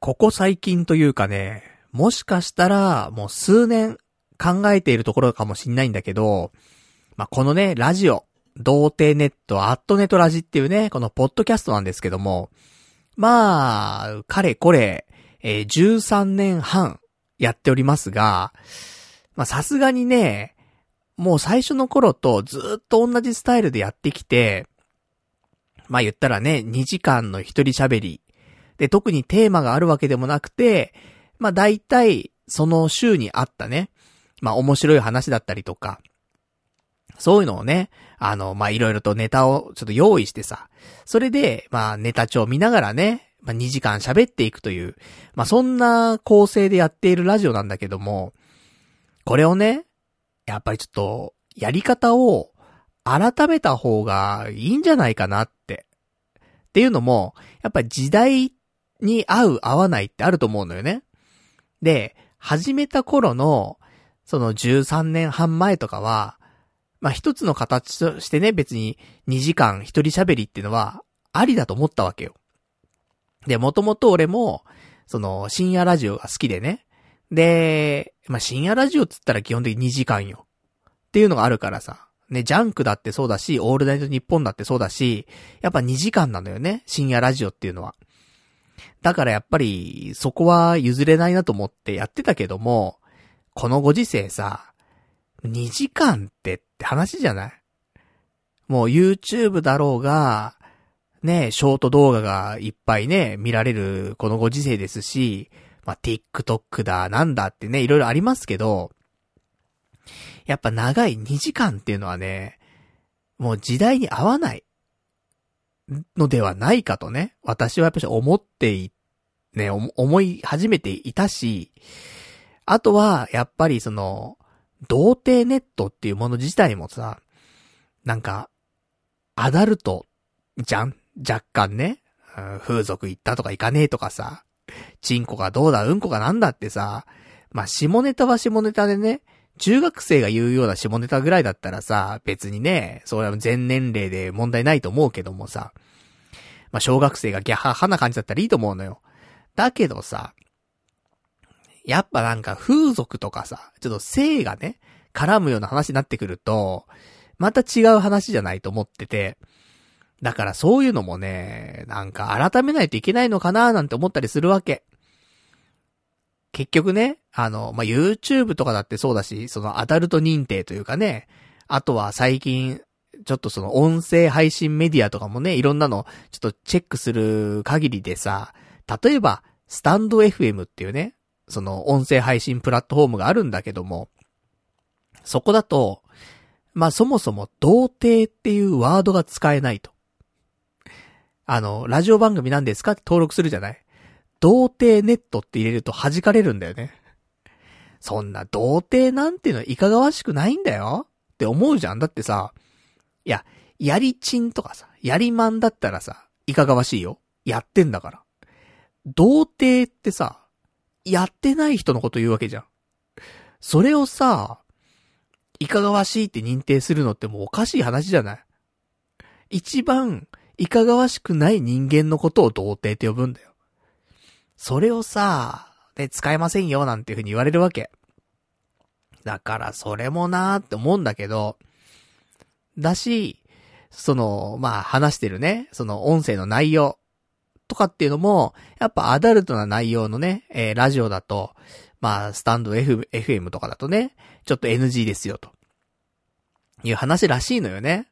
ここ最近というかね、もしかしたら、もう数年考えているところかもしんないんだけど、まあ、このね、ラジオ、童貞ネット、アットネットラジっていうね、このポッドキャストなんですけども、まあ、かれこれ、えー、13年半やっておりますが、まさすがにね、もう最初の頃とずっと同じスタイルでやってきて、まあ言ったらね、2時間の一人喋り。で、特にテーマがあるわけでもなくて、まあ大体、その週にあったね、まあ面白い話だったりとか、そういうのをね、あの、まあいろいろとネタをちょっと用意してさ、それで、まあネタ帳見ながらね、まあ2時間喋っていくという、まあそんな構成でやっているラジオなんだけども、これをね、やっぱりちょっと、やり方を改めた方がいいんじゃないかなって。っていうのも、やっぱり時代に合う合わないってあると思うのよね。で、始めた頃の、その13年半前とかは、まあ、一つの形としてね、別に2時間一人喋りっていうのは、ありだと思ったわけよ。で、もともと俺も、その、深夜ラジオが好きでね。で、まあ、深夜ラジオっつったら基本的に2時間よ。っていうのがあるからさ。ね、ジャンクだってそうだし、オールナイトニッポンだってそうだし、やっぱ2時間なのよね。深夜ラジオっていうのは。だからやっぱり、そこは譲れないなと思ってやってたけども、このご時世さ、2時間ってって話じゃない？もう YouTube だろうが、ね、ショート動画がいっぱいね、見られるこのご時世ですし、まあ、TikTok だ、なんだってね、いろいろありますけど、やっぱ長い2時間っていうのはね、もう時代に合わない。のではないかとね、私はやっぱり思ってい、ね、思い始めていたし、あとは、やっぱりその、童貞ネットっていうもの自体もさ、なんか、アダルト、じゃん？若干ね、風俗行ったとか行かねえとかさ、チンコがどうだ、うんこがなんだってさ、まあ、下ネタは下ネタでね、中学生が言うような下ネタぐらいだったらさ、別にね、それは全年齢で問題ないと思うけどもさ、まあ、小学生がギャハハな感じだったらいいと思うのよ。だけどさ、やっぱなんか風俗とかさ、ちょっと性がね、絡むような話になってくると、また違う話じゃないと思ってて、だからそういうのもね、なんか改めないといけないのかななんて思ったりするわけ。結局ね、あの、まあ、YouTube とかだってそうだし、そのアダルト認定というかね、あとは最近、ちょっとその音声配信メディアとかもね、いろんなのちょっとチェックする限りでさ、例えば、スタンド FM っていうね、その音声配信プラットフォームがあるんだけども、そこだと、まあ、そもそも童貞っていうワードが使えないと。あの、ラジオ番組なんですかって登録するじゃない？童貞ネットって入れると弾かれるんだよね。そんな童貞なんていうのはいかがわしくないんだよって思うじゃん。だってさ、いや、やりちんとかさ、やりまんだったらさ、いかがわしいよ。やってんだから。童貞ってさ、やってない人のこと言うわけじゃん。それをさ、いかがわしいって認定するのってもうおかしい話じゃない一番、いかがわしくない人間のことを童貞って呼ぶんだよ。それをさ、ね、使えませんよなんていう風に言われるわけ。だからそれもなーって思うんだけど、だし、その、まあ話してるね、その音声の内容とかっていうのも、やっぱアダルトな内容のね、えー、ラジオだと、まあスタンド F、FM とかだとね、ちょっと NG ですよと。いう話らしいのよね。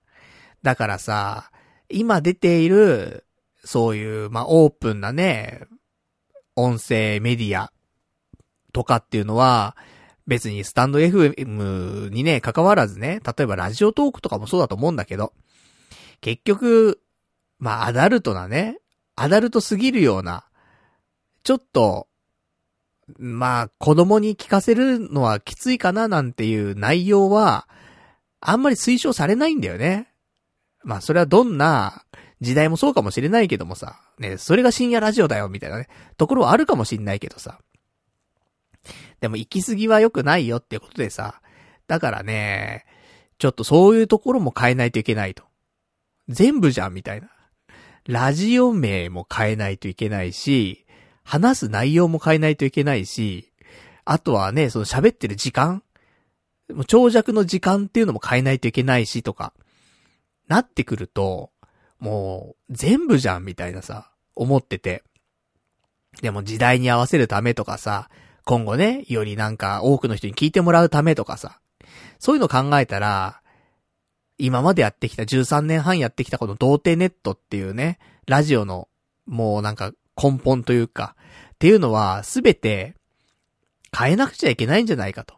だからさ、今出ている、そういう、まあ、オープンなね、音声メディアとかっていうのは、別にスタンド FM にね、関わらずね、例えばラジオトークとかもそうだと思うんだけど、結局、まあ、アダルトなね、アダルトすぎるような、ちょっと、まあ、子供に聞かせるのはきついかななんていう内容は、あんまり推奨されないんだよね。まあそれはどんな時代もそうかもしれないけどもさ、ね、それが深夜ラジオだよみたいなね、ところはあるかもしんないけどさ。でも行き過ぎは良くないよってことでさ、だからね、ちょっとそういうところも変えないといけないと。全部じゃんみたいな。ラジオ名も変えないといけないし、話す内容も変えないといけないし、あとはね、その喋ってる時間もう長尺の時間っていうのも変えないといけないしとか、なってくると、もう、全部じゃんみたいなさ、思ってて。でも時代に合わせるためとかさ、今後ね、よりなんか多くの人に聞いてもらうためとかさ、そういうの考えたら、今までやってきた13年半やってきたこの童貞ネットっていうね、ラジオの、もうなんか根本というか、っていうのはすべて変えなくちゃいけないんじゃないかと。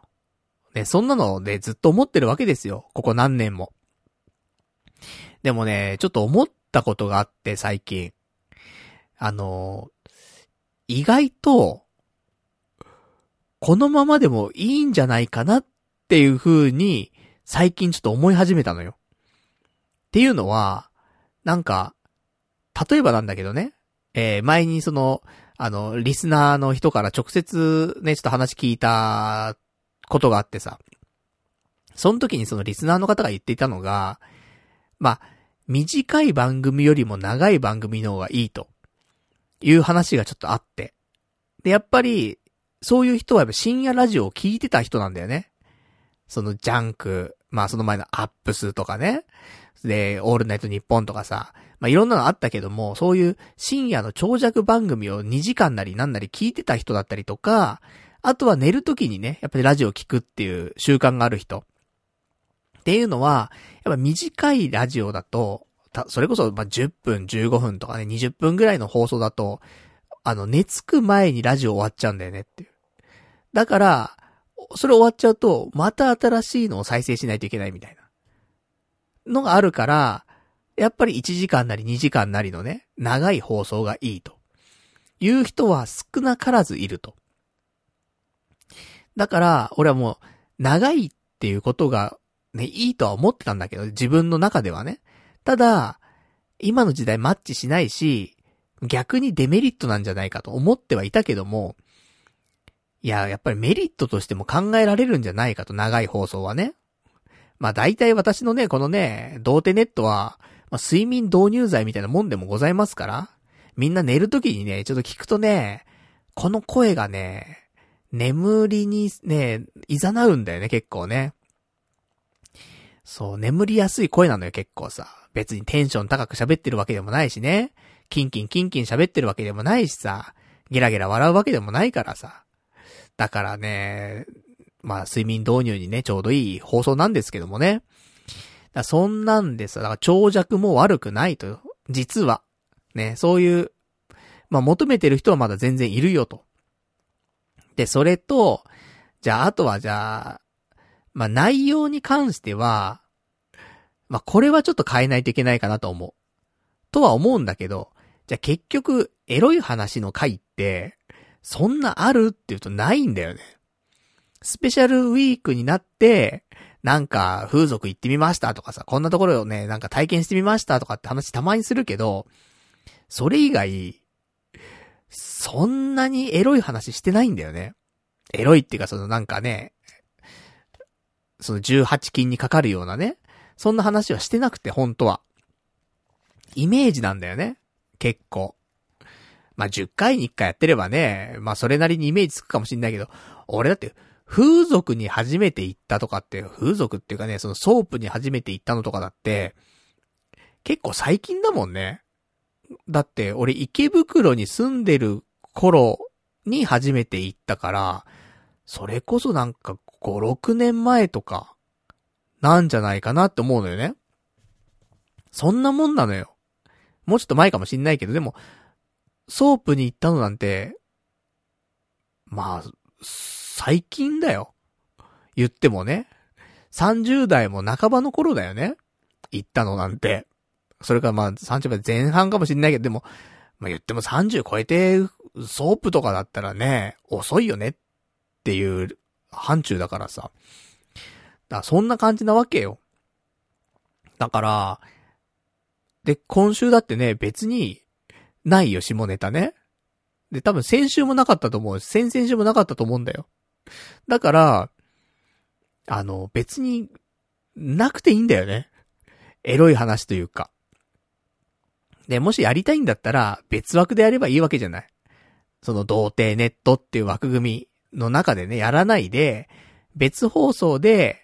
ね、そんなのでずっと思ってるわけですよ。ここ何年も。でもね、ちょっと思ったことがあって最近。あの、意外と、このままでもいいんじゃないかなっていう風に、最近ちょっと思い始めたのよ。っていうのは、なんか、例えばなんだけどね、えー、前にその、あの、リスナーの人から直接ね、ちょっと話聞いたことがあってさ、その時にそのリスナーの方が言っていたのが、まあ、短い番組よりも長い番組の方がいいと、いう話がちょっとあって。で、やっぱり、そういう人はやっぱ深夜ラジオを聞いてた人なんだよね。そのジャンク、まあその前のアップスとかね。で、オールナイトニッポンとかさ。まあいろんなのあったけども、そういう深夜の長尺番組を2時間なりなんなり聞いてた人だったりとか、あとは寝るときにね、やっぱりラジオ聞くっていう習慣がある人。っていうのは、やっぱ短いラジオだと、たそれこそ、ま10分、15分とかね、20分ぐらいの放送だと、あの、寝つく前にラジオ終わっちゃうんだよねっていう。だから、それ終わっちゃうと、また新しいのを再生しないといけないみたいな。のがあるから、やっぱり1時間なり2時間なりのね、長い放送がいいと。いう人は少なからずいると。だから、俺はもう、長いっていうことがね、いいとは思ってたんだけど、自分の中ではね。ただ、今の時代マッチしないし、逆にデメリットなんじゃないかと思ってはいたけども、いや、やっぱりメリットとしても考えられるんじゃないかと、長い放送はね。まあ大体私のね、このね、童貞ネットは、まあ、睡眠導入剤みたいなもんでもございますから、みんな寝るときにね、ちょっと聞くとね、この声がね、眠りにね、誘うんだよね、結構ね。そう、眠りやすい声なのよ、結構さ。別にテンション高く喋ってるわけでもないしね。キンキンキンキン喋ってるわけでもないしさ。ゲラゲラ笑うわけでもないからさ。だからね、まあ、睡眠導入にね、ちょうどいい放送なんですけどもね。だそんなんでさ、だから長尺も悪くないと。実は。ね、そういう、まあ、求めてる人はまだ全然いるよと。で、それと、じゃあ、あとはじゃあ、まあ、内容に関しては、まあ、これはちょっと変えないといけないかなと思う。とは思うんだけど、じゃあ結局、エロい話の回って、そんなあるって言うとないんだよね。スペシャルウィークになって、なんか風俗行ってみましたとかさ、こんなところをね、なんか体験してみましたとかって話たまにするけど、それ以外、そんなにエロい話してないんだよね。エロいっていうかそのなんかね、その18金にかかるようなね、そんな話はしてなくて、本当は。イメージなんだよね。結構。まあ、10回に1回やってればね、まあ、それなりにイメージつくかもしんないけど、俺だって、風俗に初めて行ったとかって、風俗っていうかね、そのソープに初めて行ったのとかだって、結構最近だもんね。だって、俺池袋に住んでる頃に初めて行ったから、それこそなんか5、6年前とか、なんじゃないかなって思うのよね。そんなもんなのよ。もうちょっと前かもしんないけど、でも、ソープに行ったのなんて、まあ、最近だよ。言ってもね。30代も半ばの頃だよね。行ったのなんて。それからまあ30代前半かもしんないけど、でも、まあ言っても30超えて、ソープとかだったらね、遅いよねっていう範疇だからさ。だそんな感じなわけよ。だから、で、今週だってね、別に、ないよ、下ネタね。で、多分先週もなかったと思うし。先々週もなかったと思うんだよ。だから、あの、別に、なくていいんだよね。エロい話というか。で、もしやりたいんだったら、別枠でやればいいわけじゃない。その童貞ネットっていう枠組みの中でね、やらないで、別放送で、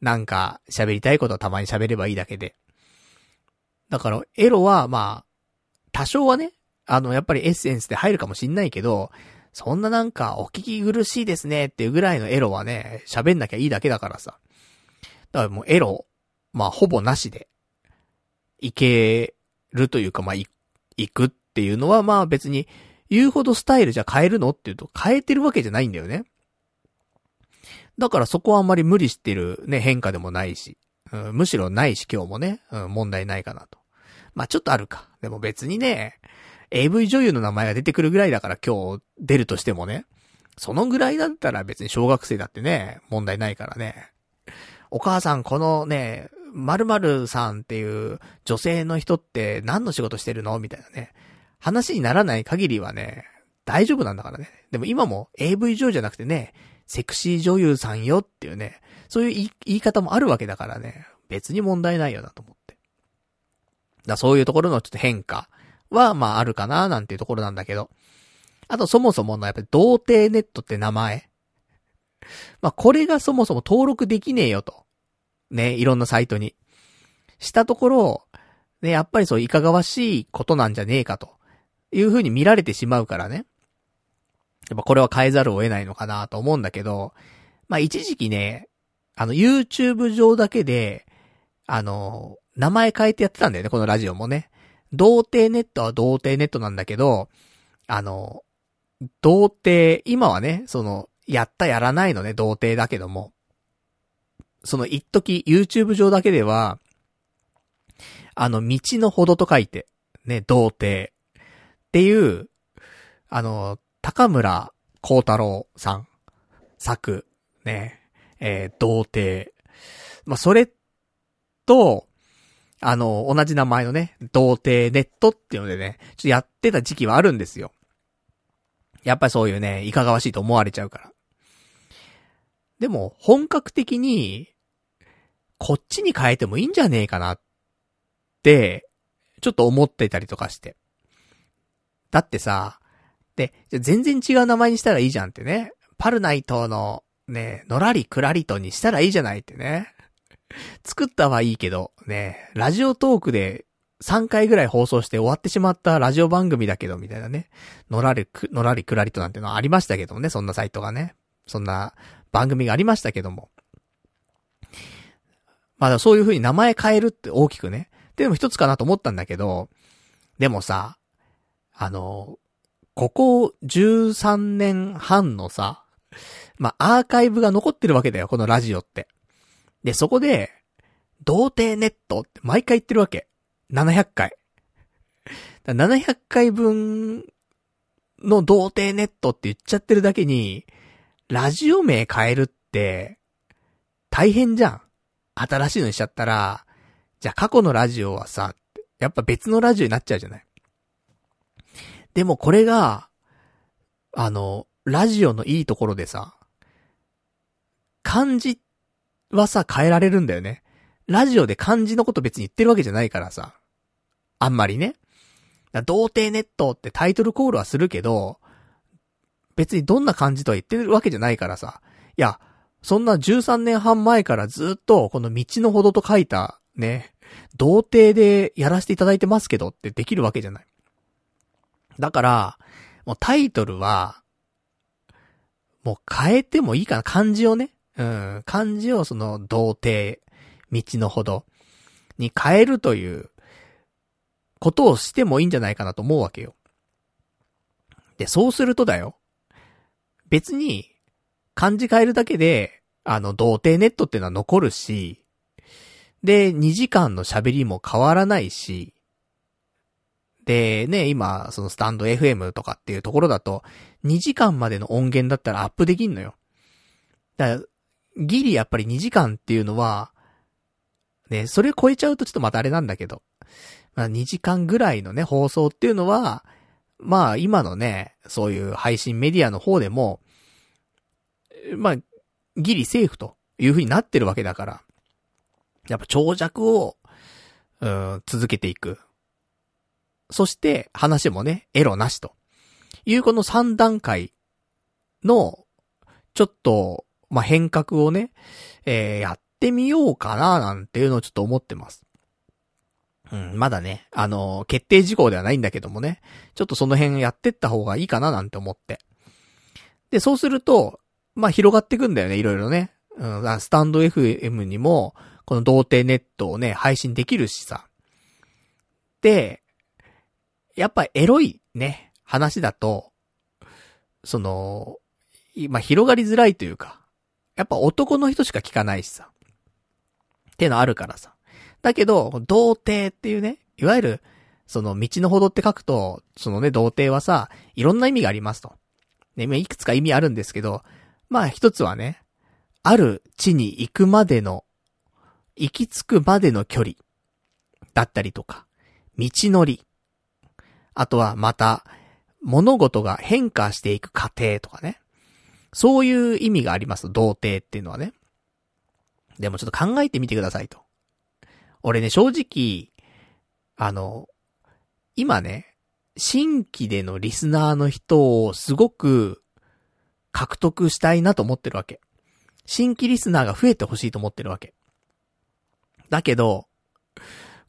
なんか喋りたいことをたまに喋ればいいだけで。だから、エロは、まあ、多少はね、あの、やっぱりエッセンスで入るかもしんないけど、そんななんか、お聞き苦しいですねっていうぐらいのエロはね、喋んなきゃいいだけだからさ。だからもうエロ、まあ、ほぼなしで、いけるというか、まあ、い、行くっていうのは、まあ別に、言うほどスタイルじゃ変えるの？っていうと、変えてるわけじゃないんだよね。だからそこはあんまり無理してるね、変化でもないし、うん、むしろないし今日もね、うん、問題ないかなと。まあちょっとあるか。でも別にね、AV 女優の名前が出てくるぐらいだから今日出るとしてもね、そのぐらいだったら別に小学生だってね、問題ないからね。お母さんこのね、〇〇さんっていう女性の人って何の仕事してるの？みたいなね。話にならない限りはね、大丈夫なんだからね。でも今も AV 女優じゃなくてね、セクシー女優さんよっていうね、そういう言い方もあるわけだからね、別に問題ないよなと思って。だそういうところのちょっと変化は、まああるかななんていうところなんだけど。あとそもそものやっぱり童貞ネットって名前。まあこれがそもそも登録できねえよと。ね、いろんなサイトに。したところ、ね、やっぱりそういかがわしいことなんじゃねえかと。いう風に見られてしまうからね。やっぱこれは変えざるを得ないのかなと思うんだけど、まあ一時期ね、あの YouTube 上だけで、あの、名前変えてやってたんだよね、このラジオもね。童貞ネットは童貞ネットなんだけど、あの、童貞、今はね、その、やったやらないのね、童貞だけども。その一時 YouTube 上だけでは、あの、道のほどと書いて、ね、童貞。っていう、あの、高村光太郎さん、作、ね、えー、童貞。まあ、それと、あの、同じ名前のね、童貞ネットっていうのでね、ちょっとやってた時期はあるんですよ。やっぱりそういうね、いかがわしいと思われちゃうから。でも、本格的に、こっちに変えてもいいんじゃねえかなって、ちょっと思ってたりとかして。だってさ、で、全然違う名前にしたらいいじゃんってね。パルナイトの、ね、のらりくらりとにしたらいいじゃないってね。作ったはいいけど、ね、ラジオトークで3回ぐらい放送して終わってしまったラジオ番組だけど、みたいなね。のらりく、のらりくらりとなんてのはありましたけどもね、そんなサイトがね。そんな番組がありましたけども。まだそういう風に名前変えるって大きくね。でも一つかなと思ったんだけど、でもさ、あの、ここ13年半のさ、まあ、アーカイブが残ってるわけだよ、このラジオって。で、そこで、童貞ネットって毎回言ってるわけ。700回。700回分の童貞ネットって言っちゃってるだけに、ラジオ名変えるって、大変じゃん。新しいのにしちゃったら、じゃあ過去のラジオはさ、やっぱ別のラジオになっちゃうじゃない。でもこれが、あの、ラジオのいいところでさ、漢字はさ、変えられるんだよね。ラジオで漢字のこと別に言ってるわけじゃないからさ。あんまりね。童貞ネットってタイトルコールはするけど、別にどんな感じとは言ってるわけじゃないからさ。いや、そんな13年半前からずっとこの道のほどと書いた、ね、童貞でやらせていただいてますけどってできるわけじゃない。だから、もうタイトルは、もう変えてもいいかな。漢字をね。うん。漢字をその、童貞、道のほどに変えるということをしてもいいんじゃないかなと思うわけよ。で、そうするとだよ。別に、漢字変えるだけで、あの、童貞ネットっていうのは残るし、で、2時間の喋りも変わらないし、で、ね、今、そのスタンド FM とかっていうところだと、2時間までの音源だったらアップできんのよ。だから、ギリやっぱり2時間っていうのは、ね、それ超えちゃうとちょっとまたあれなんだけど、まあ2時間ぐらいのね、放送っていうのは、まあ今のね、そういう配信メディアの方でも、まあ、ギリセーフという風になってるわけだから、やっぱ長尺を、うん、続けていく。そして、話もね、エロなしと。いうこの3段階の、ちょっと、まあ、変革をね、えー、やってみようかな、なんていうのをちょっと思ってます。うん、まだね、あのー、決定事項ではないんだけどもね、ちょっとその辺やってった方がいいかななんて思って。で、そうすると、まあ、広がってくんだよね、いろいろね。うん、スタンド FM にも、この童貞ネットをね、配信できるしさ。で、やっぱエロいね、話だと、その、まあ、広がりづらいというか、やっぱ男の人しか聞かないしさ。ってのあるからさ。だけど、童貞っていうね、いわゆる、その道のほどって書くと、そのね、童貞はさ、いろんな意味がありますと。ね、いくつか意味あるんですけど、まあ一つはね、ある地に行くまでの、行き着くまでの距離、だったりとか、道のり。あとはまた、物事が変化していく過程とかね。そういう意味があります、童貞っていうのはね。でもちょっと考えてみてくださいと。俺ね、正直、あの、今ね、新規でのリスナーの人をすごく獲得したいなと思ってるわけ。新規リスナーが増えてほしいと思ってるわけ。だけど、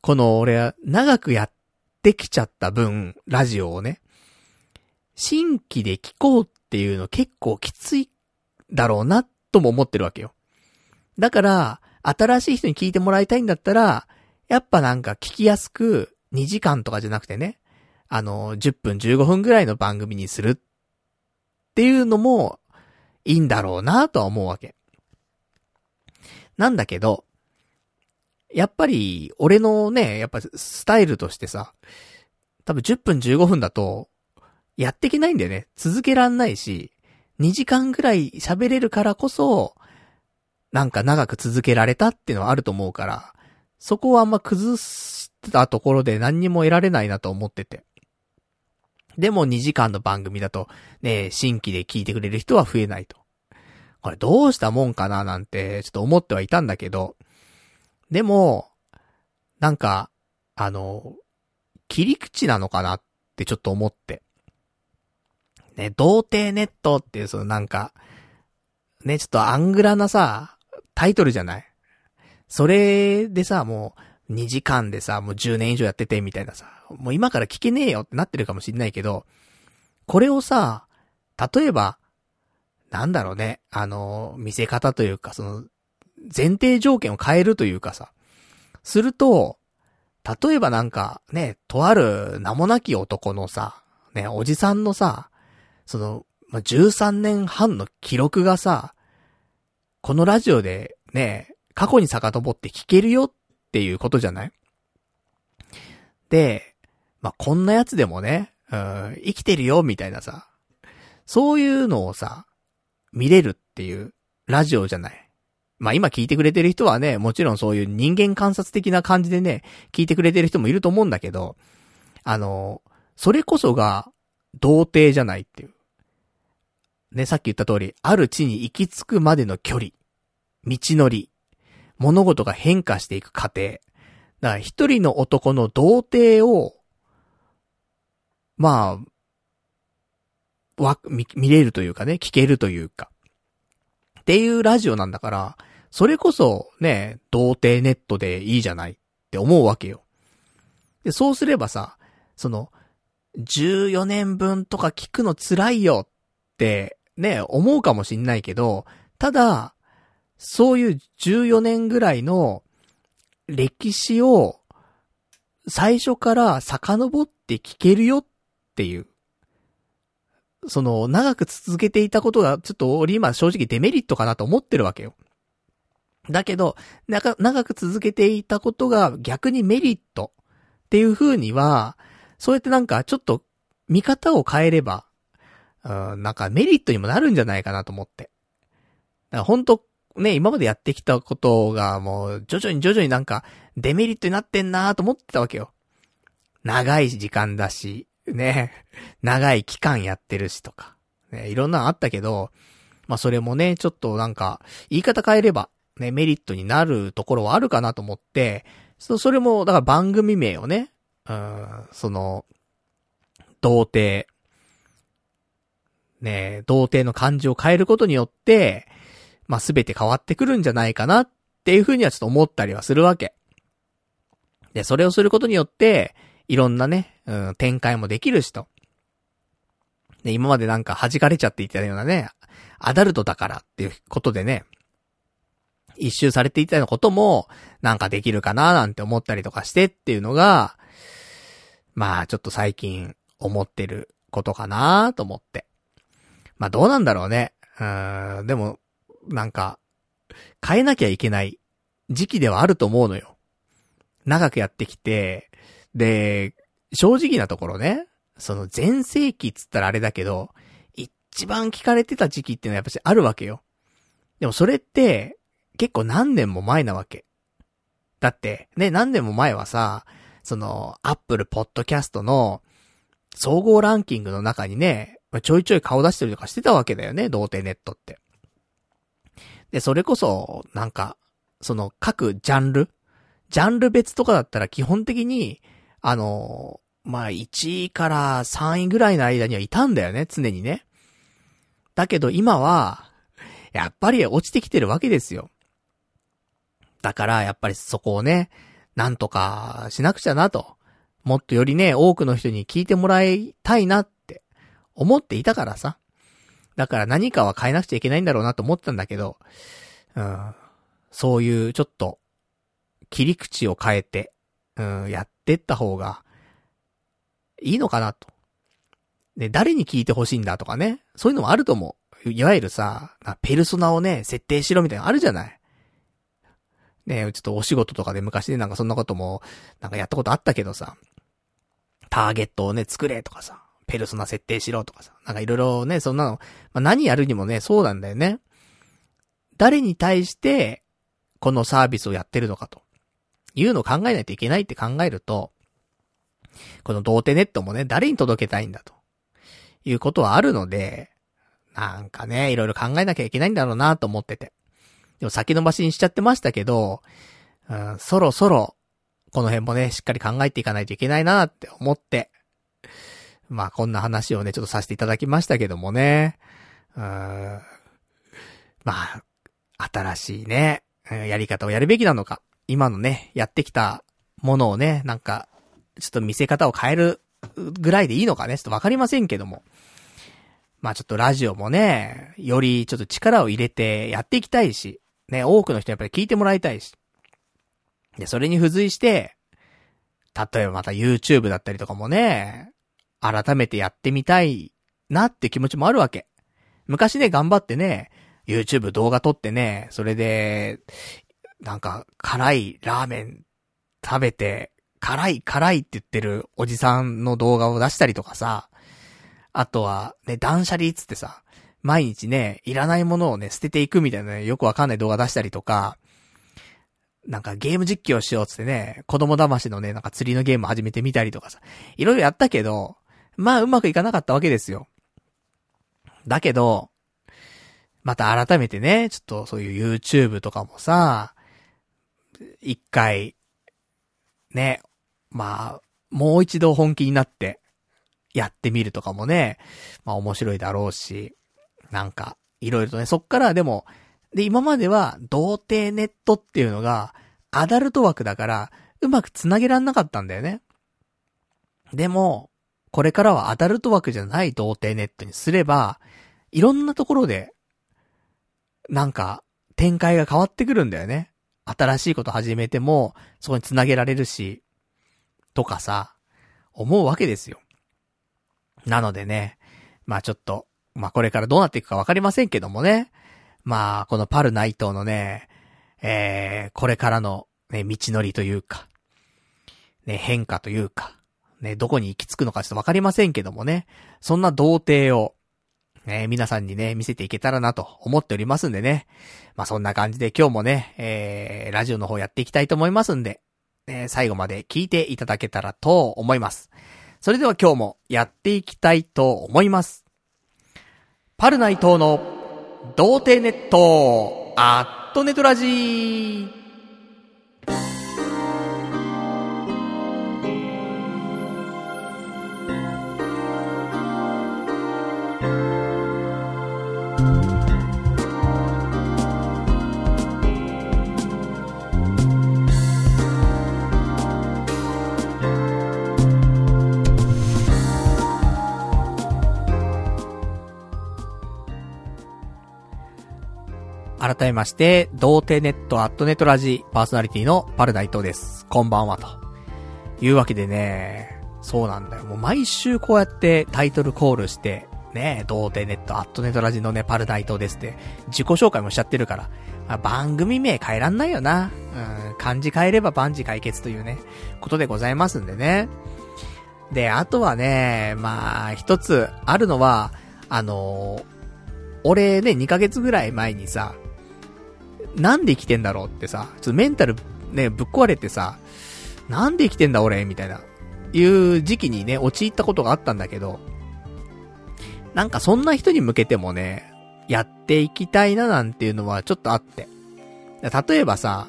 この俺は長くやってきちゃった分、ラジオをね、新規で聞こうっていうの結構きついだろうな、とも思ってるわけよ。だから、新しい人に聞いてもらいたいんだったら、やっぱなんか聞きやすく、2時間とかじゃなくてね、あの、10分15分ぐらいの番組にするっていうのも、いいんだろうなとは思うわけ。なんだけど、やっぱり、俺のね、やっぱスタイルとしてさ、多分10分15分だと、やってけないんだよね。続けらんないし、2時間ぐらい喋れるからこそ、なんか長く続けられたっていうのはあると思うから、そこはあんま崩したところで何にも得られないなと思ってて。でも2時間の番組だと、ね、新規で聞いてくれる人は増えないと。これどうしたもんかななんて、ちょっと思ってはいたんだけど、でも、なんか、あの、切り口なのかなってちょっと思って。ね、童貞ネットっていうそのなんか、ね、ちょっとアングラなさ、タイトルじゃないそれでさ、もう、2時間でさ、もう10年以上やってて、みたいなさ、もう今から聞けねえよってなってるかもしんないけど、これをさ、例えば、なんだろうね、あの、見せ方というか、その、前提条件を変えるというかさ、すると、例えばなんか、ね、とある名もなき男のさ、ね、おじさんのさ、その、ま13年半の記録がさ、このラジオでね、過去に遡って聞けるよっていうことじゃない？で、まあ、こんなやつでもね、うん、生きてるよみたいなさ、そういうのをさ、見れるっていうラジオじゃない？まあ、今聞いてくれてる人はね、もちろんそういう人間観察的な感じでね、聞いてくれてる人もいると思うんだけど、あの、それこそが、童貞じゃないっていう。ね、さっき言った通り、ある地に行き着くまでの距離、道のり、物事が変化していく過程。だから一人の男の童貞を、まあ、わ、見、見れるというかね、聞けるというか。っていうラジオなんだから、それこそね、童貞ネットでいいじゃないって思うわけよ。で、そうすればさ、その、14年分とか聞くの辛いよってね、思うかもしんないけど、ただ、そういう14年ぐらいの歴史を最初から遡って聞けるよっていう。その、長く続けていたことが、ちょっと俺今正直デメリットかなと思ってるわけよ。だけど、長く続けていたことが逆にメリットっていう風には、そうやってなんかちょっと見方を変えれば、うん、なんかメリットにもなるんじゃないかなと思って。だから本当ね、今までやってきたことがもう徐々に徐々になんかデメリットになってんなと思ってたわけよ。長い時間だし、ね、長い期間やってるしとか、ね、いろんなのあったけど、まあそれもね、ちょっとなんか、言い方変えれば、ね、メリットになるところはあるかなと思って、そ、それも、だから番組名をね、うん、その、童貞、ね、童貞の漢字を変えることによって、まあ、すべて変わってくるんじゃないかなっていうふうにはちょっと思ったりはするわけ。で、それをすることによって、いろんなね、うん、展開もできるしと。で、今までなんか弾かれちゃっていたようなね、アダルトだからっていうことでね、一周されていたようなことも、なんかできるかななんて思ったりとかしてっていうのが、まあちょっと最近思ってることかなと思って。まあどうなんだろうね。うん、でも、なんか、変えなきゃいけない時期ではあると思うのよ。長くやってきて、で、正直なところね、その前世紀っつったらあれだけど、一番聞かれてた時期っていうのはやっぱしあるわけよ。でもそれって、結構何年も前なわけ。だって、ね、何年も前はさ、その、アップルポッドキャストの、総合ランキングの中にね、ちょいちょい顔出してるとかしてたわけだよね、童貞ネットって。で、それこそ、なんか、その各ジャンルジャンル別とかだったら基本的に、あの、まあ、1位から3位ぐらいの間にはいたんだよね、常にね。だけど今は、やっぱり落ちてきてるわけですよ。だから、やっぱりそこをね、なんとかしなくちゃなと。もっとよりね、多くの人に聞いてもらいたいなって思っていたからさ。だから何かは変えなくちゃいけないんだろうなと思ったんだけど、うん、そういうちょっと、切り口を変えて、うん、やってった方が、いいのかなと。で、誰に聞いてほしいんだとかね。そういうのもあると思う。いわゆるさ、ペルソナをね、設定しろみたいなのあるじゃない。ねちょっとお仕事とかで昔ね、なんかそんなことも、なんかやったことあったけどさ、ターゲットをね、作れとかさ、ペルソナ設定しろとかさ、なんかいろいろね、そんなの、まあ、何やるにもね、そうなんだよね。誰に対して、このサービスをやってるのかと。いうのを考えないといけないって考えると、この童貞ネットもね、誰に届けたいんだと。いうことはあるので、なんかね、いろいろ考えなきゃいけないんだろうなと思ってて。でも先延ばしにしちゃってましたけど、うん、そろそろ、この辺もね、しっかり考えていかないといけないなって思って、まあこんな話をね、ちょっとさせていただきましたけどもね、うん、まあ、新しいね、やり方をやるべきなのか、今のね、やってきたものをね、なんか、ちょっと見せ方を変えるぐらいでいいのかね、ちょっとわかりませんけども。まあちょっとラジオもね、よりちょっと力を入れてやっていきたいし、ね、多くの人やっぱり聞いてもらいたいし。で、それに付随して、例えばまた YouTube だったりとかもね、改めてやってみたいなって気持ちもあるわけ。昔ね、頑張ってね、YouTube 動画撮ってね、それで、なんか、辛いラーメン食べて、辛い辛いって言ってるおじさんの動画を出したりとかさ、あとは、ね、断捨離つってさ、毎日ね、いらないものをね、捨てていくみたいなね、よくわかんない動画出したりとか、なんかゲーム実況しようつってね、子供騙しのね、なんか釣りのゲーム始めてみたりとかさ、いろいろやったけど、まあうまくいかなかったわけですよ。だけど、また改めてね、ちょっとそういう YouTube とかもさ、一回、ね、まあ、もう一度本気になって、やってみるとかもね、まあ面白いだろうし、なんか、いろいろとね、そっからでも、で、今までは、童貞ネットっていうのが、アダルト枠だから、うまく繋げらんなかったんだよね。でも、これからはアダルト枠じゃない童貞ネットにすれば、いろんなところで、なんか、展開が変わってくるんだよね。新しいこと始めても、そこに繋げられるし、とかさ、思うわけですよ。なのでね、まあちょっと、まあこれからどうなっていくかわかりませんけどもね。まあこのパル内藤のね、えー、これからのね、道のりというか、ね、変化というか、ね、どこに行き着くのかちょっとわかりませんけどもね。そんな童貞を、ね、皆さんにね、見せていけたらなと思っておりますんでね。まあそんな感じで今日もね、えー、ラジオの方やっていきたいと思いますんで、え、最後まで聞いていただけたらと思います。それでは今日もやっていきたいと思います。パルナイトの童貞ネットアットネトラジー。改めまして、童貞ネットアットネットラジパーソナリティのパルナイトです。こんばんはと。いうわけでね、そうなんだよ。もう毎週こうやってタイトルコールして、ね、童貞ネットアットネットラジのね、パルナイトですって、自己紹介もしちゃってるから、まあ、番組名変えらんないよな。うん、漢字変えれば万事解決というね、ことでございますんでね。で、あとはね、まあ、一つあるのは、あのー、俺ね、2ヶ月ぐらい前にさ、なんで生きてんだろうってさ、ちょっとメンタルね、ぶっ壊れてさ、なんで生きてんだ俺みたいな、いう時期にね、陥ったことがあったんだけど、なんかそんな人に向けてもね、やっていきたいななんていうのはちょっとあって。例えばさ、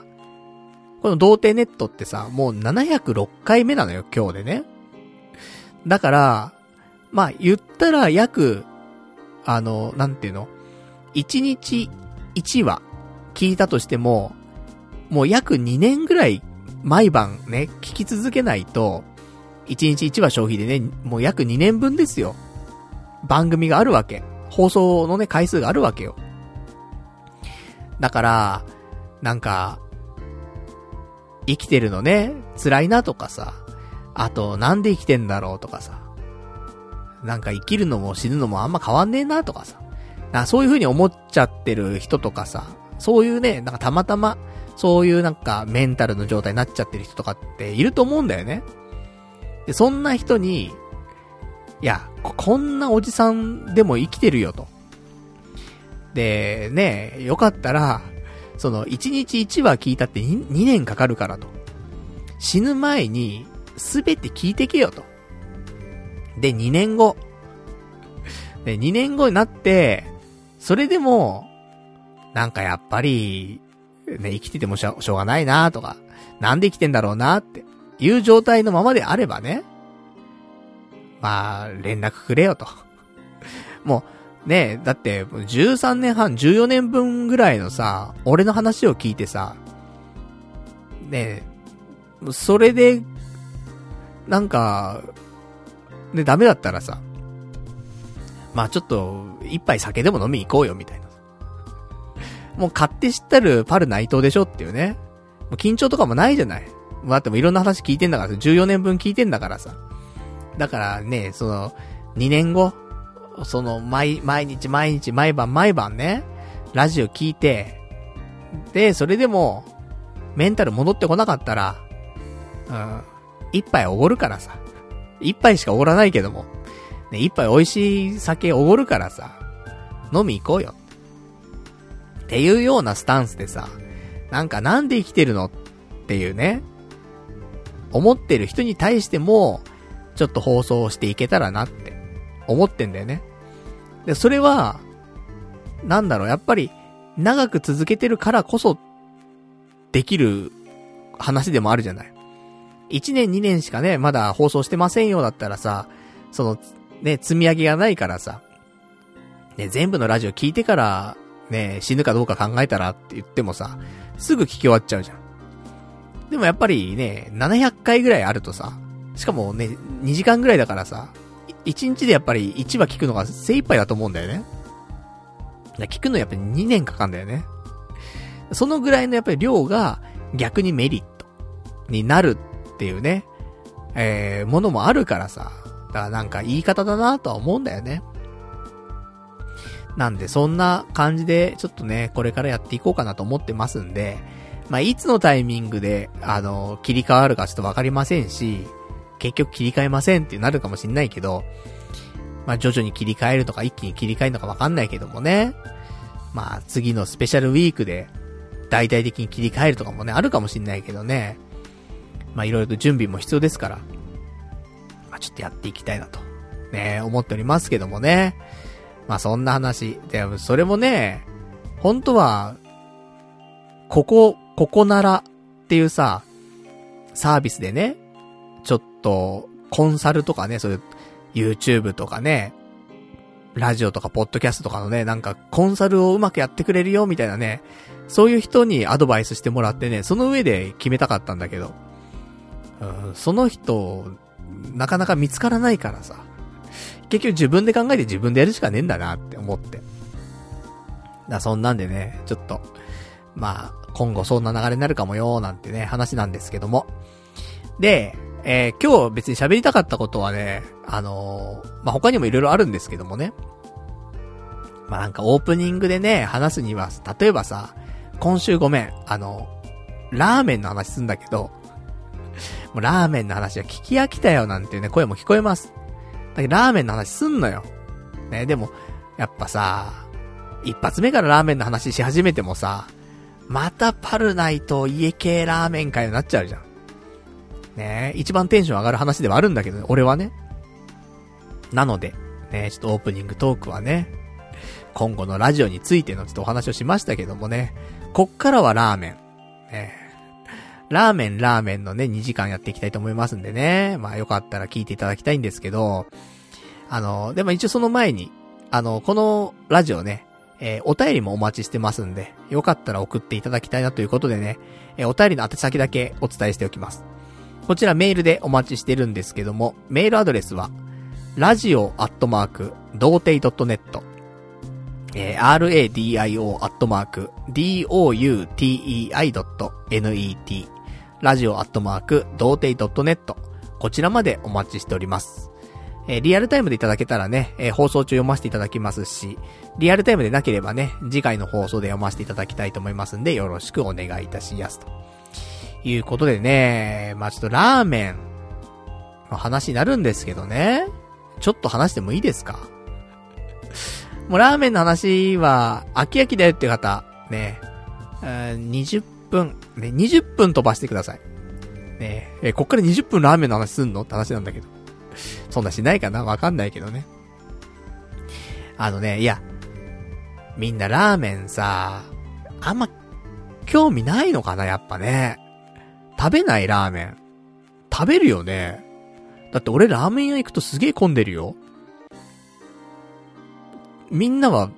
この童貞ネットってさ、もう706回目なのよ、今日でね。だから、まあ言ったら約、あの、なんていうの ?1 日1話聞いたとしても、もう約2年ぐらい毎晩ね、聞き続けないと、1日1話消費でね、もう約2年分ですよ。番組があるわけ。放送のね、回数があるわけよ。だから、なんか、生きてるのね、辛いなとかさ、あと、なんで生きてんだろうとかさ、なんか生きるのも死ぬのもあんま変わんねえなとかさ、なそういう風に思っちゃってる人とかさ、そういうね、なんかたまたま、そういうなんかメンタルの状態になっちゃってる人とかっていると思うんだよね。で、そんな人に、いや、こんなおじさんでも生きてるよと。で、ね、よかったら、その、1日1話聞いたって 2, 2年かかるからと。死ぬ前に、すべて聞いてけよと。で、2年後。で、2年後になって、それでも、なんかやっぱり、ね、生きててもしょうがないなとか、なんで生きてんだろうなっていう状態のままであればね、まあ、連絡くれよと。もう、ねだって、13年半、14年分ぐらいのさ、俺の話を聞いてさ、ねそれで、なんか、ね、ダメだったらさ、まあちょっと、一杯酒でも飲み行こうよ、みたいな。もう勝手知ったるパル内藤でしょっていうね。もう緊張とかもないじゃない。もうだってもいろんな話聞いてんだからさ、14年分聞いてんだからさ。だからね、その、2年後、その、毎、毎日毎日毎晩毎晩ね、ラジオ聞いて、で、それでも、メンタル戻ってこなかったら、うん、一杯おごるからさ。一杯しかおごらないけども。ね、一杯美味しい酒おごるからさ、飲み行こうよ。っていうようなスタンスでさ、なんかなんで生きてるのっていうね、思ってる人に対しても、ちょっと放送していけたらなって思ってんだよね。で、それは、なんだろう、やっぱり、長く続けてるからこそ、できる話でもあるじゃない。1年2年しかね、まだ放送してませんよだったらさ、その、ね、積み上げがないからさ、ね、全部のラジオ聞いてから、ね、死ぬかどうか考えたらって言ってもさ、すぐ聞き終わっちゃうじゃん。でもやっぱりね、700回ぐらいあるとさ、しかもね、2時間ぐらいだからさ、1日でやっぱり1話聞くのが精一杯だと思うんだよね。聞くのやっぱり2年かかんだよね。そのぐらいのやっぱり量が逆にメリットになるっていうね、えー、ものもあるからさ。だからなんか言い方だなとは思うんだよね。なんでそんな感じでちょっとね、これからやっていこうかなと思ってますんで、まあ、いつのタイミングで、あの、切り替わるかちょっとわかりませんし、結局切り替えませんってなるかもしんないけど、まあ、徐々に切り替えるとか一気に切り替えるのかわかんないけどもね。まあ、次のスペシャルウィークで、大々的に切り替えるとかもね、あるかもしんないけどね。まあ、いろいろと準備も必要ですから、まあ、ちょっとやっていきたいなと、ね、思っておりますけどもね。まあ、そんな話。で、それもね、本当は、ここ、ここならっていうさ、サービスでね、ちょっと、コンサルとかね、そういう、YouTube とかね、ラジオとかポッドキャストとかのね、なんかコンサルをうまくやってくれるよみたいなね、そういう人にアドバイスしてもらってね、その上で決めたかったんだけど、うん、その人、なかなか見つからないからさ、結局自分で考えて自分でやるしかねえんだなって思って。だそんなんでね、ちょっと、まあ、今後そんな流れになるかもよ、なんてね、話なんですけども。で、えー、今日別に喋りたかったことはね、あのー、まあ、他にも色々あるんですけどもね。まあ、なんかオープニングでね、話すには、例えばさ、今週ごめん、あの、ラーメンの話すんだけど、もうラーメンの話は聞き飽きたよなんていうね、声も聞こえます。だけどラーメンの話すんのよ。ね、でも、やっぱさ、一発目からラーメンの話し始めてもさ、またパルナイと家系ラーメン会になっちゃうじゃん。ね一番テンション上がる話ではあるんだけど、俺はね。なので、ねちょっとオープニングトークはね、今後のラジオについてのちょっとお話をしましたけどもね、こっからはラーメン。ねラーメン、ラーメンのね、2時間やっていきたいと思いますんでね。まあよかったら聞いていただきたいんですけど、あの、でも一応その前に、あの、このラジオね、えー、お便りもお待ちしてますんで、よかったら送っていただきたいなということでね、えー、お便りの宛先だけお伝えしておきます。こちらメールでお待ちしてるんですけども、メールアドレスは、ラジオアットマーク、童貞 .net、えー、radio.doutei.net ラジオアットマーク、童貞 .net、こちらまでお待ちしております。えー、リアルタイムでいただけたらね、えー、放送中読ませていただきますし、リアルタイムでなければね、次回の放送で読ませていただきたいと思いますんで、よろしくお願いいたします。ということでね、まあちょっとラーメンの話になるんですけどね、ちょっと話してもいいですか？もうラーメンの話は、飽き飽きだよって方、ね、20分、ね、20分飛ばしてください。ねえ、こっから20分ラーメンの話すんのって話なんだけど。そんなしないかな？わかんないけどね。あのね、いや、みんなラーメンさ、あんま、興味ないのかな？やっぱね。食べないラーメン。食べるよね。だって俺ラーメン屋行くとすげえ混んでるよ。みんなは、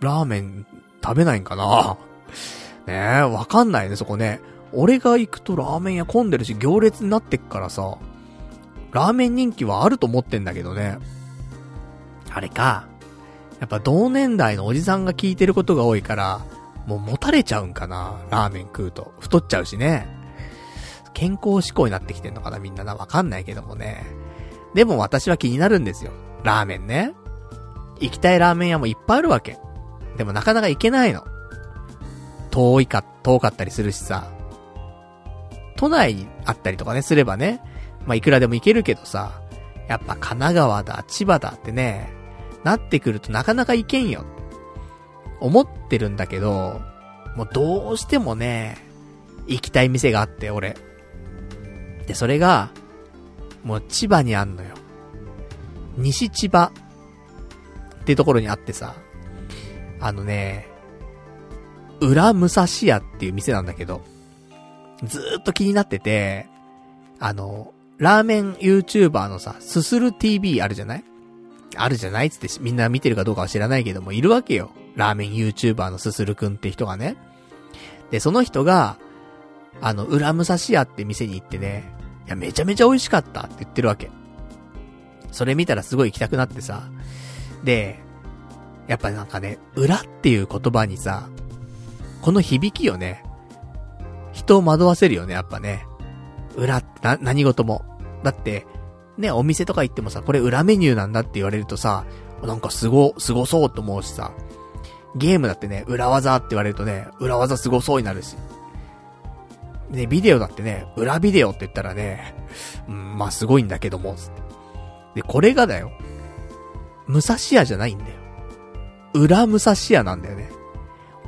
ラーメン食べないんかな？ねえ、わかんないね、そこね。俺が行くとラーメン屋混んでるし、行列になってっからさ、ラーメン人気はあると思ってんだけどね。あれか。やっぱ同年代のおじさんが聞いてることが多いから、もう持たれちゃうんかな。ラーメン食うと。太っちゃうしね。健康志向になってきてんのかなみんなな。わかんないけどもね。でも私は気になるんですよ。ラーメンね。行きたいラーメン屋もいっぱいあるわけ。でもなかなか行けないの。遠いか、遠かったりするしさ。都内にあったりとかね、すればね。まあ、いくらでも行けるけどさ、やっぱ神奈川だ、千葉だってね、なってくるとなかなか行けんよ。思ってるんだけど、もうどうしてもね、行きたい店があって、俺。で、それが、もう千葉にあんのよ。西千葉ってところにあってさ、あのね、裏武蔵屋っていう店なんだけど、ずーっと気になってて、あの、ラーメン YouTuber のさ、すする TV あるじゃない？あるじゃないつってみんな見てるかどうかは知らないけども、いるわけよ。ラーメン YouTuber のすするくんって人がね。で、その人が、あの、裏武蔵屋って店に行ってね、いや、めちゃめちゃ美味しかったって言ってるわけ。それ見たらすごい行きたくなってさ。で、やっぱなんかね、裏っていう言葉にさ、この響きよね。人を惑わせるよね、やっぱね。裏な、何事も。だって、ね、お店とか行ってもさ、これ裏メニューなんだって言われるとさ、なんかすご、すごそうと思うしさ、ゲームだってね、裏技って言われるとね、裏技すごそうになるし。ね、ビデオだってね、裏ビデオって言ったらね、うん、まあすごいんだけども、つって。で、これがだよ。武蔵屋じゃないんだよ。裏武蔵屋なんだよね。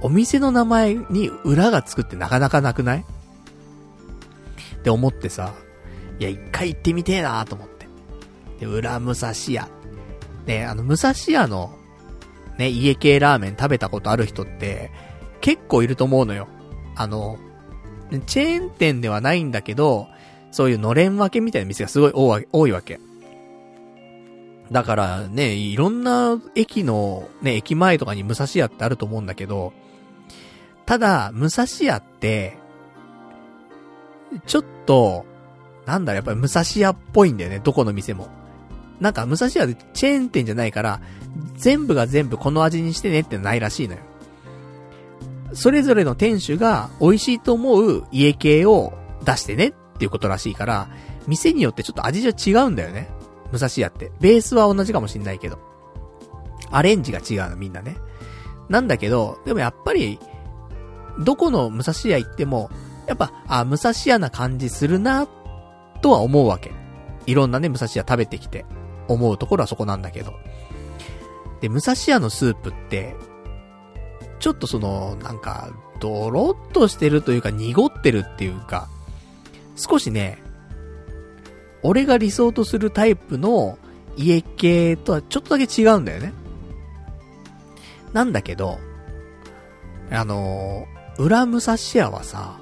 お店の名前に裏がつくってなかなかなくない？って思ってさ、いや、一回行ってみてえなと思って。で、裏武蔵屋。ね、あの、武蔵屋の、ね、家系ラーメン食べたことある人って、結構いると思うのよ。あの、チェーン店ではないんだけど、そういうのれん分けみたいな店がすごい多いわけ。だからね、いろんな駅の、ね、駅前とかに武蔵屋ってあると思うんだけど、ただ、武蔵屋って、ちょっと、なんだろ、やっぱり武蔵屋っぽいんだよね、どこの店も。なんか、武蔵屋でチェーン店じゃないから、全部が全部この味にしてねってないらしいのよ。それぞれの店主が美味しいと思う家系を出してねっていうことらしいから、店によってちょっと味じゃ違うんだよね。武蔵屋って。ベースは同じかもしんないけど。アレンジが違うのみんなね。なんだけど、でもやっぱり、どこの武蔵屋行っても、やっぱ、あ、武蔵屋な感じするな、とは思うわけ。いろんなね、武蔵屋食べてきて、思うところはそこなんだけど。で、武蔵屋のスープって、ちょっとその、なんか、ドロッとしてるというか、濁ってるっていうか、少しね、俺が理想とするタイプの家系とはちょっとだけ違うんだよね。なんだけど、あの、裏武蔵屋はさ、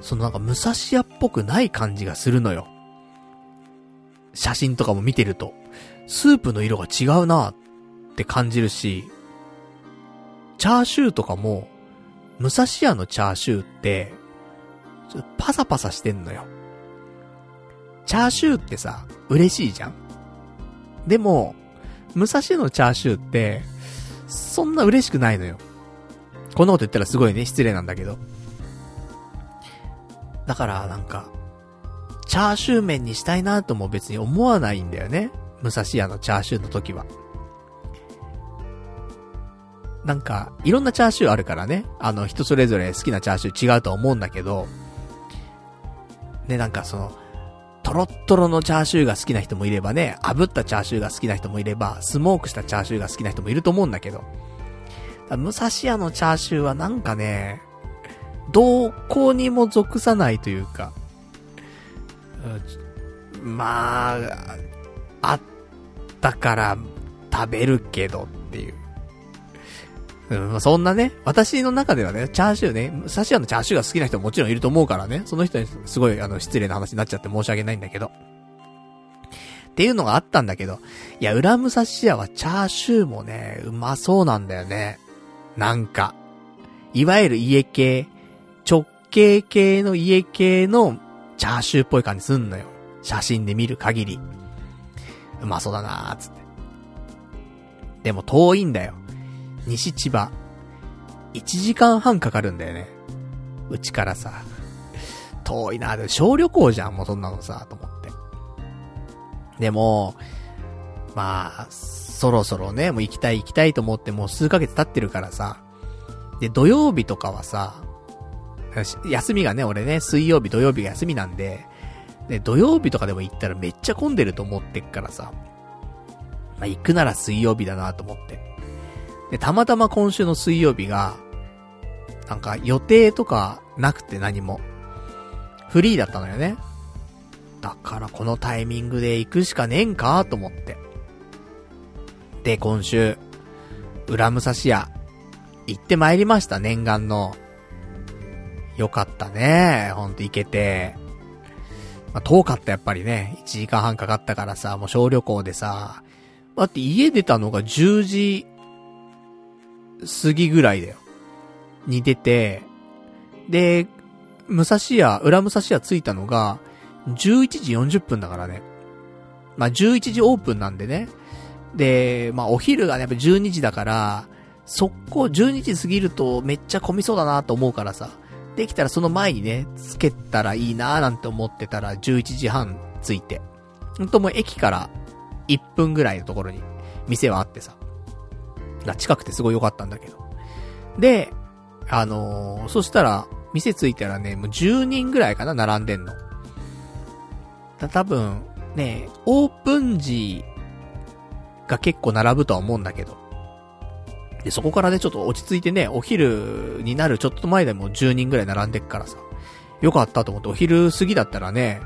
そのなんか武蔵屋っぽくない感じがするのよ。写真とかも見てると、スープの色が違うなって感じるし、チャーシューとかも、武蔵屋のチャーシューって、パサパサしてんのよ。チャーシューってさ、嬉しいじゃんでも、武蔵屋のチャーシューって、そんな嬉しくないのよ。こんなこと言ったらすごいね、失礼なんだけど。だからなんか、チャーシュー麺にしたいなとも別に思わないんだよね。武蔵屋のチャーシューの時は。なんか、いろんなチャーシューあるからね。あの、人それぞれ好きなチャーシュー違うと思うんだけど、ね、なんかその、トロットロのチャーシューが好きな人もいればね、炙ったチャーシューが好きな人もいれば、スモークしたチャーシューが好きな人もいると思うんだけど、武蔵屋のチャーシューはなんかね、どこにも属さないというか、まあ、あったから食べるけどっていう。うん、そんなね、私の中ではね、チャーシューね、サシアのチャーシューが好きな人ももちろんいると思うからね、その人にすごいあの失礼な話になっちゃって申し訳ないんだけど。っていうのがあったんだけど、いや、裏武蔵屋はチャーシューもね、うまそうなんだよね。なんか。いわゆる家系、直径系の家系のチャーシューっぽい感じすんのよ。写真で見る限り。うまそうだなーつって。でも遠いんだよ。西千葉。1時間半かかるんだよね。うちからさ。遠いなで小旅行じゃん、もうそんなのさ、と思って。でも、まあ、そろそろね、もう行きたい行きたいと思ってもう数ヶ月経ってるからさ。で、土曜日とかはさ、休みがね、俺ね、水曜日、土曜日が休みなんで、で、土曜日とかでも行ったらめっちゃ混んでると思ってっからさ。まあ、行くなら水曜日だなと思って。で、たまたま今週の水曜日が、なんか予定とかなくて何も。フリーだったのよね。だからこのタイミングで行くしかねえんかと思って。で、今週、裏武蔵屋、行って参りました、念願の。よかったね。ほんと行けて。まあ、遠かったやっぱりね。1時間半かかったからさ、もう小旅行でさ。だって家出たのが10時過ぎぐらいだよ。に出て、で、武蔵屋、裏武蔵屋着いたのが、11時40分だからね。まあ、11時オープンなんでね。で、まあ、お昼がね、やっぱ12時だから、速攻12時過ぎるとめっちゃ混みそうだなと思うからさ。できたらその前にね、つけたらいいなーなんて思ってたら11時半着いて。ほんともう駅から1分ぐらいのところに店はあってさ。が近くてすごい良かったんだけど。で、あのー、そしたら、店着いたらね、もう10人ぐらいかな、並んでんの。だ多分、ね、オープン時が結構並ぶとは思うんだけど。で、そこからね、ちょっと落ち着いてね、お昼になるちょっと前でも10人ぐらい並んでっからさ、よかったと思って、お昼過ぎだったらね、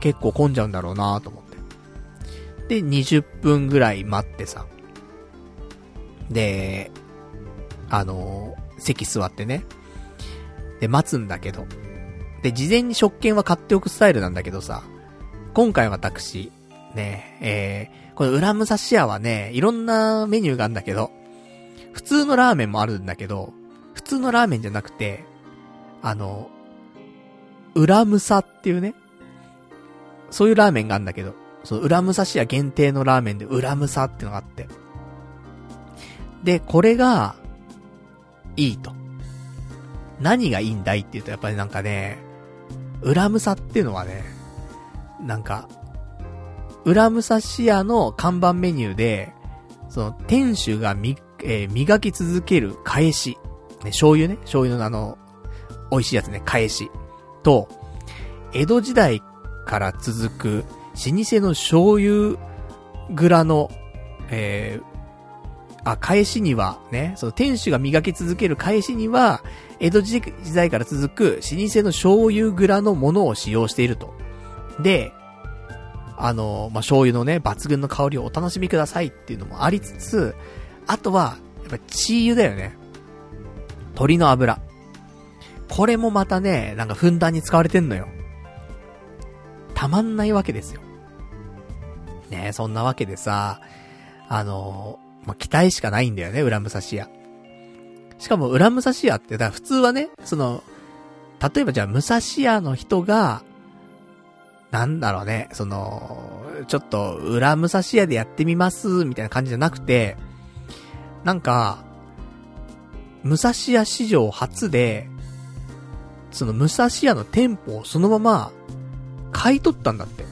結構混んじゃうんだろうなと思って。で、20分ぐらい待ってさ、で、あのー、席座ってね、で、待つんだけど、で、事前に食券は買っておくスタイルなんだけどさ、今回私、ね、えー、この裏武蔵屋はね、いろんなメニューがあるんだけど、普通のラーメンもあるんだけど、普通のラーメンじゃなくて、あの、裏むさっていうね、そういうラーメンがあるんだけど、その裏武蔵屋限定のラーメンで裏武蔵ってのがあって。で、これが、いいと。何がいいんだいって言うと、やっぱりなんかね、裏武蔵っていうのはね、なんか、裏武蔵屋の看板メニューで、その、店主がみ、えー、磨き続ける返し。ね、醤油ね。醤油のあの、美味しいやつね、返し。と、江戸時代から続く、老舗の醤油蔵の、えー、あ、返しには、ね、その店主が磨き続ける返しには、江戸時代から続く老舗の醤油蔵のものを使用していると。で、あの、まあ、醤油のね、抜群の香りをお楽しみくださいっていうのもありつつ、あとは、やっぱ、チー油だよね。鶏の油。これもまたね、なんかふんだんに使われてんのよ。たまんないわけですよ。ねそんなわけでさ、あのまあ、期待しかないんだよね、裏武蔵屋。しかも、裏武蔵屋って、だから普通はね、その、例えばじゃあ、武蔵屋の人が、なんだろうね、その、ちょっと、裏武蔵屋でやってみます、みたいな感じじゃなくて、なんか、武蔵屋史上初で、その武蔵屋の店舗をそのまま、買い取ったんだって。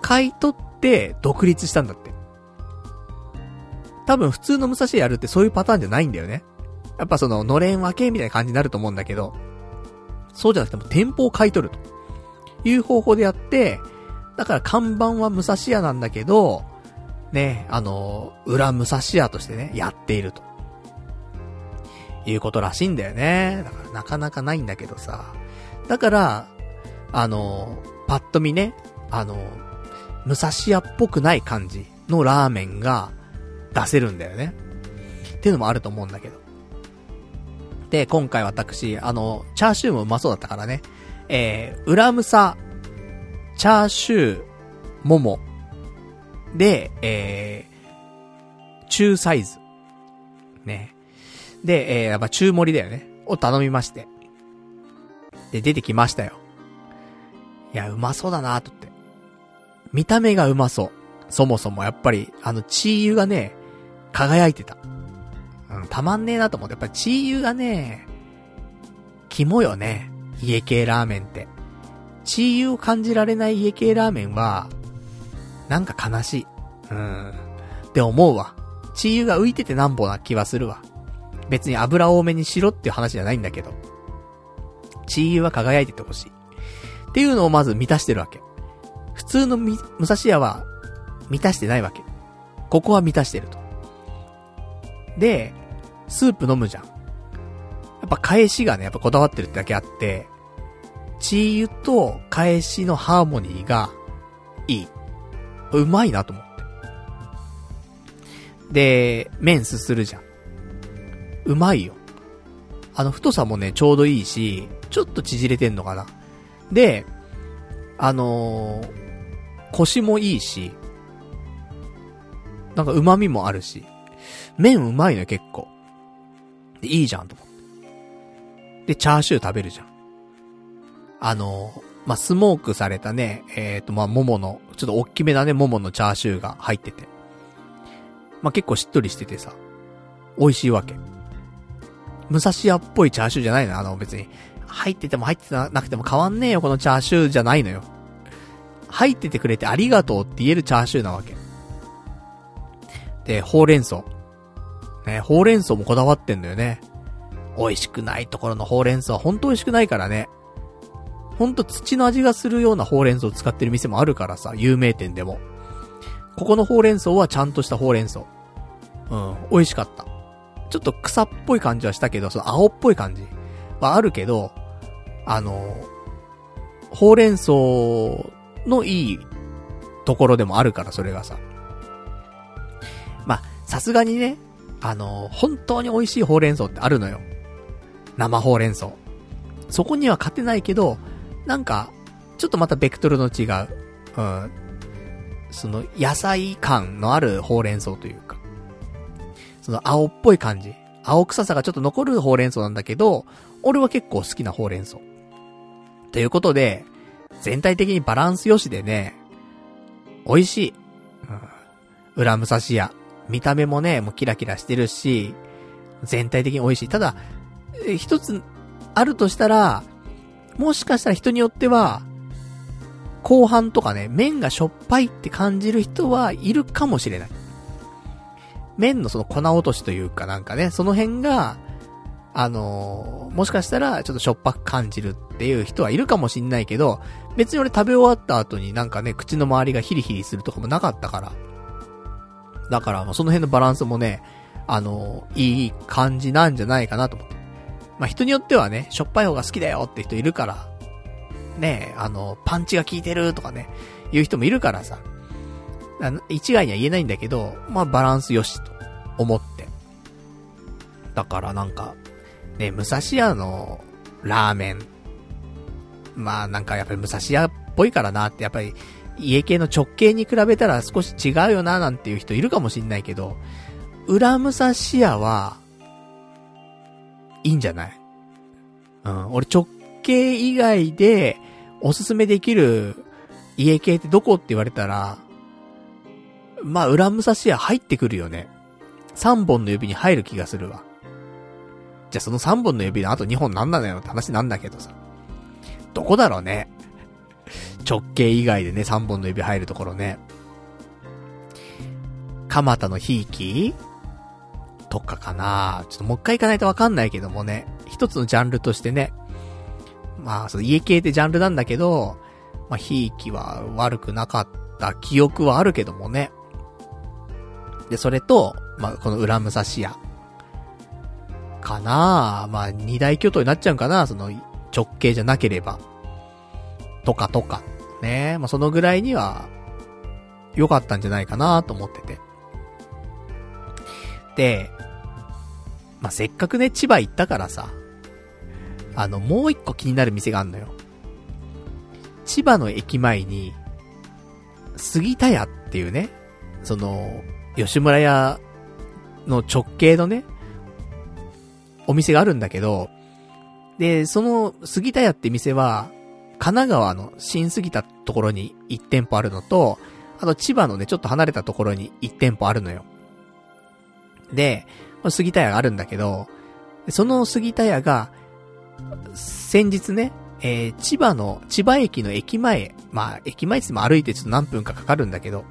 買い取って独立したんだって。多分普通の武蔵屋やるってそういうパターンじゃないんだよね。やっぱその、のれん分けみたいな感じになると思うんだけど、そうじゃなくても店舗を買い取ると。いう方法でやって、だから看板は武蔵屋なんだけど、ね、あの、裏武蔵屋としてね、やっていると。いうことらしいんだよね。だからなかなかないんだけどさ。だから、あの、パッと見ね、あの、武蔵屋っぽくない感じのラーメンが出せるんだよね。っていうのもあると思うんだけど。で、今回私、あの、チャーシューもうまそうだったからね、えー、裏ムサ、チャーシュー、もも、で、えー、中サイズ。ね。で、えー、やっぱ中盛りだよね。を頼みまして。で、出てきましたよ。いや、うまそうだなとって。見た目がうまそう。そもそもやっぱり、あの、チー油がね、輝いてた。うん、たまんねえなと思って。やっぱチー油がね、肝よね。家系ラーメンって。チー油を感じられない家系ラーメンは、なんか悲しい。うん。って思うわ。チー油が浮いててなんぼな気はするわ。別に油多めにしろっていう話じゃないんだけど。チー油は輝いててほしい。っていうのをまず満たしてるわけ。普通のみ、武蔵屋は満たしてないわけ。ここは満たしてると。で、スープ飲むじゃん。やっぱ返しがね、やっぱこだわってるってだけあって、チー油と返しのハーモニーがいい。うまいなと思って。で、麺すするじゃん。うまいよ。あの太さもね、ちょうどいいし、ちょっと縮れてんのかな。で、あのー、腰もいいし、なんか旨味もあるし、麺うまいのよ結構。で、いいじゃんと思って。で、チャーシュー食べるじゃん。あの、まあ、スモークされたね、えっ、ー、と、まあ、桃の、ちょっと大きめなね、桃のチャーシューが入ってて。まあ、結構しっとりしててさ、美味しいわけ。武蔵屋っぽいチャーシューじゃないのあの、別に。入ってても入ってなくても変わんねえよ、このチャーシューじゃないのよ。入っててくれてありがとうって言えるチャーシューなわけ。で、ほうれん草。ね、ほうれん草もこだわってんだよね。美味しくないところのほうれん草はほんと美味しくないからね。ほんと土の味がするようなほうれん草を使ってる店もあるからさ、有名店でも。ここのほうれん草はちゃんとしたほうれん草。うん、美味しかった。ちょっと草っぽい感じはしたけど、その青っぽい感じはあるけど、あの、ほうれん草のいいところでもあるから、それがさ。まあ、さすがにね、あの、本当に美味しいほうれん草ってあるのよ。生ほうれん草。そこには勝てないけど、なんか、ちょっとまたベクトルの違う、うん、その野菜感のあるほうれん草というか、その青っぽい感じ、青臭さがちょっと残るほうれん草なんだけど、俺は結構好きなほうれん草。ということで、全体的にバランス良しでね、美味しい。うん。裏武蔵屋。見た目もね、もうキラキラしてるし、全体的に美味しい。ただ、一つ、あるとしたら、もしかしたら人によっては、後半とかね、麺がしょっぱいって感じる人はいるかもしれない。麺のその粉落としというかなんかね、その辺が、あのー、もしかしたらちょっとしょっぱく感じるっていう人はいるかもしんないけど、別に俺食べ終わった後になんかね、口の周りがヒリヒリするとかもなかったから。だから、その辺のバランスもね、あのー、いい感じなんじゃないかなと思って。まあ、人によってはね、しょっぱい方が好きだよって人いるから、ね、あの、パンチが効いてるとかね、言う人もいるからさ、一概には言えないんだけど、まあ、バランスよしと思って。だからなんか、ね、武蔵屋のラーメン。まあなんかやっぱり武蔵屋っぽいからなって、やっぱり家系の直系に比べたら少し違うよななんていう人いるかもしんないけど、裏武蔵屋は、いいんじゃない？うん、俺直系以外でおすすめできる家系ってどこって言われたら、まあ、裏武蔵屋入ってくるよね。3本の指に入る気がするわ。じゃあその3本の指のあと2本なんなのよって話なんだけどさ。どこだろうね？直径以外でね、3本の指入るところね。蒲田のひいき？とかかなちょっともう一回行かないとわかんないけどもね。一つのジャンルとしてね。まあ、その家系ってジャンルなんだけど、まあ、ひいきは悪くなかった記憶はあるけどもね。で、それと、まあ、この裏武蔵屋。かなまあ、二大巨頭になっちゃうかなその、直径じゃなければ。とかとか。ねまあ、そのぐらいには、良かったんじゃないかなと思ってて。で、まあ、せっかくね、千葉行ったからさ、あの、もう一個気になる店があんのよ。千葉の駅前に、杉田屋っていうね、その、吉村屋の直系のね、お店があるんだけど、で、その杉田屋って店は、神奈川の新杉田ところに1店舗あるのと、あと千葉のね、ちょっと離れたところに1店舗あるのよ。で、杉田屋があるんだけど、その杉田屋が、先日ね、えー、千葉の、千葉駅の駅前、まあ、駅前っても歩いてちょっと何分かかかるんだけど、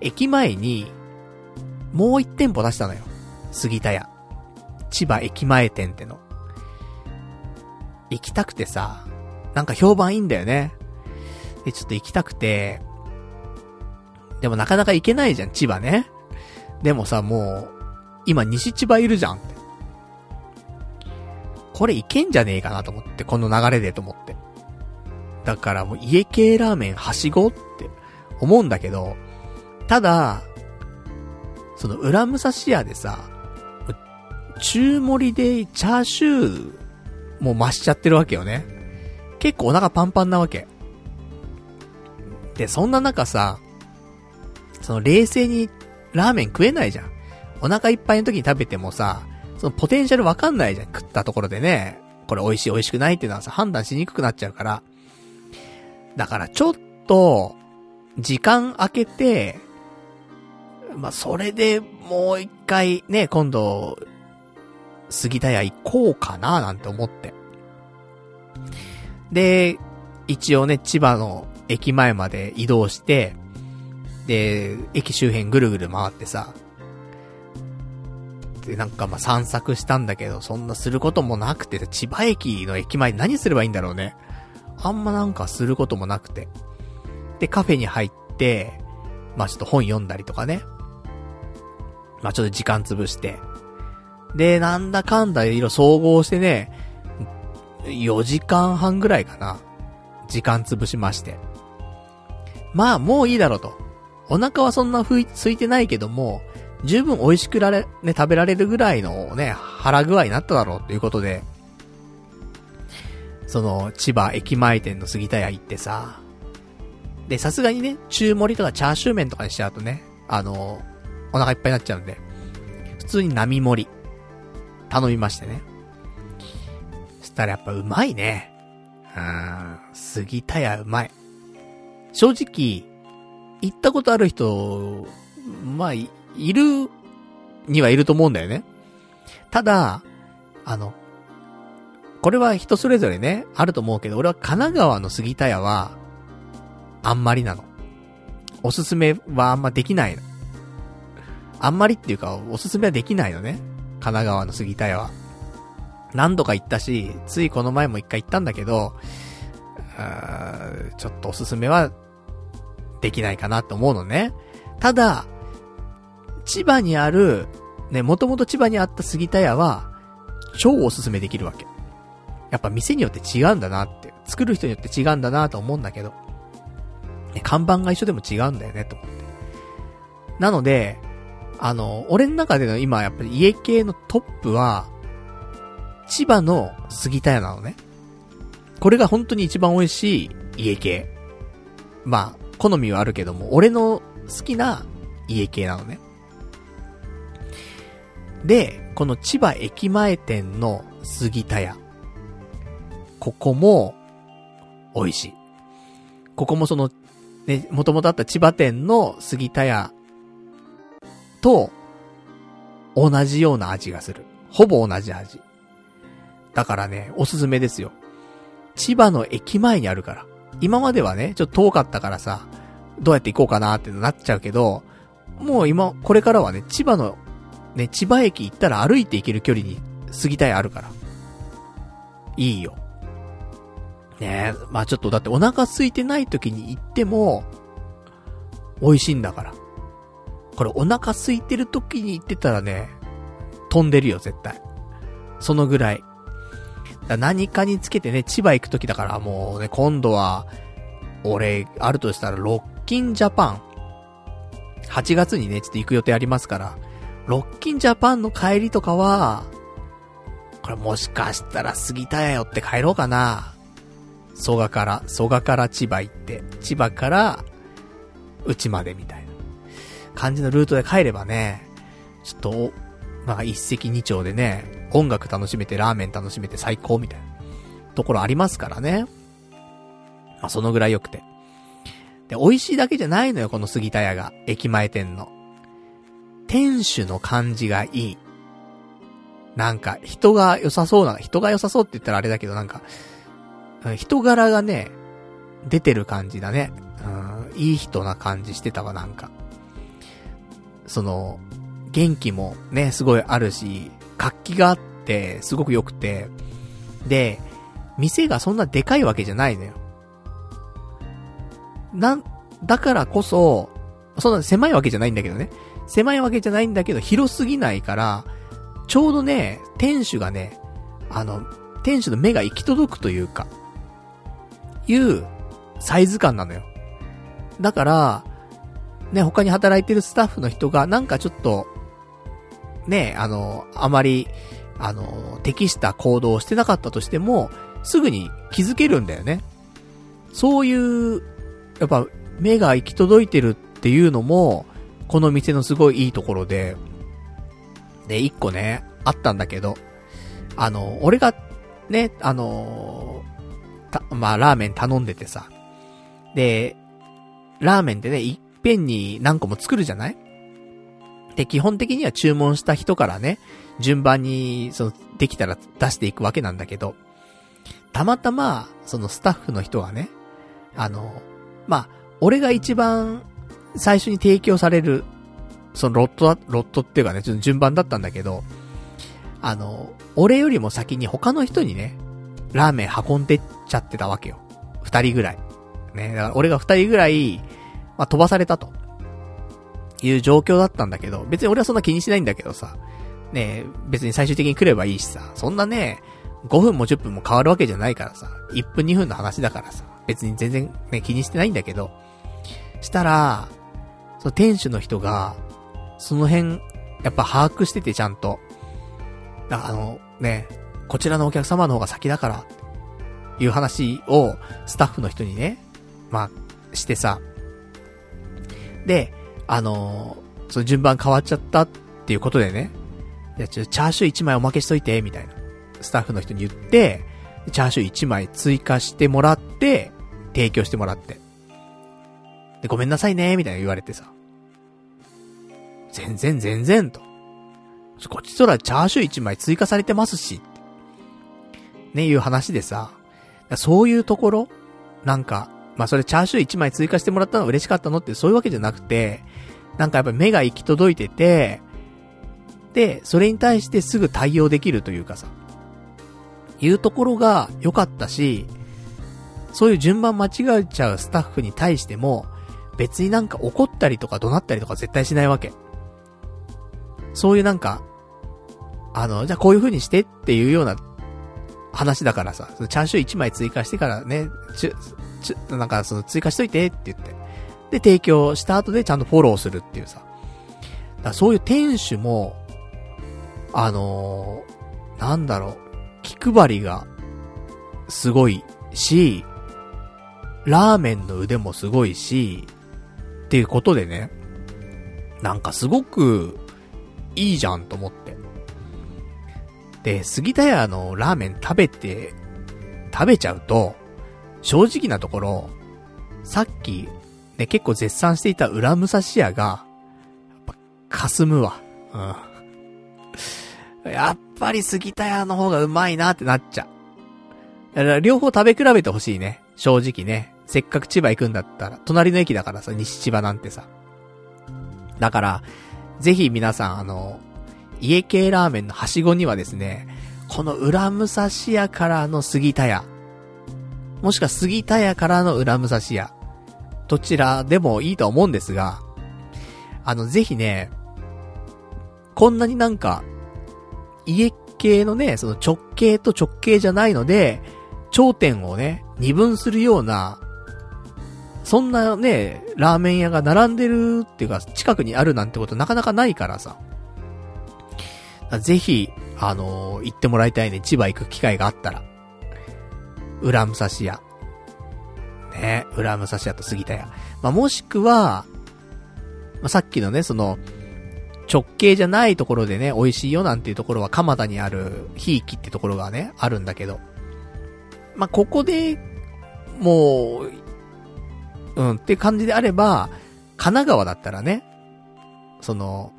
駅前に、もう一店舗出したのよ。杉田屋。千葉駅前店っての。行きたくてさ、なんか評判いいんだよね。で、ちょっと行きたくて、でもなかなか行けないじゃん、千葉ね。でもさ、もう、今西千葉いるじゃんって。これいけんじゃねえかなと思って、この流れでと思って。だからもう家系ラーメンはしごって思うんだけど、ただ、その裏武蔵屋でさ、中盛りでチャーシューも増しちゃってるわけよね。結構お腹パンパンなわけ。で、そんな中さ、その冷静にラーメン食えないじゃん。お腹いっぱいの時に食べてもさ、そのポテンシャルわかんないじゃん。食ったところでね。これ美味しい美味しくないっていうのはさ、判断しにくくなっちゃうから。だからちょっと、時間空けて、まあ、それでもう一回ね、今度、杉田屋行こうかななんて思って。で、一応ね、千葉の駅前まで移動して、で、駅周辺ぐるぐる回ってさ、で、なんかま散策したんだけど、そんなすることもなくて、千葉駅の駅前何すればいいんだろうね。あんまなんかすることもなくて。で、カフェに入って、まあちょっと本読んだりとかね。まあちょっと時間潰して。で、なんだかんだいろいろ総合してね、4時間半ぐらいかな。時間潰しまして。まあもういいだろうと。お腹はそんなふい、空いてないけども、十分美味しくられ、ね、食べられるぐらいのね、腹具合になっただろうということで、その、千葉駅前店の杉田屋行ってさ、で、さすがにね、中盛りとかチャーシュー麺とかにしちゃうとね、あの、お腹いっぱいになっちゃうんで、普通に並盛り、頼みましてね。そしたらやっぱうまいね。うん、杉田屋うまい。正直、行ったことある人、まあ、いるにはいると思うんだよね。ただ、あの、これは人それぞれね、あると思うけど、俺は神奈川の杉田屋は、あんまりなの。おすすめはあんまできないの。あんまりっていうか、おすすめはできないのね。神奈川の杉田屋は。何度か行ったし、ついこの前も一回行ったんだけど、ちょっとおすすめは、できないかなと思うのね。ただ、千葉にある、ね、もともと千葉にあった杉田屋は、超おすすめできるわけ。やっぱ店によって違うんだなって、作る人によって違うんだなと思うんだけど、ね、看板が一緒でも違うんだよね、と思って。なので、あの、俺の中での今やっぱり家系のトップは、千葉の杉田屋なのね。これが本当に一番美味しい家系。まあ、好みはあるけども、俺の好きな家系なのね。で、この千葉駅前店の杉田屋。ここも、美味しい。ここもその、ね、もともとあった千葉店の杉田屋と、同じような味がする。ほぼ同じ味。だからね、おすすめですよ。千葉の駅前にあるから。今まではね、ちょっと遠かったからさ、どうやって行こうかなってなっちゃうけど、もう今、これからはね、千葉の、ね、千葉駅行ったら歩いて行ける距離に過ぎたいあるから。いいよ。ねえ、まあちょっとだってお腹空いてない時に行っても、美味しいんだから。これお腹空いてる時に行ってたらね、飛んでるよ、絶対。そのぐらい。だ何かにつけてね、千葉行く時だからもうね、今度は、俺、あるとしたら、ロッキンジャパン。8月にね、ちょっと行く予定ありますから、ロッキンジャパンの帰りとかは、これもしかしたら杉田屋寄って帰ろうかな。蘇我から、蘇我から千葉行って、千葉から、うちまでみたいな感じのルートで帰ればね、ちょっと、まあ一石二鳥でね、音楽楽しめてラーメン楽しめて最高みたいなところありますからね。まあそのぐらい良くて。で、美味しいだけじゃないのよ、この杉田屋が。駅前店の。店主の感じがいい。なんか、人が良さそうな、人が良さそうって言ったらあれだけど、なんか、人柄がね、出てる感じだね。うん、いい人な感じしてたわ、なんか。その、元気もね、すごいあるし、活気があって、すごく良くて、で、店がそんなでかいわけじゃないのよ。なん、だからこそ、そんな狭いわけじゃないんだけどね。狭いわけじゃないんだけど、広すぎないから、ちょうどね、店主がね、あの、店主の目が行き届くというか、いうサイズ感なのよ。だから、ね、他に働いてるスタッフの人がなんかちょっと、ね、あの、あまり、あの、適した行動をしてなかったとしても、すぐに気づけるんだよね。そういう、やっぱ、目が行き届いてるっていうのも、この店のすごいいいところで、で、一個ね、あったんだけど、あの、俺が、ね、あの、た、まあ、ラーメン頼んでてさ。で、ラーメンってね、いっぺんに何個も作るじゃない？で、基本的には注文した人からね、順番に、その、できたら出していくわけなんだけど、たまたま、そのスタッフの人がね、あの、まあ、俺が一番最初に提供される、そのロットロットっていうかね、ちょっと順番だったんだけど、あの、俺よりも先に他の人にね、ラーメン運んでっちゃってたわけよ。二人ぐらい。ね、だから俺が二人ぐらい、まあ、飛ばされたと。いう状況だったんだけど、別に俺はそんな気にしないんだけどさ、ね別に最終的に来ればいいしさ、そんなね、5分も10分も変わるわけじゃないからさ、1分2分の話だからさ、別に全然ね、気にしてないんだけど、したら、その店主の人が、その辺、やっぱ把握しててちゃんと、あの、ね、こちらのお客様の方が先だから、いう話をスタッフの人にね、まあ、してさ。で、あのー、その順番変わっちゃったっていうことでね、いや、ちょ、チャーシュー1枚おまけしといて、みたいな。スタッフの人に言って、チャーシュー1枚追加してもらって、提供してもらって。で、ごめんなさいね、みたいな言われてさ。全然全然と。こっちとらチャーシュー1枚追加されてますし。ね、いう話でさ。そういうところなんか、まあそれチャーシュー1枚追加してもらったの嬉しかったのってそういうわけじゃなくて、なんかやっぱ目が行き届いてて、で、それに対してすぐ対応できるというかさ、いうところが良かったし、そういう順番間違えちゃうスタッフに対しても、別になんか怒ったりとか怒鳴ったりとか絶対しないわけ。そういうなんか、あの、じゃあこういう風にしてっていうような話だからさ、チャーシュー1枚追加してからね、ちゅ、ちゅ、なんかその追加しといてって言って。で、提供した後でちゃんとフォローするっていうさ。だそういう店主も、あのー、なんだろう、気配りが、すごいし、ラーメンの腕もすごいし、っていうことでね、なんかすごく、いいじゃんと思って。で、杉田屋のラーメン食べて、食べちゃうと、正直なところ、さっき、ね、結構絶賛していた裏武蔵屋が、やっぱ、霞むわ。うん。やっぱり杉田屋の方がうまいなってなっちゃう。だから両方食べ比べてほしいね。正直ね。せっかく千葉行くんだったら、隣の駅だからさ、西千葉なんてさ。だから、ぜひ皆さん、あの、家系ラーメンのはしごにはですね、この裏武蔵屋からの杉田屋、もしくは杉田屋からの裏武蔵屋、どちらでもいいと思うんですが、あの、ぜひね、こんなになんか、家系のね、その直径と直径じゃないので、頂点をね、二分するような、そんなね、ラーメン屋が並んでるっていうか、近くにあるなんてことなかなかないからさ。ぜひ、あのー、行ってもらいたいね。千葉行く機会があったら。裏武蔵屋。ね、裏武蔵屋と杉田屋。まあ、もしくは、まあ、さっきのね、その、直径じゃないところでね、美味しいよなんていうところは、蒲田にある、ひいきってところがね、あるんだけど。まあ、ここで、もう、うんって感じであれば、神奈川だったらね、その、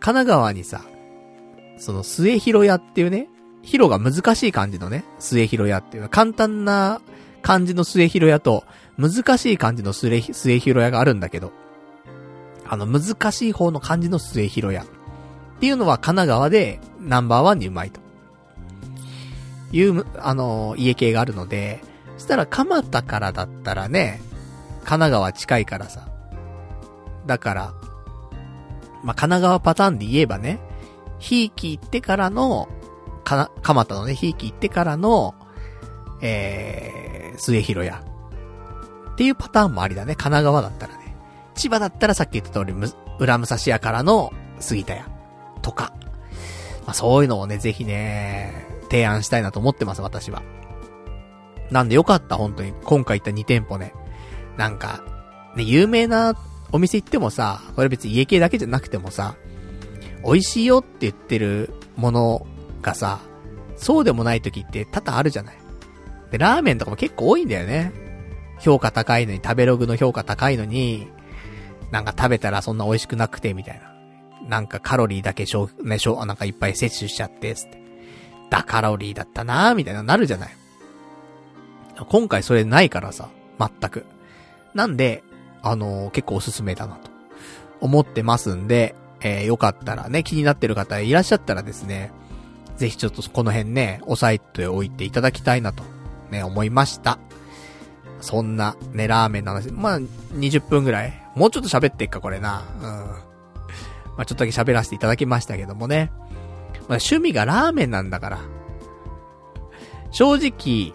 神奈川にさ、その末広屋っていうね、広が難しい感じのね、末広屋っていう簡単な感じの末広屋と、難しい感じの末末広屋があるんだけど、あの難しい方の感じの末広屋っていうのは神奈川でナンバーワンにうまいと。いう、あの、家系があるので、そしたら蒲田からだったらね、神奈川近いからさ。だから、まあ、神奈川パターンで言えばね、ひいき行ってからの、かな、蒲田のね、ひいき行ってからの、えー、末広屋。っていうパターンもありだね。神奈川だったらね。千葉だったらさっき言った通り、む、裏武蔵屋からの杉田屋。とか。まあ、そういうのをね、ぜひね、提案したいなと思ってます、私は。なんでよかった、本当に。今回行った2店舗ね。なんか、ね、有名なお店行ってもさ、これ別に家系だけじゃなくてもさ、美味しいよって言ってるものがさ、そうでもない時って多々あるじゃない。で、ラーメンとかも結構多いんだよね。評価高いのに、食べログの評価高いのに、なんか食べたらそんな美味しくなくて、みたいな。なんかカロリーだけ消、ね、消、なんかいっぱい摂取しちゃって、つって。だカロリーだったなーみたいななるじゃない。今回それないからさ、全く。なんで、あのー、結構おすすめだなと。思ってますんで、えー、よかったらね、気になってる方いらっしゃったらですね、ぜひちょっとこの辺ね、押さえておいていただきたいなと、ね、思いました。そんな、ね、ラーメンの話。まあ、20分ぐらい。もうちょっと喋ってっか、これな。うん。まあ、ちょっとだけ喋らせていただきましたけどもね。まあ、趣味がラーメンなんだから。正直、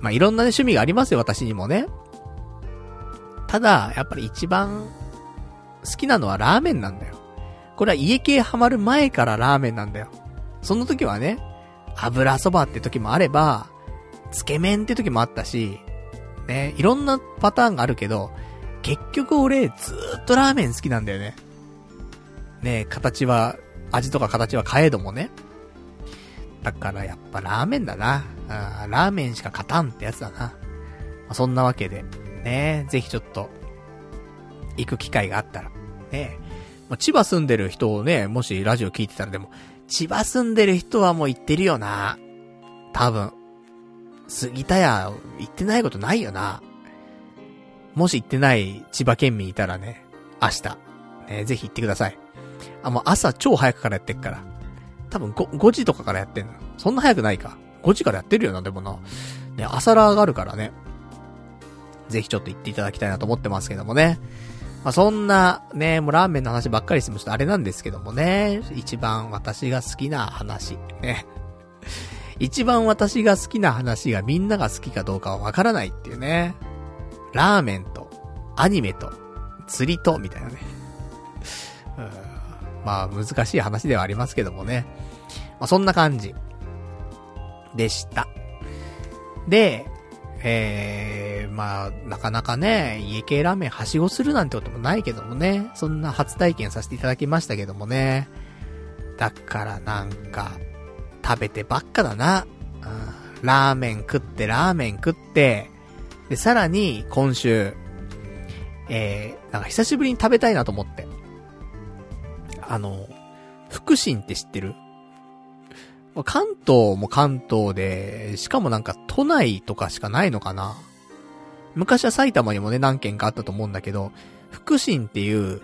まあ、いろんな、ね、趣味がありますよ、私にもね。ただ、やっぱり一番好きなのはラーメンなんだよ。これは家系ハマる前からラーメンなんだよ。その時はね、油そばって時もあれば、つけ麺って時もあったし、ね、いろんなパターンがあるけど、結局俺ずーっとラーメン好きなんだよね。ね形は、味とか形は変えどもね。だからやっぱラーメンだな。あーラーメンしか勝たんってやつだな。そんなわけで、ねぜひちょっと、行く機会があったら。ね。まあ、千葉住んでる人をね、もしラジオ聞いてたらでも、千葉住んでる人はもう行ってるよな。多分。杉田屋、行ってないことないよな。もし行ってない千葉県民いたらね、明日、ね、ぜひ行ってください。あ、もう朝超早くからやってっから。多分 5, 5時とかからやってんの。そんな早くないか。5時からやってるよな、でもな。ね、朝ラーがあるからね。ぜひちょっと行っていただきたいなと思ってますけどもね。まあ、そんな、ね、もうラーメンの話ばっかりしてもちょっとあれなんですけどもね。一番私が好きな話。ね。一番私が好きな話がみんなが好きかどうかはわからないっていうね。ラーメンと、アニメと、釣りと、みたいなね。うんまあ、難しい話ではありますけどもね。まあ、そんな感じ。でした。で、えー、まあ、なかなかね、家系ラーメンはしごするなんてこともないけどもね、そんな初体験させていただきましたけどもね。だからなんか、食べてばっかだな。うん、ラーメン食ってラーメン食って、で、さらに今週、えー、なんか久しぶりに食べたいなと思って。あの、福神って知ってる？関東も関東で、しかもなんか都内とかしかないのかな昔は埼玉にもね、何軒かあったと思うんだけど、福神っていう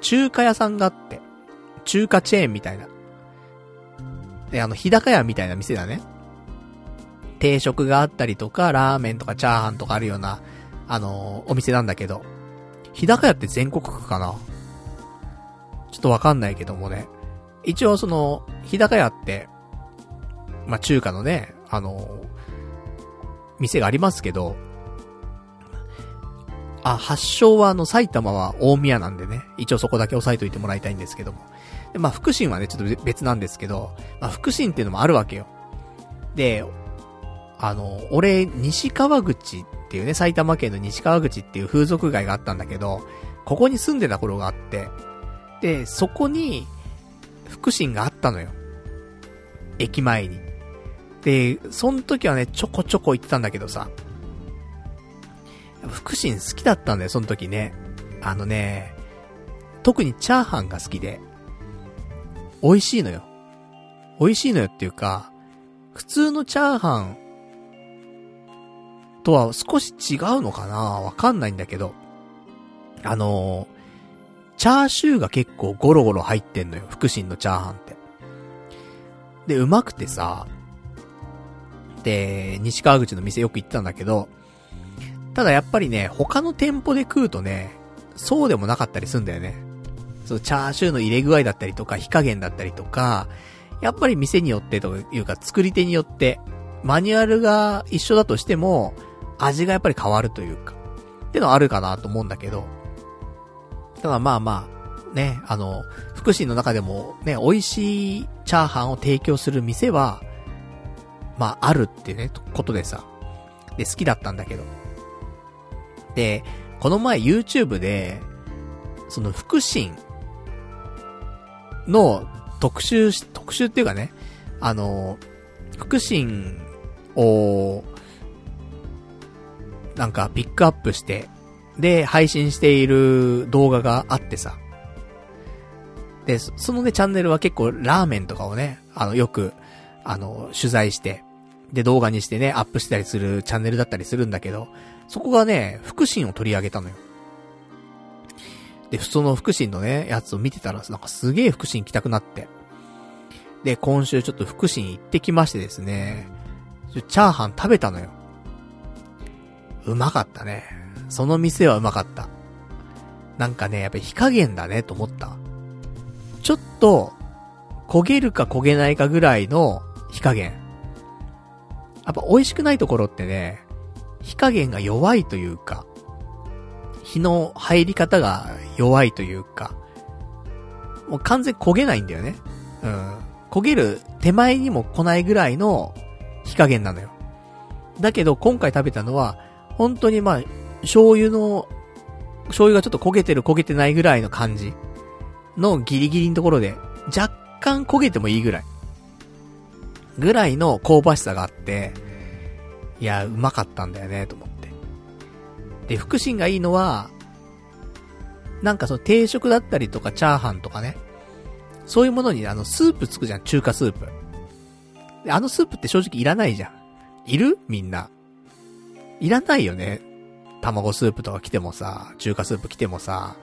中華屋さんがあって、中華チェーンみたいな。で、あの、日高屋みたいな店だね。定食があったりとか、ラーメンとかチャーハンとかあるような、あのー、お店なんだけど、日高屋って全国区かなちょっとわかんないけどもね。一応その、日高屋って、まあ、中華のね、あの、店がありますけど、あ、発祥はあの、埼玉は大宮なんでね、一応そこだけ押さえといてもらいたいんですけども。で、まあ、福神はね、ちょっと別なんですけど、まあ、福神っていうのもあるわけよ。で、あの、俺、西川口っていうね、埼玉県の西川口っていう風俗街があったんだけど、ここに住んでた頃があって、で、そこに、福神があったのよ。駅前に。で、その時はね、ちょこちょこ行ってたんだけどさ、福神好きだったんだよ、その時ね。あのね、特にチャーハンが好きで、美味しいのよ。美味しいのよっていうか、普通のチャーハンとは少し違うのかなわかんないんだけど、あのチャーシューが結構ゴロゴロ入ってんのよ、福神のチャーハンって。で、うまくてさ、で、西川口の店よく行ってたんだけど、ただやっぱりね、他の店舗で食うとね、そうでもなかったりすんだよね。そのチャーシューの入れ具合だったりとか、火加減だったりとか、やっぱり店によってというか、作り手によって、マニュアルが一緒だとしても、味がやっぱり変わるというか、ってのはあるかなと思うんだけど、ただまあまあ、ね、あの、福祉の中でもね、美味しいチャーハンを提供する店は、まあ、あるってね、ことでさ。で、好きだったんだけど。で、この前 YouTube で、その福神の特集し特集っていうかね、あの、福神を、なんかピックアップして、で、配信している動画があってさ。で、そのね、チャンネルは結構ラーメンとかをね、あの、よく、あの、取材して、で、動画にしてね、アップしたりするチャンネルだったりするんだけど、そこがね、福神を取り上げたのよ。で、その福神のね、やつを見てたら、なんかすげえ福神行きたくなって。で、今週ちょっと福神行ってきましてですね、チャーハン食べたのよ。うまかったね。その店はうまかった。なんかね、やっぱり火加減だねと思った。ちょっと、焦げるか焦げないかぐらいの火加減。やっぱ美味しくないところってね、火加減が弱いというか、火の入り方が弱いというか、もう完全焦げないんだよね。うん。焦げる手前にも来ないぐらいの火加減なのよ。だけど今回食べたのは、本当にまあ、醤油の、醤油がちょっと焦げてる焦げてないぐらいの感じのギリギリのところで、若干焦げてもいいぐらい。ぐらいの香ばしさがあって、いや、うまかったんだよね、と思って。で、福神がいいのは、なんかその定食だったりとかチャーハンとかね、そういうものにあのスープつくじゃん、中華スープ。あのスープって正直いらないじゃん。いる？みんな。いらないよね。卵スープとか来てもさ、中華スープ来てもさ、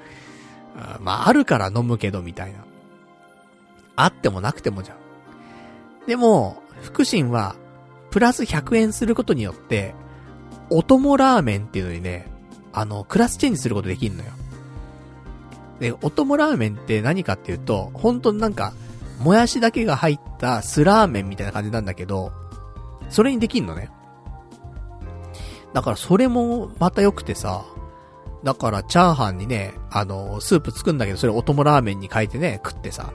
まあ、あるから飲むけど、みたいな。あってもなくてもじゃん。でも、福神は、プラス100円することによって、お供ラーメンっていうのにね、あの、クラスチェンジすることできんのよ。で、お供ラーメンって何かっていうと、本当になんか、もやしだけが入ったスラーメンみたいな感じなんだけど、それにできんのね。だからそれもまた良くてさ、だからチャーハンにね、あの、スープ作るんだけど、それお供ラーメンに変えてね、食ってさ、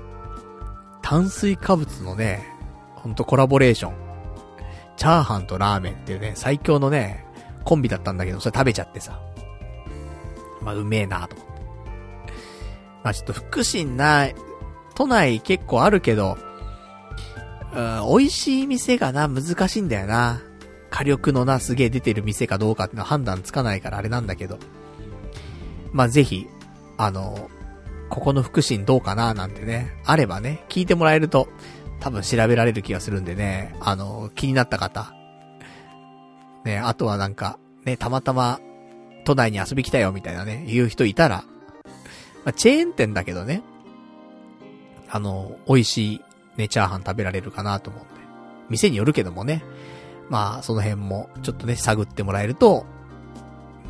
炭水化物のね、ほんとコラボレーション。チャーハンとラーメンっていうね、最強のね、コンビだったんだけど、それ食べちゃってさ。まあ、うめえなと思って。まあ、ちょっと福神な、都内結構あるけど、うん、美味しい店がな、難しいんだよな。火力のな、すげえ出てる店かどうかってのは判断つかないからあれなんだけど。まあ、ぜひ、あの、ここの福神どうかななんてね、あればね、聞いてもらえると、多分調べられる気がするんでね、あの、気になった方。ね、あとはなんか、ね、たまたま、都内に遊び来たよみたいなね、言う人いたら、まあ、チェーン店だけどね、あの、美味しいね、チャーハン食べられるかなと思うんで。店によるけどもね、まあ、その辺も、ちょっとね、探ってもらえると、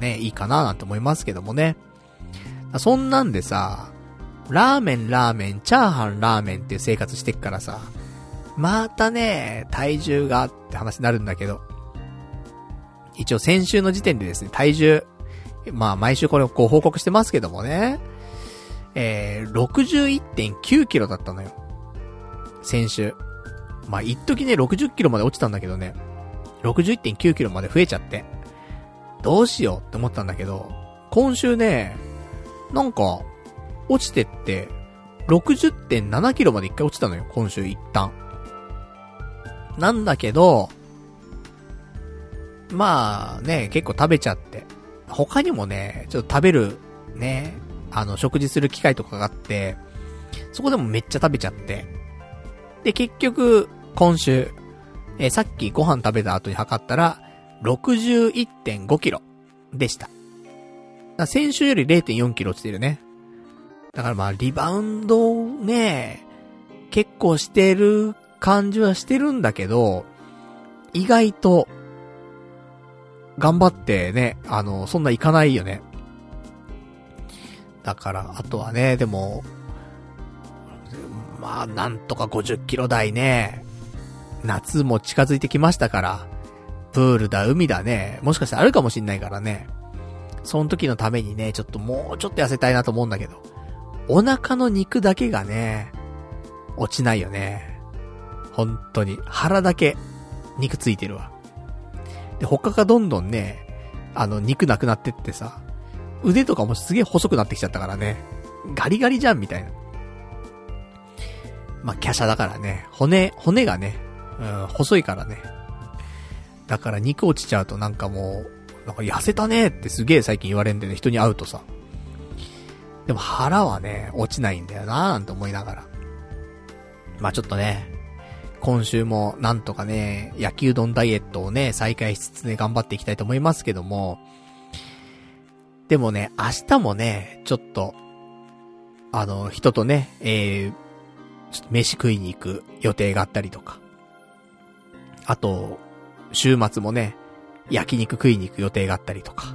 ね、いいかななんて思いますけどもね。そんなんでさ、ラーメン、ラーメン、チャーハン、ラーメンっていう生活してっからさ、またね、体重がって話になるんだけど、一応先週の時点でですね、体重、まあ毎週これをご報告してますけどもね、えー、61.9キロだったのよ。先週。まあ、一時ね、60キロまで落ちたんだけどね、61.9キロまで増えちゃって、どうしようって思ったんだけど、今週ね、なんか、落ちてって、60.7キロまで一回落ちたのよ、今週一旦。なんだけど、まあね、結構食べちゃって。他にもね、ちょっと食べる、ね、あの、食事する機会とかがあって、そこでもめっちゃ食べちゃって。で、結局、今週、えー、さっきご飯食べた後に測ったら、61.5キロでした。先週より0.4キロ落ちてるね。だからまあ、リバウンドね、結構してる感じはしてるんだけど、意外と、頑張ってね、あの、そんないかないよね。だから、あとはね、でも、まあ、なんとか50キロ台ね、夏も近づいてきましたから、プールだ、海だね、もしかしたらあるかもしんないからね、その時のためにね、ちょっともうちょっと痩せたいなと思うんだけど、お腹の肉だけがね、落ちないよね。本当に。腹だけ、肉ついてるわ。で、他がどんどんね、あの、肉なくなってってさ、腕とかもすげえ細くなってきちゃったからね。ガリガリじゃんみたいな。まあ、華奢だからね。骨、骨がね、うん、細いからね。だから肉落ちちゃうとなんかもう、なんか痩せたねってすげえ最近言われんでね、人に会うとさ。でも腹はね、落ちないんだよなーなんて思いながら。まあちょっとね、今週もなんとかね、焼きうどんダイエットをね、再開しつつね、頑張っていきたいと思いますけども、でもね、明日もね、ちょっと、あの、人とね、えー、ちょっと飯食いに行く予定があったりとか。あと、週末もね、焼肉食いに行く予定があったりとか。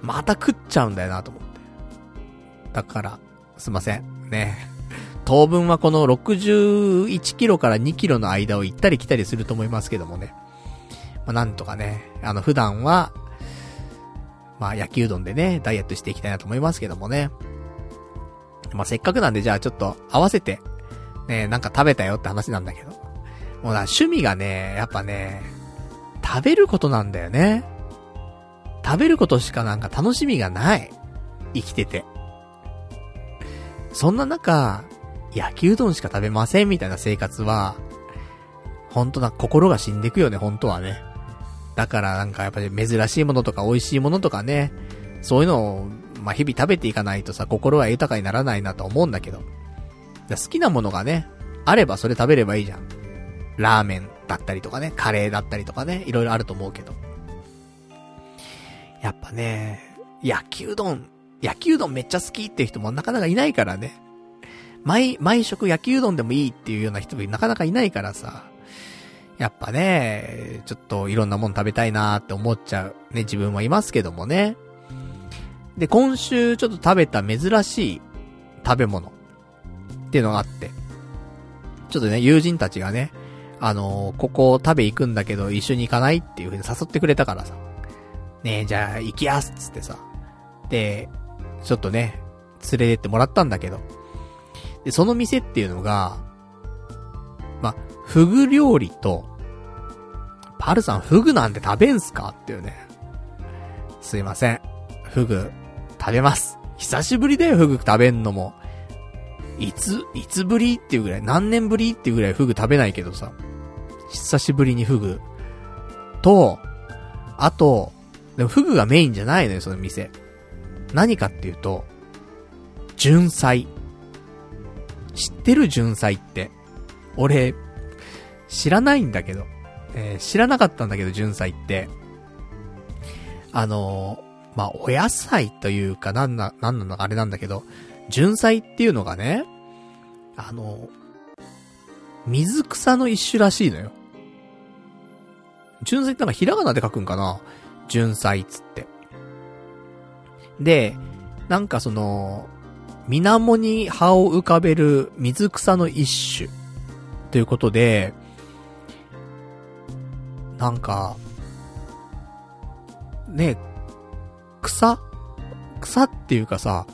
また食っちゃうんだよなと思って。だから、すいません。ね。当分はこの61キロから2キロの間を行ったり来たりすると思いますけどもね。まあ、なんとかね、あの、普段は、まあ、焼きうどんでね、ダイエットしていきたいなと思いますけどもね。まあ、せっかくなんで、じゃあちょっと合わせて、ね、なんか食べたよって話なんだけど。もうな、趣味がね、やっぱね、食べることなんだよね。食べることしかなんか楽しみがない。生きてて。そんな中、焼きうどんしか食べませんみたいな生活は、ほんとな、心が死んでくよね、本当はね。だからなんかやっぱり珍しいものとか美味しいものとかね、そういうのを、まあ日々食べていかないとさ、心は豊かにならないなと思うんだけど。好きなものがね、あればそれ食べればいいじゃん。ラーメンだったりとかね、カレーだったりとかね、いろいろあると思うけど。やっぱね、焼きうどん、焼きうどんめっちゃ好きっていう人もなかなかいないからね。毎、毎食焼きうどんでもいいっていうような人もなかなかいないからさ。やっぱね、ちょっといろんなもん食べたいなーって思っちゃう。ね、自分はいますけどもね。で、今週ちょっと食べた珍しい食べ物っていうのがあって。ちょっとね、友人たちがね、あのー、ここ食べ行くんだけど一緒に行かないっていう風に誘ってくれたからさ。ねえ、じゃあ行きやすっつってさ。で、ちょっとね、連れてってもらったんだけど。で、その店っていうのが、ま、フグ料理と、パルさんフグなんて食べんすか？っていうね。すいません。フグ、食べます。久しぶりだよ、フグ食べんのも。いつ、いつぶり？っていうぐらい、何年ぶり？っていうぐらいフグ食べないけどさ。久しぶりにフグ。と、あと、でもフグがメインじゃないのよ、その店。何かっていうと、純菜。知ってる純菜って。俺、知らないんだけど。えー、知らなかったんだけど、純菜って。あのー、まあ、お野菜というか、なんな、なんなのあれなんだけど、純菜っていうのがね、あの、水草の一種らしいのよ。純菜ってなんかひらがなで書くんかな？純菜つって。で、なんかその、水面に葉を浮かべる水草の一種。ということで、なんか、ね、草草っていうかさ、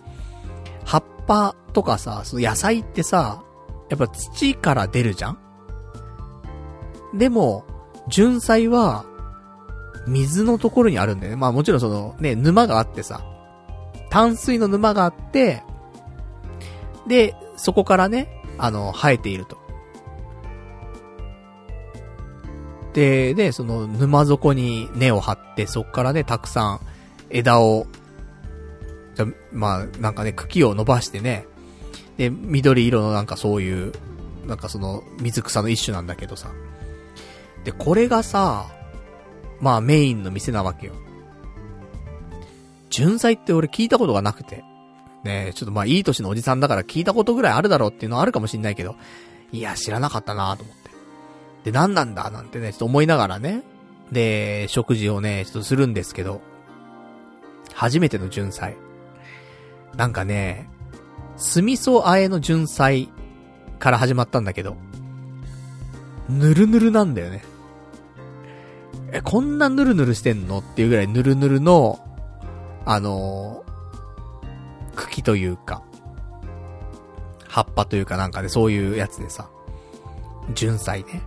葉っぱとかさ、その野菜ってさ、やっぱ土から出るじゃん？でも、純菜は、水のところにあるんだよね。まあもちろんその、ね、沼があってさ、淡水の沼があって、で、そこからね、あの、生えていると。で、で、その沼底に根を張って、そこからね、たくさん枝を、じゃ、まあ、なんかね、茎を伸ばしてね、で、緑色のなんかそういう、なんかその、水草の一種なんだけどさ。で、これがさ、まあメインの店なわけよ。純菜って俺聞いたことがなくて。ねちょっとまあいい年のおじさんだから聞いたことぐらいあるだろうっていうのはあるかもしんないけど、いや、知らなかったなと思って。で、何なんだなんてね、ちょっと思いながらね、で、食事をね、ちょっとするんですけど、初めての純菜。なんかね、酢味噌あえの純菜から始まったんだけど、ぬるぬるなんだよね。え、こんなぬるぬるしてんのっていうぐらいぬるぬるの、あのというか、葉っぱというかなんかね、そういうやつでさ、純菜ね。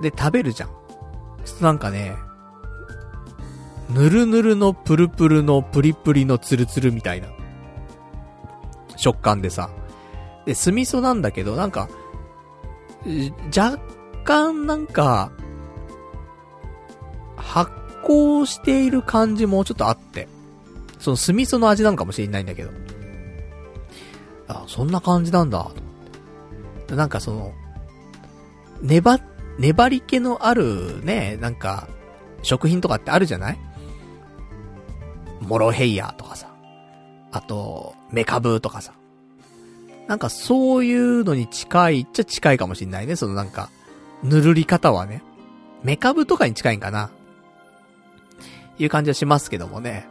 で、食べるじゃん。なんかね、ぬるぬるのプルプルのプリプリのツルツルみたいな、食感でさ。で、酢味噌なんだけど、なんか、若干なんか、発酵している感じもちょっとあって。その酢味噌の味なのかもしれないんだけど。あ、そんな感じなんだ。なんかその、粘、粘り気のあるね、なんか、食品とかってあるじゃない？モロヘイヤとかさ。あと、メカブとかさ。なんかそういうのに近いっちゃ近いかもしんないね。そのなんか、ぬるり方はね。メカブとかに近いんかな。いう感じはしますけどもね。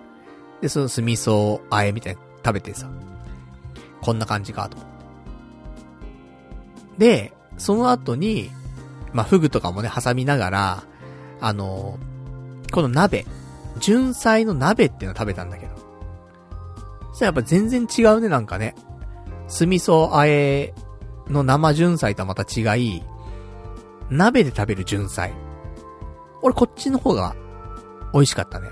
で、その酢味噌あえみたいに食べてさ。こんな感じかと。で、その後に、まあ、フグとかもね、挟みながら、あのー、この鍋、純菜の鍋っていうの食べたんだけど。そしたらやっぱ全然違うね、なんかね。酢味噌あえの生純菜とはまた違い、鍋で食べる純菜。俺こっちの方が美味しかったね。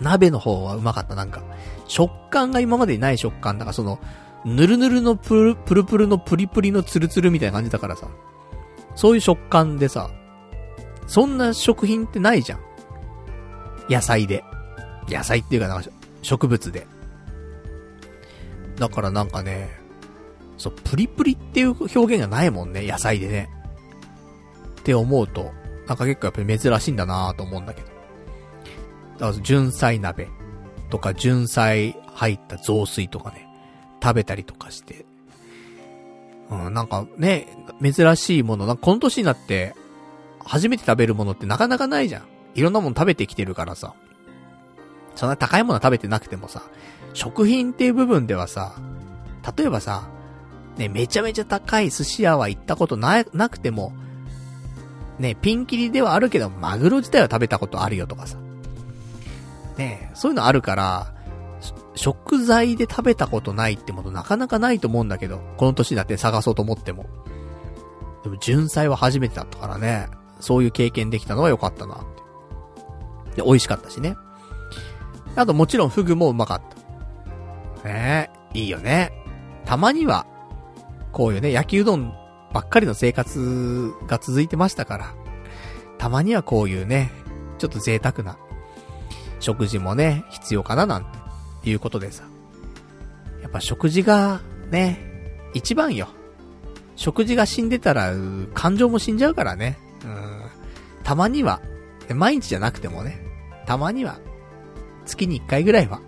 鍋の方はうまかった、なんか。食感が今までにない食感だから、その、ぬるぬるのプル、プルプルのプリプリのツルツルみたいな感じだからさ。そういう食感でさ、そんな食品ってないじゃん。野菜で。野菜っていうかなんか、植物で。だからなんかね、そう、プリプリっていう表現がないもんね、野菜でね。って思うと、なんか結構やっぱり珍しいんだなと思うんだけど。だから、純菜鍋とか、純菜入った雑炊とかね、食べたりとかして。うん、なんかね、珍しいもの、なんかこの年になって、初めて食べるものってなかなかないじゃん。いろんなもの食べてきてるからさ。そんな高いもの食べてなくてもさ、食品っていう部分ではさ、例えばさ、ね、めちゃめちゃ高い寿司屋は行ったことな、なくても、ね、ピンキリではあるけど、マグロ自体は食べたことあるよとかさ。ね、そういうのあるから、食材で食べたことないってものなかなかないと思うんだけど、この年だって探そうと思っても。でも、純菜は初めてだったからね、そういう経験できたのは良かったなって。で、美味しかったしね。あともちろんフグもうまかった。ねえ、いいよね。たまには、こういうね、焼きうどんばっかりの生活が続いてましたから、たまにはこういうね、ちょっと贅沢な食事もね、必要かななんていうことでさ。やっぱ食事がね、一番よ。食事が死んでたら、感情も死んじゃうからね。うん。たまには、毎日じゃなくてもね、たまには、月に一回ぐらいは、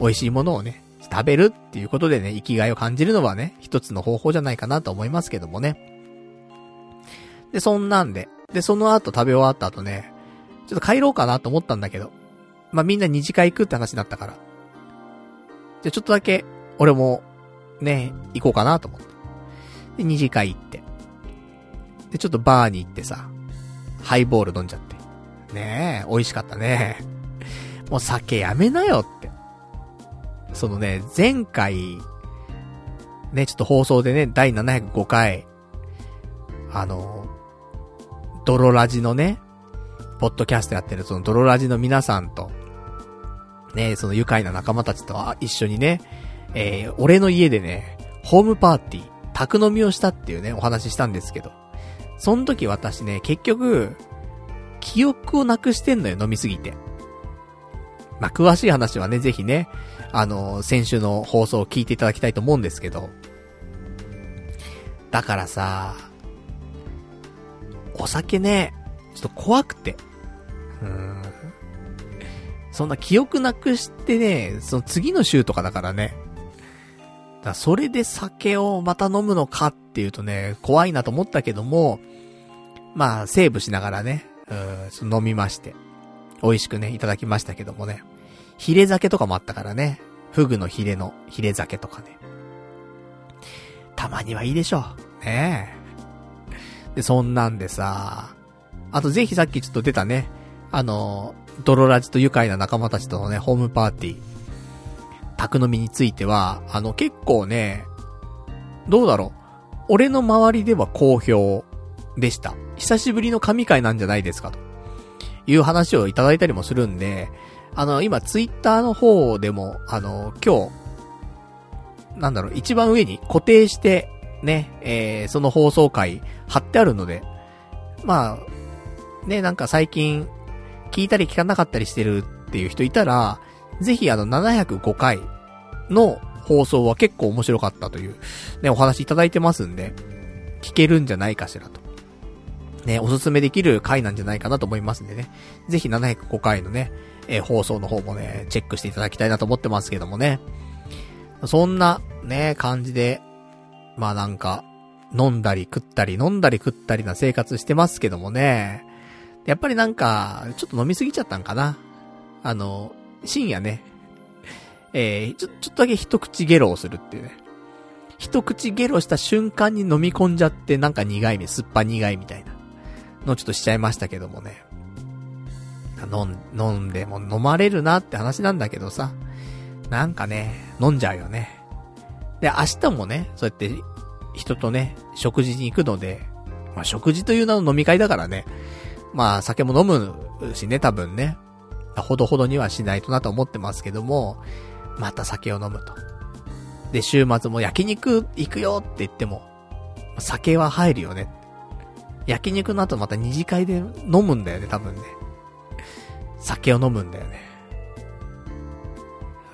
美味しいものをね、食べるっていうことでね、生きがいを感じるのはね、一つの方法じゃないかなと思いますけどもね。で、そんなんで。で、その後食べ終わった後ね、ちょっと帰ろうかなと思ったんだけど。まあ、みんな二次会行くって話になったから。じゃ、ちょっとだけ、俺も、ね、行こうかなと思って。で、二次会行って。で、ちょっとバーに行ってさ、ハイボール飲んじゃって。ねえ、美味しかったね。もう酒やめなよって。そのね、前回、ね、ちょっと放送でね、第705回、あの、ドロラジのね、ポッドキャストやってるそのドロラジの皆さんと、ね、その愉快な仲間たちと一緒にね、えー、俺の家でね、ホームパーティー、宅飲みをしたっていうね、お話ししたんですけど、その時私ね、結局、記憶をなくしてんのよ、飲みすぎて。まあ、詳しい話はね、ぜひね、あの、先週の放送を聞いていただきたいと思うんですけど。だからさ、お酒ね、ちょっと怖くて。うーん。そんな記憶なくしてね、その次の週とかだからね。だそれで酒をまた飲むのかっていうとね、怖いなと思ったけども、まあ、セーブしながらね、うん、飲みまして。美味しくね、いただきましたけどもね。ヒレ酒とかもあったからね。フグのヒレの、ヒレ酒とかね。たまにはいいでしょう。ねえ。で、そんなんでさ、あとぜひさっきちょっと出たね、あの、ドロラジと愉快な仲間たちとのね、ホームパーティー、宅飲みについては、あの、結構ね、どうだろう。俺の周りでは好評でした。久しぶりの神会なんじゃないですかと。いう話をいただいたりもするんで、あの、今、ツイッターの方でも、あの、今日、なんだろう、一番上に固定して、ね、えー、その放送回貼ってあるので、まあ、ね、なんか最近、聞いたり聞かなかったりしてるっていう人いたら、ぜひあの、705回の放送は結構面白かったという、ね、お話いただいてますんで、聞けるんじゃないかしらと。ね、おすすめできる回なんじゃないかなと思いますんでね。ぜひ705回のね、えー、放送の方もね、チェックしていただきたいなと思ってますけどもね。そんな、ね、感じで、まあなんか、飲んだり食ったり飲んだり食ったりな生活してますけどもね。やっぱりなんか、ちょっと飲みすぎちゃったんかな。あの、深夜ね、えー、ちょ、ちょっとだけ一口ゲロをするっていうね。一口ゲロした瞬間に飲み込んじゃってなんか苦い目、酸っぱ苦いみたいなのちょっとしちゃいましたけどもね。飲ん、飲んでも飲まれるなって話なんだけどさ。なんかね、飲んじゃうよね。で、明日もね、そうやって、人とね、食事に行くので、まあ、食事という名の飲み会だからね。まあ、酒も飲むしね、多分ね。ほどほどにはしないとなと思ってますけども、また酒を飲むと。で、週末も焼肉行くよって言っても、酒は入るよね。焼肉の後また二次会で飲むんだよね、多分ね。酒を飲むんだよね。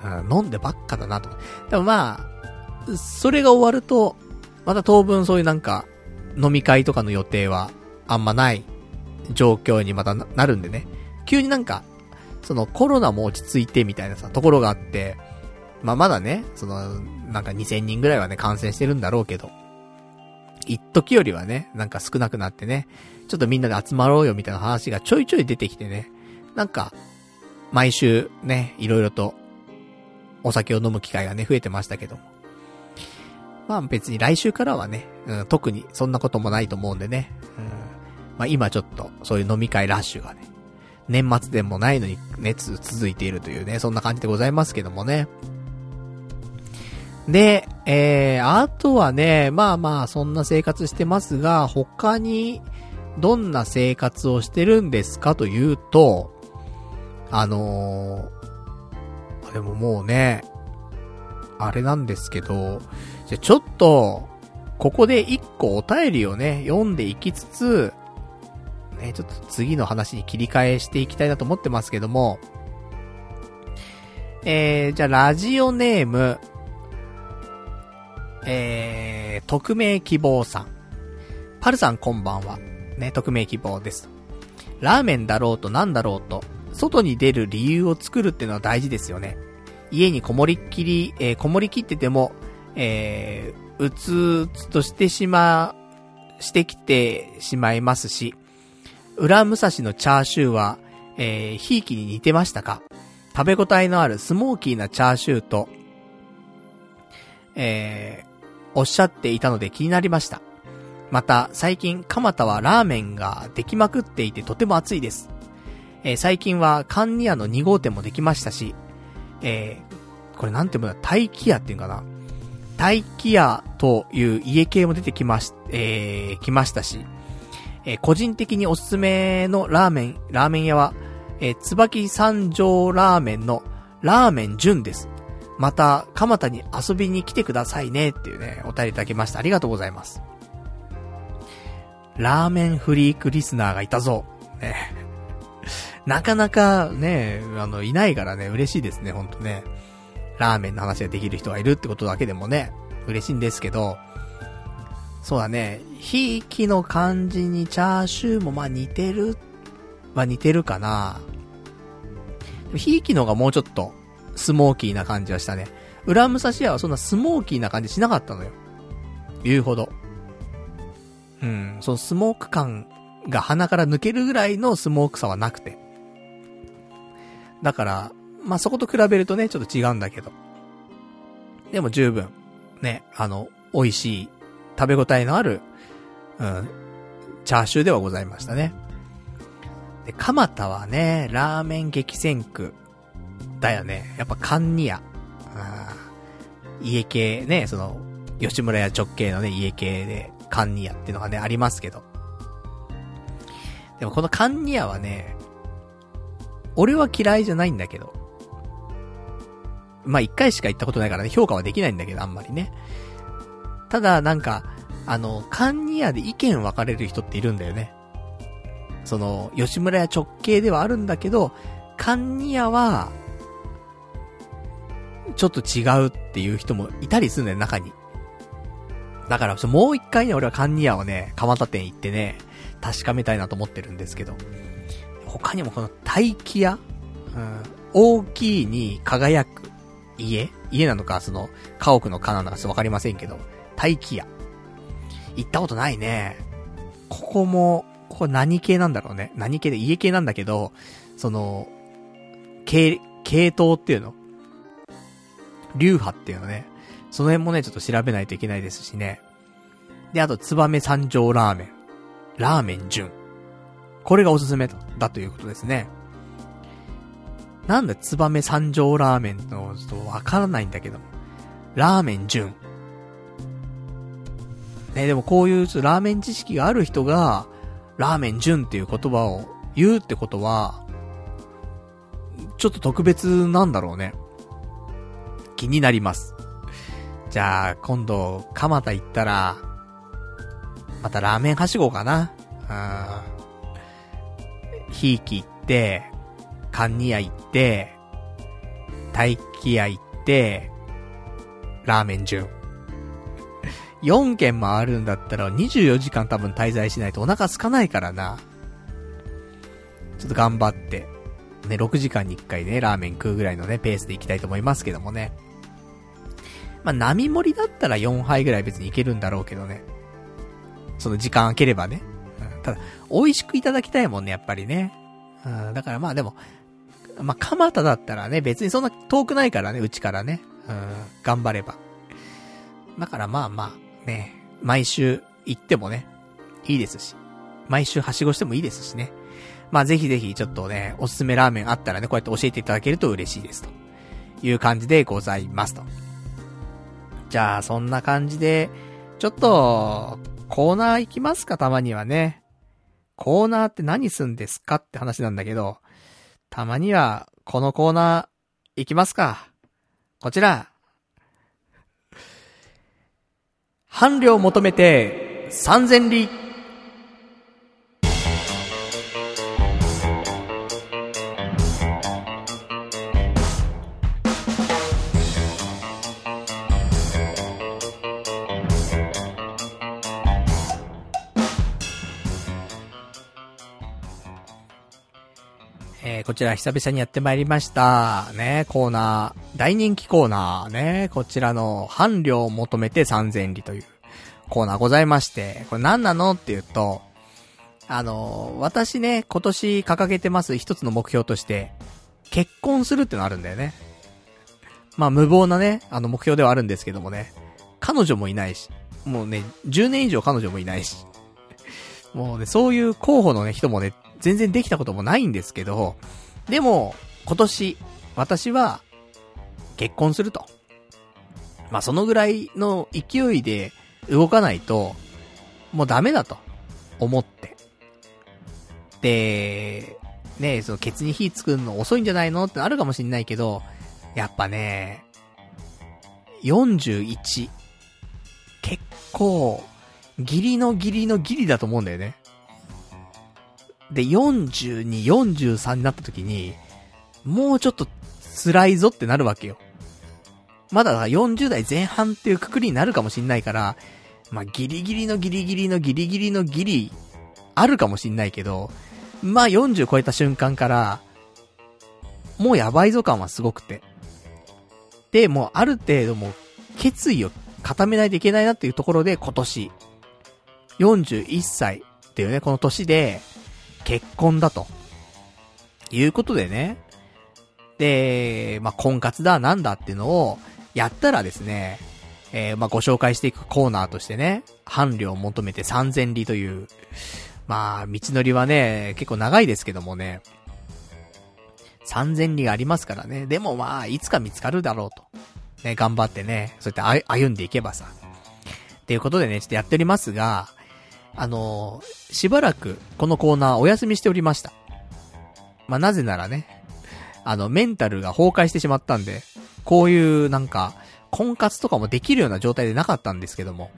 うん、飲んでばっかだなと。でもまあ、それが終わると、また当分そういうなんか、飲み会とかの予定はあんまない状況にまたなるんでね。急になんか、そのコロナも落ち着いてみたいなさ、ところがあって、まあまだね、その、なんか2000人ぐらいはね、感染してるんだろうけど、一時よりはね、なんか少なくなってね、ちょっとみんなで集まろうよみたいな話がちょいちょい出てきてね、なんか、毎週ね、いろいろと、お酒を飲む機会がね、増えてましたけども。まあ別に来週からはね、うん、特にそんなこともないと思うんでね、うん、まあ今ちょっと、そういう飲み会ラッシュがね、年末でもないのに熱続いているというね、そんな感じでございますけどもね。で、えー、あとはね、まあまあ、そんな生活してますが、他に、どんな生活をしてるんですかというと、あのー、でももうね、あれなんですけど、じゃちょっと、ここで一個お便りをね、読んでいきつつ、ね、ちょっと次の話に切り替えしていきたいなと思ってますけども、えー、じゃあラジオネーム、えー、匿名希望さん。パルさんこんばんは。ね、匿名希望です。ラーメンだろうとなんだろうと、外に出る理由を作るっていうのは大事ですよね。家にこもりっきり、えー、こもりきってても、えー、うつうつとしてしま、してきてしまいますし、裏武蔵のチャーシューは、えー、ひいきに似てましたか？食べ応えのあるスモーキーなチャーシューと、えー、おっしゃっていたので気になりました。また、最近、蒲田はラーメンができまくっていてとても熱いです。えー、最近は、カンニアの2号店もできましたし、えー、これなんていうの大気屋っていうかな？大気屋という家系も出てきまし、えー、来ましたし、えー、個人的におすすめのラーメン、ラーメン屋は、えー、椿三条ラーメンのラーメン純です。また、蒲田に遊びに来てくださいねっていうね、お便りいただきました。ありがとうございます。ラーメンフリークリスナーがいたぞ。ね。なかなかね、あの、いないからね、嬉しいですね、ほんとね。ラーメンの話ができる人がいるってことだけでもね、嬉しいんですけど、そうだね、ひいきの感じにチャーシューもまあ似てる、は似てるかな。ひいきのがもうちょっと、スモーキーな感じはしたね。裏武蔵屋はそんなスモーキーな感じしなかったのよ。言うほど。うん、そのスモーク感が鼻から抜けるぐらいのスモークさはなくて。だから、まあ、そこと比べるとね、ちょっと違うんだけど。でも十分、ね、あの、美味しい、食べ応えのある、うん、チャーシューではございましたね。で、蒲田はね、ラーメン激戦区。だよね。やっぱ勘にや。家系ね、その、吉村屋直系のね、家系で、勘にやっていうのがね、ありますけど。でもこの勘にやはね、俺は嫌いじゃないんだけど。まあ、一回しか行ったことないからね、評価はできないんだけど、あんまりね。ただ、なんか、あの、勘にやで意見分かれる人っているんだよね。その、吉村屋直系ではあるんだけど、勘にやは、ちょっと違うっていう人もいたりするんだよ、中に。だから、もう一回ね、俺はカンニアをね、蒲田店行ってね、確かめたいなと思ってるんですけど。他にもこの大気屋うん、大きいに輝く家？家なのか、その、家屋の家なのかわかりませんけど、大気屋。行ったことないね。ここも、ここ何系なんだろうね。何系で家系なんだけど、その、系、系統っていうの？流派っていうのね、その辺もね、ちょっと調べないといけないですしね。で、あと、ツバメ三条ラーメン。ラーメン純。これがおすすめだということですね。なんだ、ツバメ三条ラーメンの、ちょっとわからないんだけど。ラーメン純。ね、でもこういうラーメン知識がある人が、ラーメン純っていう言葉を言うってことは、ちょっと特別なんだろうね。気になります。じゃあ、今度、蒲田行ったら、またラーメンはしごかな。うん。ひいき行って、カンニ屋行って、大気屋行って、ラーメン順。4軒回るんだったら24時間多分滞在しないとお腹空かないからな。ちょっと頑張って、ね、6時間に1回ね、ラーメン食うぐらいのね、ペースで行きたいと思いますけどもね。まあ、並盛りだったら4杯ぐらい別にいけるんだろうけどね。その時間空ければね。うん、ただ、美味しくいただきたいもんね、やっぱりね。うん、だからまあでも、まあ、蒲田だったらね、別にそんな遠くないからね、うちからね。うん、頑張れば。だからまあまあ、ね、毎週行ってもね、いいですし。毎週はしごしてもいいですしね。まあぜひぜひちょっとね、おすすめラーメンあったらね、こうやって教えていただけると嬉しいです。という感じでございますと。じゃあ、そんな感じで、ちょっと、コーナー行きますか、たまにはね。コーナーって何すんですかって話なんだけど、たまには、このコーナー、行きますか。こちら。伴侶を求めて、三千里。こちら久々にやってまいりました。ね、コーナー、大人気コーナー。ね、こちらの伴侶を求めて3000里というコーナーございまして、これ何なのっていうと、あの、私ね、今年掲げてます一つの目標として、結婚するってのあるんだよね。まあ無謀なね、あの目標ではあるんですけどもね、彼女もいないし、もうね、10年以上彼女もいないし、もうね、そういう候補のね、人もね、全然できたこともないんですけど、でも、今年、私は、結婚すると。まあ、そのぐらいの勢いで動かないと、もうダメだと、思って。で、ねそのケツに火作るの遅いんじゃないのってあるかもしんないけど、やっぱね、41。結構、ギリのギリのギリだと思うんだよね。で、42、43になった時に、もうちょっと辛いぞってなるわけよ。まだ40代前半っていうくくりになるかもしんないから、まあ、ギリギリのギリギリのギリギリのギリ、あるかもしんないけど、まあ、40超えた瞬間から、もうやばいぞ感はすごくて。で、もうある程度もう、決意を固めないといけないなっていうところで今年、41歳っていうね、この年で、結婚だと。いうことでね。で、まあ、婚活だ、なんだっていうのを、やったらですね、えー、まあ、ご紹介していくコーナーとしてね、伴侶を求めて3000里という、まあ、道のりはね、結構長いですけどもね、3000里がありますからね。でもまあ、いつか見つかるだろうと。ね、頑張ってね、そうやって歩んでいけばさ。っていうことでね、ちょっとやっておりますが、あのー、しばらくこのコーナーお休みしておりました。まあ、なぜならね、あの、メンタルが崩壊してしまったんで、こういうなんか、婚活とかもできるような状態でなかったんですけども、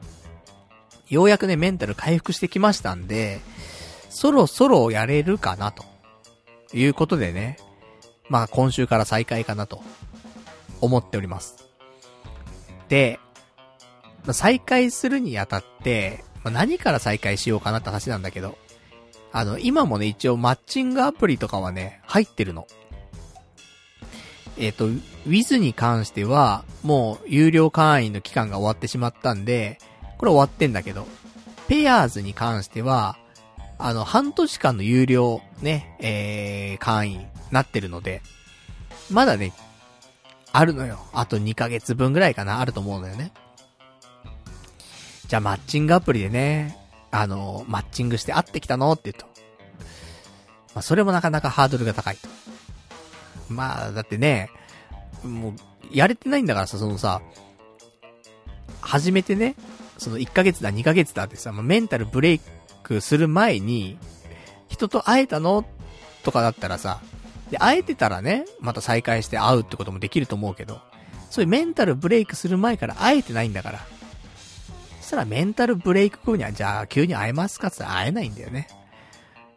ようやくね、メンタル回復してきましたんで、そろそろやれるかな、ということでね、まあ今週から再開かなと、思っております。で、再開するにあたって、まあ、何から再開しようかなって話なんだけど、あの、今もね、一応マッチングアプリとかはね、入ってるの。えっ、ー、と、Wiz に関しては、もう有料会員の期間が終わってしまったんで、これ終わってんだけど、ペアーズに関しては、あの、半年間の有料ね、えー、会員なってるので、まだね、あるのよ。あと2ヶ月分ぐらいかな、あると思うのよね。じゃあマッチングアプリでね、あの、マッチングして会ってきたのって言うと。まあ、それもなかなかハードルが高いと。まあ、だってね、もう、やれてないんだからさ、そのさ、初めてね、その1ヶ月だ、2ヶ月だってさ、まあ、メンタルブレイクする前に、人と会えたのとかだったらさ、で、会えてたらね、また再会して会うってこともできると思うけど、そういうメンタルブレイクする前から会えてないんだから。したらメンタルブレイク後には、じゃあ急に会えますかって会えないんだよね。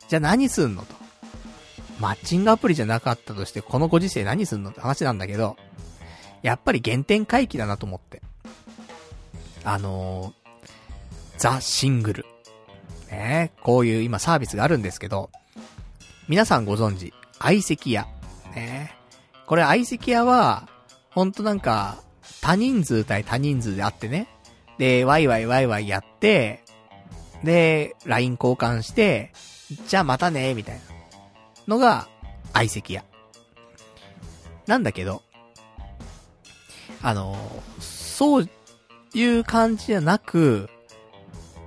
じゃあ何すんのと。マッチングアプリじゃなかったとして、このご時世何すんのって話なんだけど、やっぱり原点回帰だなと思って。あのー、ザ・シングル。ねこういう今サービスがあるんですけど、皆さんご存知、相席屋。ねこれ相席屋は、ほんとなんか、多人数対多人数であってね。で、ワイワイワイワイやって、で、LINE 交換して、じゃあまたね、みたいな。のが、相席屋。なんだけど、あの、そういう感じじゃなく、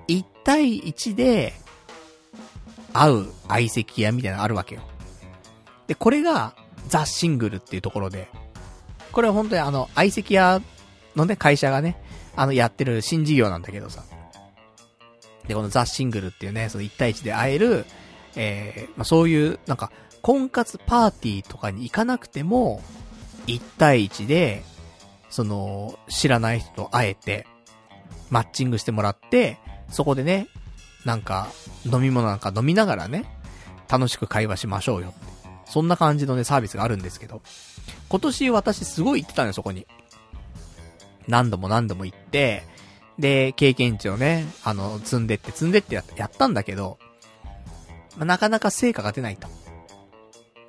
1対1で、会う相席屋みたいなのあるわけよ。で、これが、ザ・シングルっていうところで、これは本当にあの、相席屋のね、会社がね、あの、やってる新事業なんだけどさ。で、このザ・シングルっていうね、その1対1で会える、えー、まあ、そういう、なんか、婚活パーティーとかに行かなくても、1対1で、その、知らない人と会えて、マッチングしてもらって、そこでね、なんか、飲み物なんか飲みながらね、楽しく会話しましょうよ。そんな感じのね、サービスがあるんですけど、今年私すごい行ってたのよ、そこに。何度も何度も行って、で、経験値をね、あの、積んでって積んでってやったんだけど、まあ、なかなか成果が出ないと。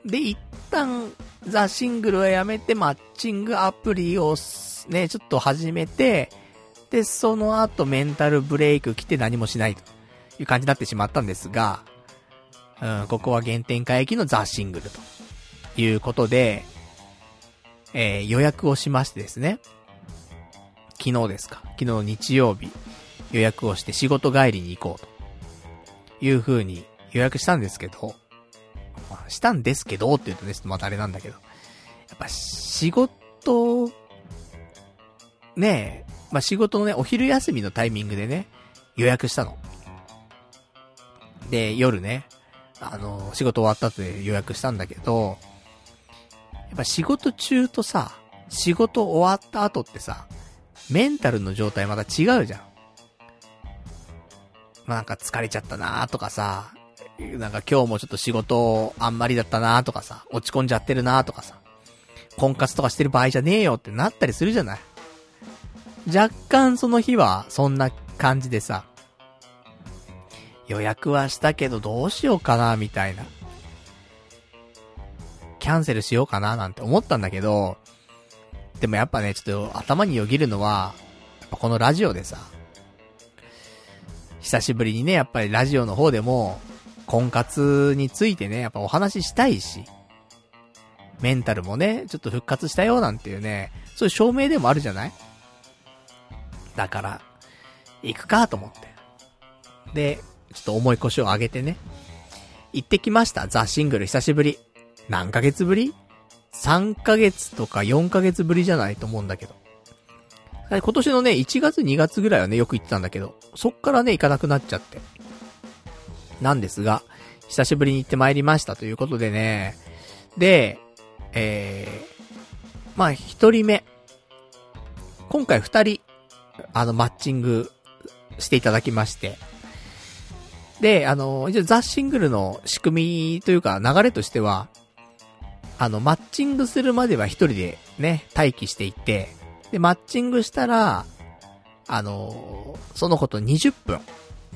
で、一旦、ザ・シングルをやめて、マッチングアプリをね、ちょっと始めて、で、その後メンタルブレイク来て何もしないという感じになってしまったんですが、うん、ここは原点回帰のザ・シングルということで、えー、予約をしましてですね。昨日ですか？昨日日曜日、予約をして仕事帰りに行こうと。いう風に予約したんですけど、まあ、したんですけどって言うとね、ちょっとまたあれなんだけど。やっぱ仕事、ねえ、まあ、仕事のね、お昼休みのタイミングでね、予約したの。で、夜ね、あの、仕事終わった後で予約したんだけど、やっぱ仕事中とさ、仕事終わった後ってさ、メンタルの状態また違うじゃん。まあ、なんか疲れちゃったなーとかさ、なんか今日もちょっと仕事あんまりだったなーとかさ、落ち込んじゃってるなーとかさ、婚活とかしてる場合じゃねえよってなったりするじゃない若干その日はそんな感じでさ、予約はしたけどどうしようかなみたいな。キャンセルしようかななんて思ったんだけど、でもやっぱね、ちょっと頭によぎるのは、このラジオでさ、久しぶりにね、やっぱりラジオの方でも、婚活についてね、やっぱお話ししたいし、メンタルもね、ちょっと復活したよなんていうね、そういう証明でもあるじゃない？だから、行くかと思って。で、ちょっと重い腰を上げてね、行ってきました。ザ・シングル久しぶり。何ヶ月ぶり？?3 ヶ月とか4ヶ月ぶりじゃないと思うんだけど。今年のね、1月2月ぐらいはね、よく行ってたんだけど、そっからね、行かなくなっちゃって。なんですが、久しぶりに行って参りましたということでね、で、えー、まあ、一人目。今回二人、あの、マッチングしていただきまして。で、あの、一応ザ・シングルの仕組みというか流れとしては、あの、マッチングするまでは一人でね、待機していて、で、マッチングしたら、あの、その子と20分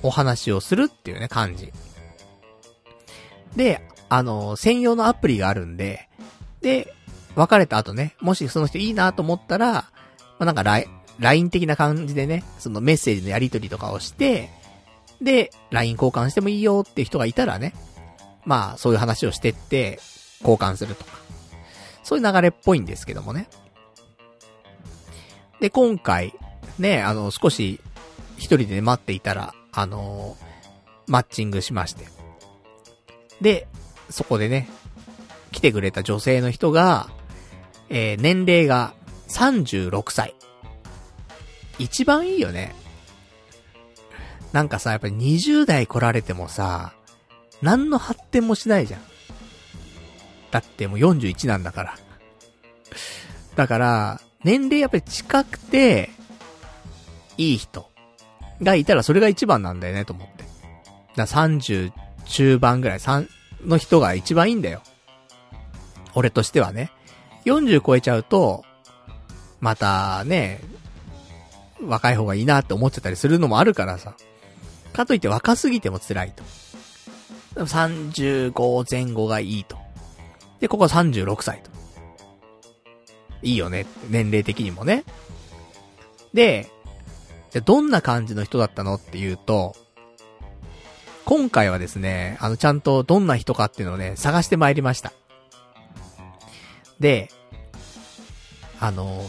お話をするっていうね、感じ。で、あの、専用のアプリがあるんで、で、別れた後ね、もしその人いいなと思ったら、まあ、なんか LINE 的な感じでね、そのメッセージのやり取りとかをして、で、LINE 交換してもいいよって人がいたらね、まあ、そういう話をしてって、交換するとか。そういう流れっぽいんですけどもね。で、今回、ね、あの、少し、一人で待っていたら、あのマッチングしまして。で、そこでね、来てくれた女性の人が、えー、年齢が36歳。一番いいよね。なんかさ、やっぱり20代来られてもさ、何の発展もしないじゃん。だってもう41なんだから。だから、年齢やっぱり近くて、いい人がいたらそれが一番なんだよねと思って。だ30中盤ぐらい、3の人が一番いいんだよ。俺としてはね。40超えちゃうと、またね、若い方がいいなって思っちゃったりするのもあるからさ。かといって若すぎても辛いと。35前後がいいと。で、ここは36歳と。いいよね。年齢的にもね。で、じゃどんな感じの人だったのっていうと、今回はですね、あの、ちゃんとどんな人かっていうのをね、探してまいりました。で、あの、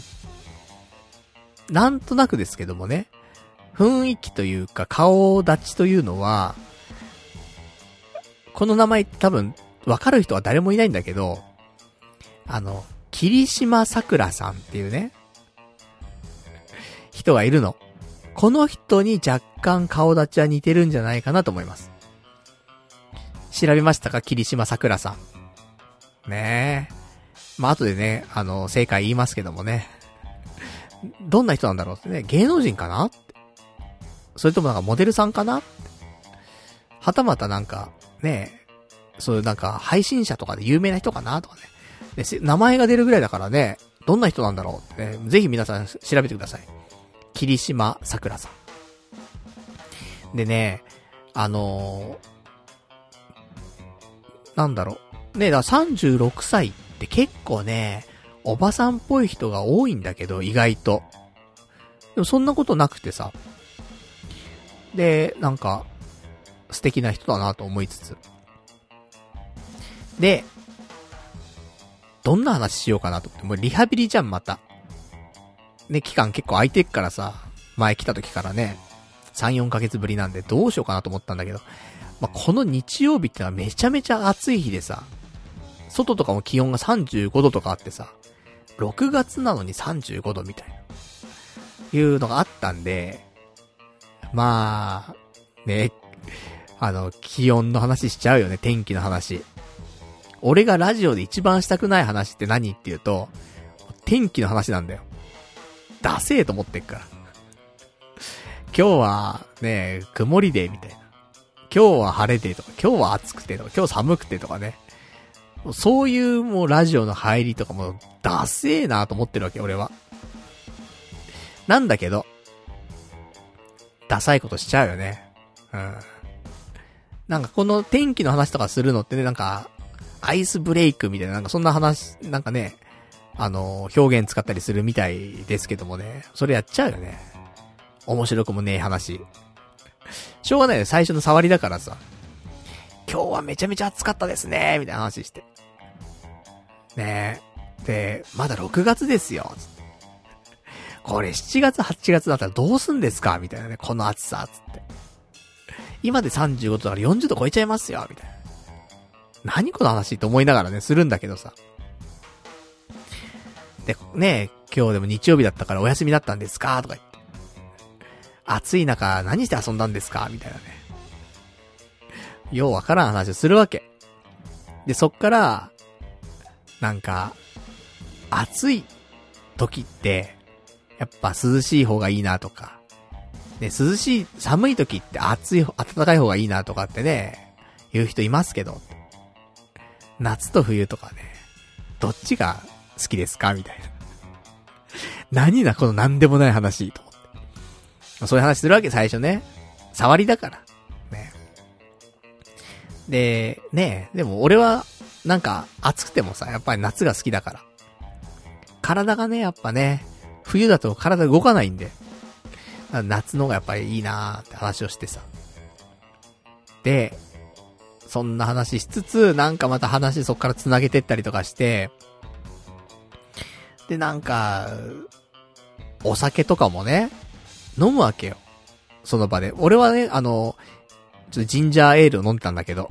なんとなくですけどもね、雰囲気というか顔立ちというのは、この名前多分、わかる人は誰もいないんだけど、あの、霧島桜さんっていうね、人がいるの。この人に若干顔立ちは似てるんじゃないかなと思います。調べましたか？霧島桜さん。ねえ。まあ、後でね、あの、正解言いますけどもね。どんな人なんだろうってね、芸能人かな？それともなんかモデルさんかな？はたまたなんか、ねそういうなんか配信者とかで有名な人かなとかね。で、名前が出るぐらいだからね、どんな人なんだろうって、ね、ぜひ皆さん調べてください。霧島桜さん。でね、あのー、なんだろう。ねだから36歳って結構ね、おばさんっぽい人が多いんだけど、意外と。でもそんなことなくてさ。で、なんか、素敵な人だなと思いつつ。で、どんな話しようかなと思って、もうリハビリじゃん、また。ね、期間結構空いてっからさ、前来た時からね、3、4ヶ月ぶりなんでどうしようかなと思ったんだけど、まあ、この日曜日ってのはめちゃめちゃ暑い日でさ、外とかも気温が35度とかあってさ、6月なのに35度みたいな、いうのがあったんで、まあ、ね、あの、気温の話しちゃうよね、天気の話。俺がラジオで一番したくない話って何っていうと、天気の話なんだよ。ダセーと思ってっから。今日は、ね、曇りで、みたいな。今日は晴れでとか、今日は暑くてとか、今日寒くてとかね。そういうもうラジオの入りとかも、ダセーなと思ってるわけ、俺は。なんだけど、ダサいことしちゃうよね。うん。なんかこの天気の話とかするのってね、なんか、アイスブレイクみたいな、なんかそんな話、なんかね、あの、表現使ったりするみたいですけどもね、それやっちゃうよね。面白くもねえ話。しょうがないよ、最初の触りだからさ。今日はめちゃめちゃ暑かったですね、みたいな話して。ねえ。で、まだ6月ですよ。これ7月、8月だったらどうすんですか？みたいなね、この暑さ、つって。今で35度だから40度超えちゃいますよ、みたいな。何この話って思いながらね、するんだけどさ。で、ね今日でも日曜日だったからお休みだったんですか？とか言って。暑い中何して遊んだんですか？みたいなね。ようわからん話をするわけ。で、そっから、なんか、暑い時って、やっぱ涼しい方がいいなとか、ね、涼しい、寒い時って暑い、暖かい方がいいなとかってね、言う人いますけど、夏と冬とかね、どっちが好きですか？みたいな。何だこの何でもない話、と思って。そういう話するわけ最初ね。触りだから。ね。で、ねでも俺はなんか、暑くてもさ、やっぱり夏が好きだから。体がね、やっぱね、冬だと体動かないんで、夏のがやっぱりいいなーって話をしてさ。で、そんな話しつつ、なんかまた話そっから繋げてったりとかして、で、なんか、お酒とかもね、飲むわけよ。その場で。俺はね、あの、ちょっとジンジャーエールを飲んでたんだけど、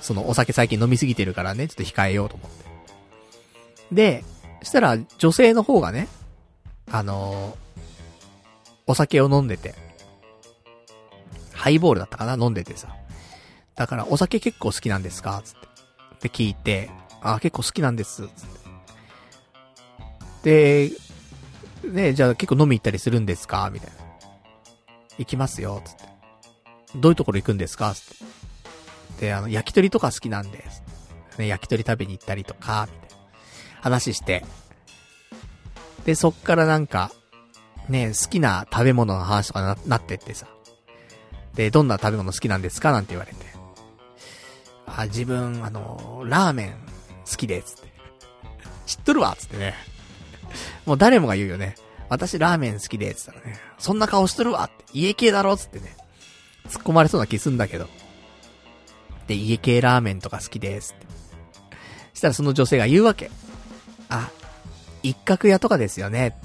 そのお酒最近飲みすぎてるからね、ちょっと控えようと思って。で、したら女性の方がね、あの、お酒を飲んでて、ハイボールだったかな飲んでてさ。だから、お酒結構好きなんですか？つって。で、聞いて、あ、結構好きなんです。つって。で、ね、じゃあ結構飲み行ったりするんですか？みたいな。行きますよ。つって。どういうところ行くんですか？つって。で、あの、焼き鳥とか好きなんです。ね、焼き鳥食べに行ったりとか、みたいな話して、で、そっからなんか、ね、好きな食べ物の話とかななってってさ。で、どんな食べ物好きなんですか？なんて言われて。あ、自分、あの、ラーメン好きで、つって。知っとるわ、つってね。もう誰もが言うよね。私ラーメン好きで、つったらね。そんな顔しとるわって。家系だろつってね。突っ込まれそうな気すんだけど。で、家系ラーメンとか好きです。って。したらその女性が言うわけ。あ、一角屋とかですよね。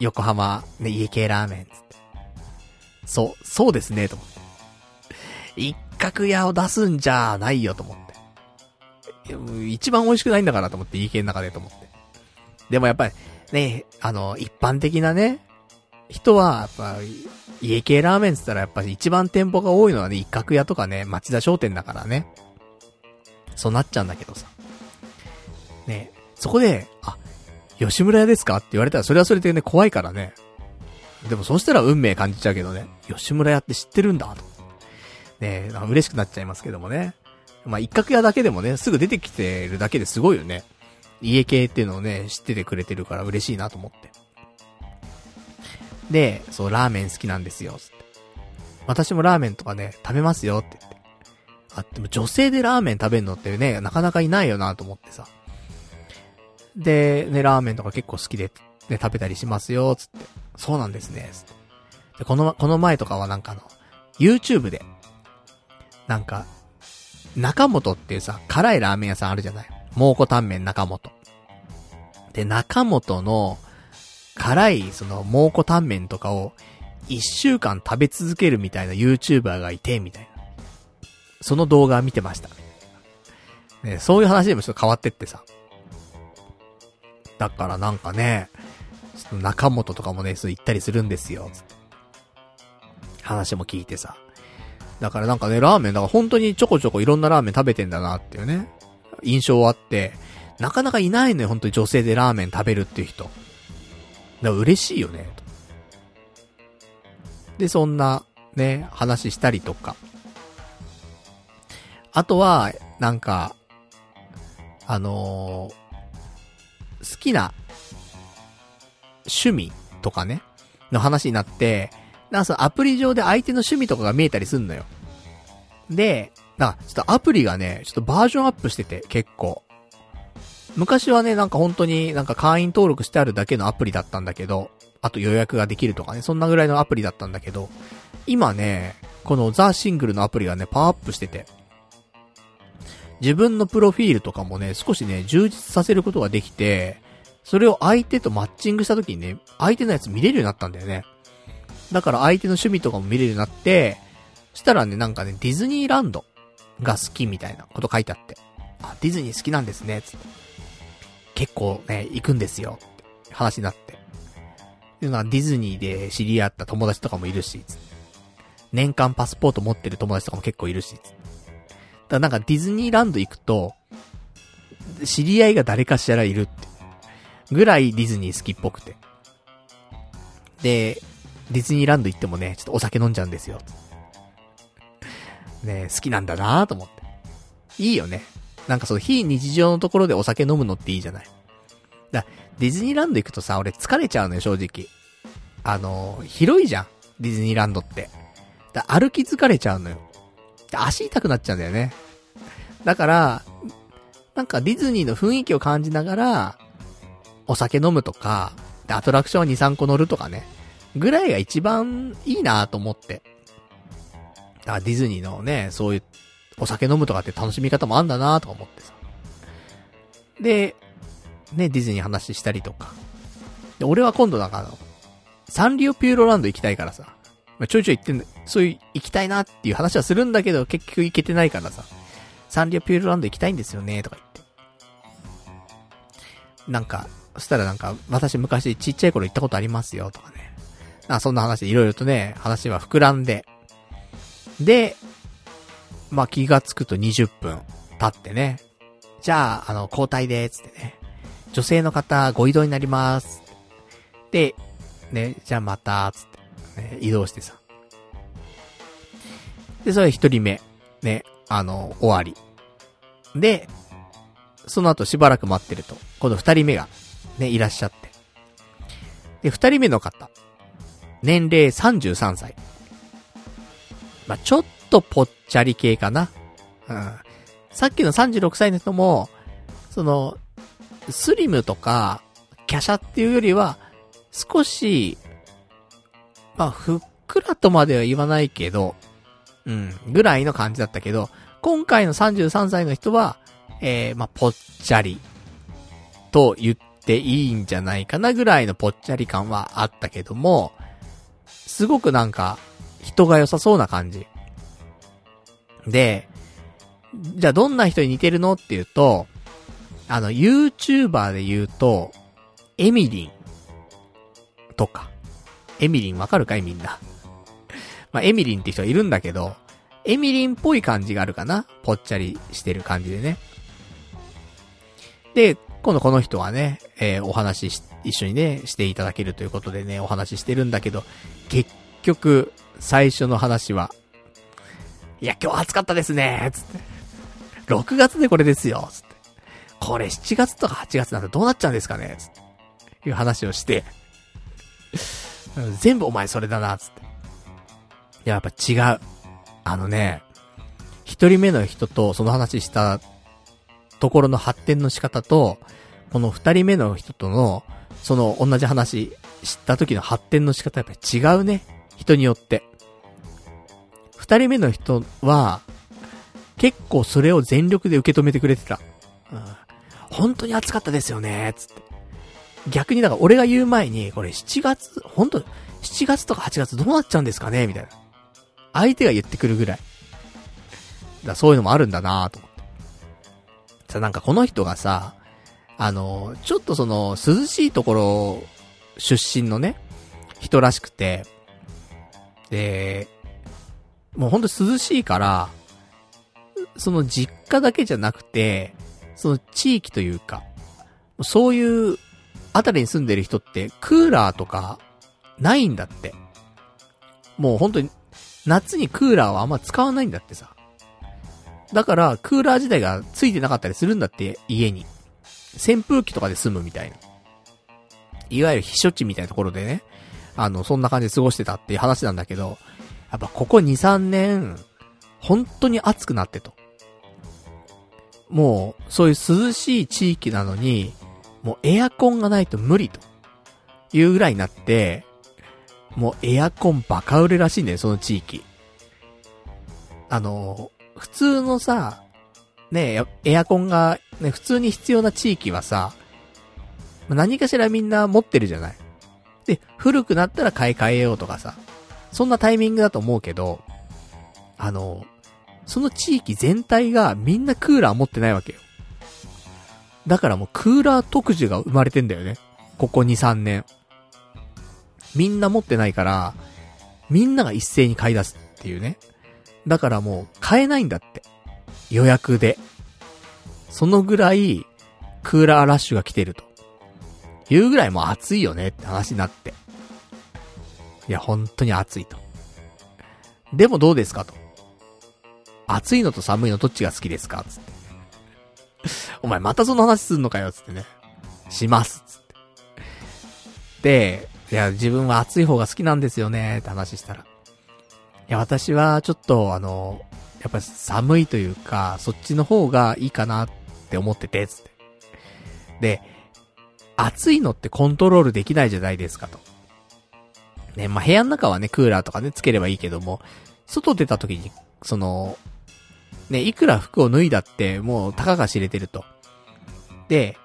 横浜、ね、家系ラーメン、つって。そう、そうですね、と思って。一角屋を出すんじゃないよ、と思って。一番美味しくないんだからと思って、家系の中でと思って。でもやっぱり、ね、あの、一般的なね、人は、やっぱ、家系ラーメンって言ったらやっぱり一番店舗が多いのはね、一角屋とかね、町田商店だからね。そうなっちゃうんだけどさ。ね、そこで、あ、吉村屋ですかって言われたらそれはそれでね、怖いからね。でもそしたら運命感じちゃうけどね。吉村屋って知ってるんだ、と。ね嬉しくなっちゃいますけどもね。まあ、一角屋だけでもね、すぐ出てきてるだけですごいよね。家系っていうのをね、知っててくれてるから嬉しいなと思って。で、そう、ラーメン好きなんですよ、つって。私もラーメンとかね、食べますよって言って。あ、でも女性でラーメン食べるのってね、なかなかいないよなと思ってさ。で、ね、ラーメンとか結構好きで、ね、食べたりしますよ、つって。そうなんですね、つって。で、この、この前とかはなんかあの、YouTube で、なんか、中本っていうさ、辛いラーメン屋さんあるじゃない？蒙古タンメン中本。で、中本の、辛い、その、蒙古タンメンとかを、一週間食べ続けるみたいな YouTuber がいて、みたいな。その動画見てました。ね、そういう話でもちょっと変わってってさ。だからなんかね、ちょっと中本とかもね、そう言ったりするんですよ、つって。話も聞いてさ。だからなんかね、ラーメン、だから本当にちょこちょこいろんなラーメン食べてんだなっていうね、印象あって、なかなかいないのよ、本当に女性でラーメン食べるっていう人。だから嬉しいよね、と。で、そんな、ね、話したりとか。あとは、なんか、あのー、好きな趣味とかね、の話になって、なんかそのアプリ上で相手の趣味とかが見えたりすんのよ。で、なんかちょっとアプリがね、ちょっとバージョンアップしてて、結構。昔はね、なんか本当になんか会員登録してあるだけのアプリだったんだけど、あと予約ができるとかね、そんなぐらいのアプリだったんだけど、今ね、このザ・シングルのアプリがね、パワーアップしてて、自分のプロフィールとかもね、少しね、充実させることができて、それを相手とマッチングした時にね、相手のやつ見れるようになったんだよね。だから相手の趣味とかも見れるようになって、したらね、なんかね、ディズニーランドが好きみたいなこと書いてあって。あ、ディズニー好きなんですね、つって。結構ね、行くんですよ、って話になって。で、な、ディズニーで知り合った友達とかもいるし、つって。年間パスポート持ってる友達とかも結構いるし、つって。だからなんかディズニーランド行くと、知り合いが誰かしらいるって。ぐらいディズニー好きっぽくて。で、ディズニーランド行ってもね、ちょっとお酒飲んじゃうんですよ。ね好きなんだなと思って。いいよね。なんかその非日常のところでお酒飲むのっていいじゃない。だディズニーランド行くとさ、俺疲れちゃうのよ、正直。あの広いじゃん。ディズニーランドって。だ歩き疲れちゃうのよ。足痛くなっちゃうんだよね。だから、なんかディズニーの雰囲気を感じながら、お酒飲むとか、で、アトラクション2、3個乗るとかね、ぐらいが一番いいなと思って。だからディズニーのね、そういう、お酒飲むとかって楽しみ方もあんだなとか思ってさ。で、ね、ディズニー話したりとか。で、俺は今度なんかあの、サンリオピューロランド行きたいからさ。まあ、ちょいちょい行ってん、そういう行きたいなっていう話はするんだけど、結局行けてないからさ。サンリオピューロランド行きたいんですよね、とか言って。なんか、そしたらなんか、私昔ちっちゃい頃行ったことありますよ、とかね。あそんな話でいろいろとね、話は膨らんで。で、まあ、気がつくと20分経ってね。じゃあ、あの、交代で、つってね。女性の方、ご移動になります。で、ね、じゃあまた、つって、ね、移動してさ。で、それ一人目、ね、あの、終わり。で、その後しばらく待ってると、この二人目が、ね、いらっしゃって。で、二人目の方。年齢33歳。まあ、ちょっとぽっちゃり系かな。うん。さっきの36歳の人も、その、スリムとか、華奢っていうよりは、少し、まあ、ふっくらとまでは言わないけど、うん、ぐらいの感じだったけど、今回の33歳の人は、えー、まあ、ぽっちゃり、と言っていいんじゃないかなぐらいのぽっちゃり感はあったけども、すごくなんか、人が良さそうな感じ。で、じゃあどんな人に似てるのって言うと、あの、YouTuber で言うと、エミリンとか。エミリンわかるかいみんな。まあ、エミリンって人いるんだけど、エミリンっぽい感じがあるかなぽっちゃりしてる感じでね。で、今度この人はね、えー、お話し、一緒にね、していただけるということでね、お話ししてるんだけど、結局、最初の話は、いや、今日暑かったですねつって。6月でこれですよつって。これ7月とか8月なんてどうなっちゃうんですかねつって。いう話をして、全部お前それだな、つって。いやっぱ違う。あのね、一人目の人とその話したところの発展の仕方と、この二人目の人との、その同じ話知った時の発展の仕方やっぱり違うね。人によって。二人目の人は、結構それを全力で受け止めてくれてた。うん、本当に暑かったですよね、つって。逆にだから俺が言う前に、これ7月、本当7月とか8月どうなっちゃうんですかね？みたいな。相手が言ってくるぐらい。だそういうのもあるんだなと思って。さ、なんかこの人がさ、あの、ちょっとその、涼しいところ、出身のね、人らしくて、で、もうほんと涼しいから、その実家だけじゃなくて、その地域というか、そういうあたりに住んでる人って、クーラーとか、ないんだって。もう本当に、夏にクーラーはあんま使わないんだってさ。だから、クーラー自体がついてなかったりするんだって、家に。扇風機とかで済むみたいな。いわゆる避暑地みたいなところでね、あの、そんな感じで過ごしてたっていう話なんだけど、やっぱここ2、3年、本当に暑くなってと。もう、そういう涼しい地域なのに、もうエアコンがないと無理と。いうぐらいになって、もうエアコンバカ売れらしいんだよ、その地域。あの、普通のさ、ねエアコンが、ね、普通に必要な地域はさ、何かしらみんな持ってるじゃない。で、古くなったら買い替えようとかさ、そんなタイミングだと思うけど、あの、その地域全体がみんなクーラー持ってないわけよ。だからもうクーラー特需が生まれてんだよね。ここ2、3年。みんな持ってないから、みんなが一斉に買い出すっていうね。だからもう買えないんだって。予約で。そのぐらい、クーラーラッシュが来てると。いうぐらいもう暑いよねって話になって。いや、本当に暑いと。でもどうですかと。暑いのと寒いのどっちが好きですか？つって。お前またその話すんのかよ、つってね。します、つって。で、いや、自分は暑い方が好きなんですよね、って話したら。いや、私はちょっと、あの、やっぱ寒いというか、そっちの方がいいかなって思ってて、つって。で、暑いのってコントロールできないじゃないですかと。ね、まあ、部屋の中はね、クーラーとかね、つければいいけども、外出た時に、その、ね、いくら服を脱いだって、もう、たかが知れてると。で、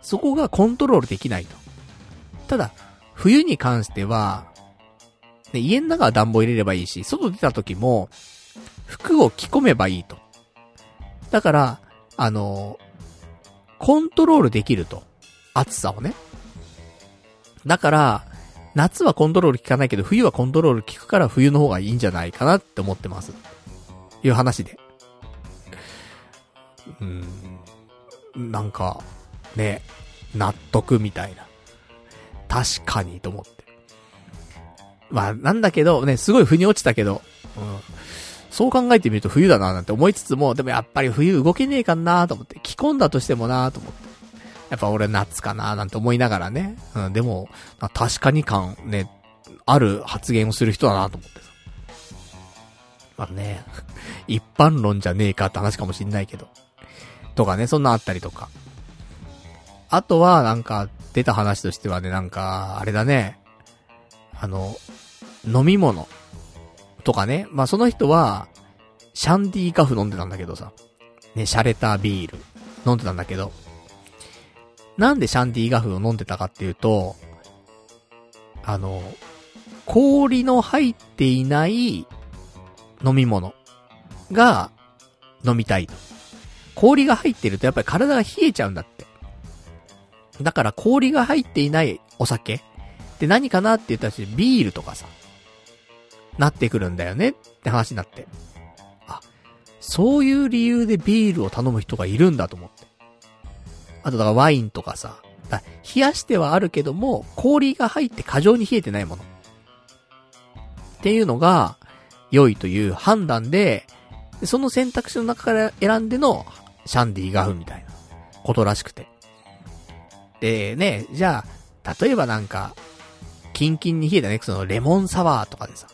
そこがコントロールできないと。ただ、冬に関しては、ね、家の中は暖房入れればいいし、外出た時も、服を着込めばいいと。だから、あの、コントロールできると。暑さをね。だから、夏はコントロール効かないけど、冬はコントロール効くから冬の方がいいんじゃないかなって思ってます。いう話で。うん。なんか、ね、納得みたいな。確かにと思って。まあ、なんだけど、ね、すごい腑に落ちたけど、うん。そう考えてみると冬だななんて思いつつも、でもやっぱり冬動けねえかなと思って、着込んだとしてもなと思って。やっぱ俺夏かななんて思いながらね。うん、でも、確かに感ね、ある発言をする人だなと思ってさ。まあね、一般論じゃねえかって話かもしんないけど。とかね、そんなあったりとか。あとは、なんか、出た話としてはね、なんか、あれだね。あの、飲み物。とかね。まあ、その人は、シャンディーカフ飲んでたんだけどさ。ね、シャレタビール。飲んでたんだけど。なんでシャンディーガフを飲んでたかっていうと、あの、氷の入っていない飲み物が飲みたいと。氷が入ってるとやっぱり体が冷えちゃうんだって。だから氷が入っていないお酒って何かなって言ったし、ビールとかさ、なってくるんだよねって話になって。あ、そういう理由でビールを頼む人がいるんだと思って。あとだからワインとかさ、だ冷やしてはあるけども、氷が入って過剰に冷えてないもの。っていうのが、良いという判断で、その選択肢の中から選んでのシャンディガフみたいなことらしくて。で、ね、じゃあ、例えばなんか、キンキンに冷えたね、そのレモンサワーとかでさ。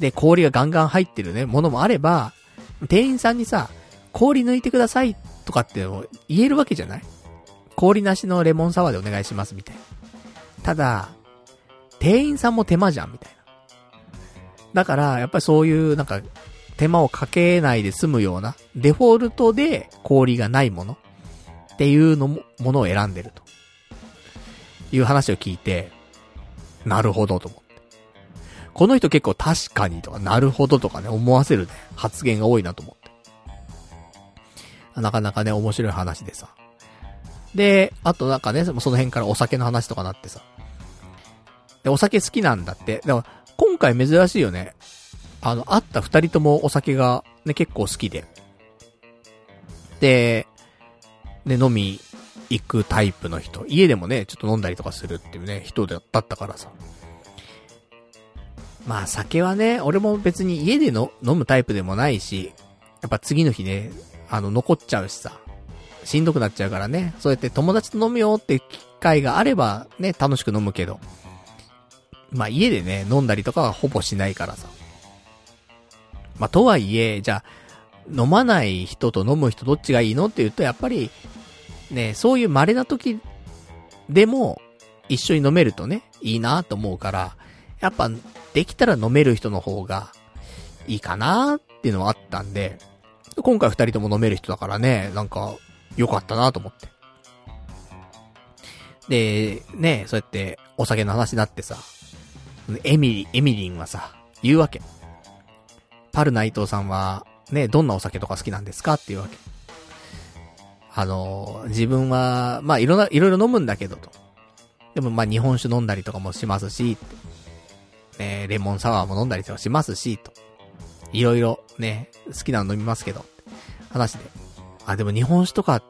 で、氷がガンガン入ってるね、ものもあれば、店員さんにさ、氷抜いてくださいとかって言えるわけじゃない氷なしのレモンサワーでお願いしますみたいな。ただ、店員さんも手間じゃんみたいな。だから、やっぱりそういう、なんか、手間をかけないで済むような、デフォルトで氷がないものっていうのも、ものを選んでると。いう話を聞いて、なるほどと思って。この人結構確かにとか、なるほどとかね、思わせるね、発言が多いなと思って。なかなかね、面白い話でさ。で、あとなんかね、その辺からお酒の話とかなってさ。で、お酒好きなんだって。だから、今回珍しいよね。あの、会った二人ともお酒がね、結構好きで。で、ね、飲み行くタイプの人。家でもね、ちょっと飲んだりとかするっていうね、人だったからさ。まあ酒はね、俺も別に家での飲むタイプでもないし、やっぱ次の日ね、あの、残っちゃうしさ。しんどくなっちゃうからね。そうやって友達と飲むよって機会があればね、楽しく飲むけど。まあ家でね、飲んだりとかはほぼしないからさ。まあとはいえ、じゃあ、飲まない人と飲む人どっちがいいのって言うと、やっぱり、ね、そういう稀な時でも、一緒に飲めるとね、いいなと思うから、やっぱ、できたら飲める人の方が、いいかなっていうのはあったんで、今回二人とも飲める人だからね、なんか、良かったなと思って。で、ね、そうやって、お酒の話になってさ、エミリ、エミリンはさ、言うわけ。パルナイトさんは、ね、どんなお酒とか好きなんですかっていうわけ。あの、自分は、まあ、いろんな、いろいろ飲むんだけどと。でもま、日本酒飲んだりとかもしますし、ね、レモンサワーも飲んだりとかしますし、と。いろいろ、ね、好きなの飲みますけど、話で。あ、でも日本酒とか、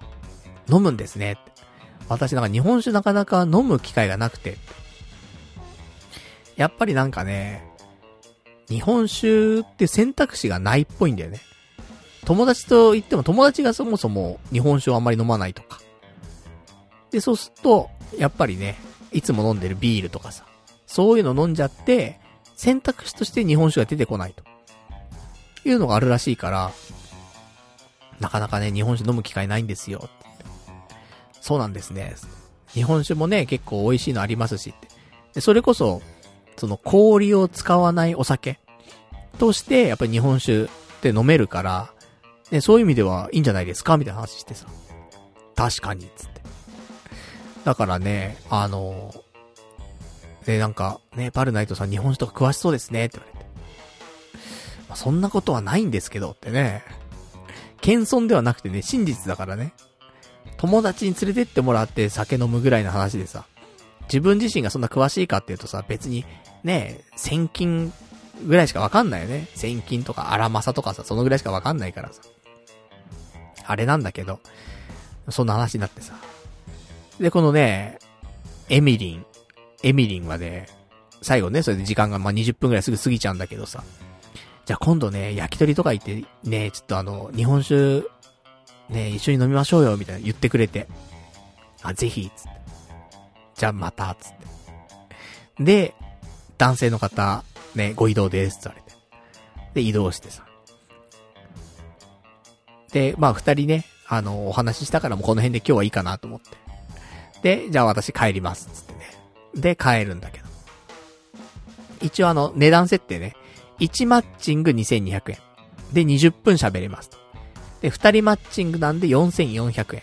飲むんですね。私なんか日本酒なかなか飲む機会がなくて。やっぱりなんかね、日本酒って選択肢がないっぽいんだよね。友達と言っても友達がそもそも日本酒をあんまり飲まないとか。で、そうすると、やっぱりね、いつも飲んでるビールとかさ、そういうの飲んじゃって、選択肢として日本酒が出てこないと。いうのがあるらしいから、なかなかね、日本酒飲む機会ないんですよ。そうなんですね。日本酒もね、結構美味しいのありますしって。で、それこそ、その氷を使わないお酒として、やっぱり日本酒って飲めるから、ね、そういう意味ではいいんじゃないですか？みたいな話してさ。確かに、つって。だからね、あの、で、なんか、ね、パルナイトさん日本酒とか詳しそうですね、って言われて。まあ、そんなことはないんですけどってね。謙遜ではなくてね、真実だからね。友達に連れてってもらって酒飲むぐらいの話でさ。自分自身がそんな詳しいかっていうとさ、別に、ね、千金ぐらいしかわかんないよね。千金とか荒政とかさ、そのぐらいしかわかんないからさ。あれなんだけど、そんな話になってさ。で、このね、エミリン、エミリンはね、最後ね、それで時間がまあ、20分ぐらいすぐ過ぎちゃうんだけどさ、じゃあ今度ね、焼き鳥とか行って、ね、ちょっとあの、日本酒、ね、一緒に飲みましょうよ、みたいな言ってくれて。あ、ぜひ、つって。じゃあまた、つって。で、男性の方、ね、ご移動です、つ言われて。で、移動してさ。で、まあ二人ね、あの、お話ししたからもうこの辺で今日はいいかなと思って。で、じゃあ私帰ります、つってね。で、帰るんだけど。一応あの、値段設定ね。1マッチング2200円。で、20分喋れますと。で、2人マッチングなんで4400円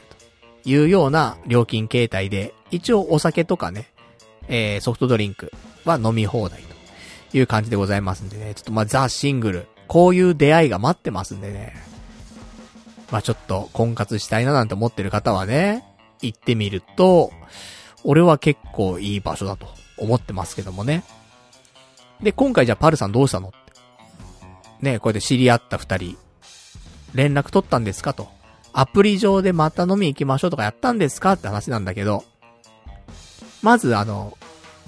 というような料金形態で、一応お酒とかね、えー、ソフトドリンクは飲み放題という感じでございますんでね、ちょっとまあザ・シングル、こういう出会いが待ってますんでね、まあちょっと婚活したいななんて思ってる方はね、行ってみると、俺は結構いい場所だと思ってますけどもね。で、今回じゃあパルさんどうしたのって。ね、これで知り合った二人、連絡取ったんですかと。アプリ上でまた飲み行きましょうとかやったんですかって話なんだけど、まずあの、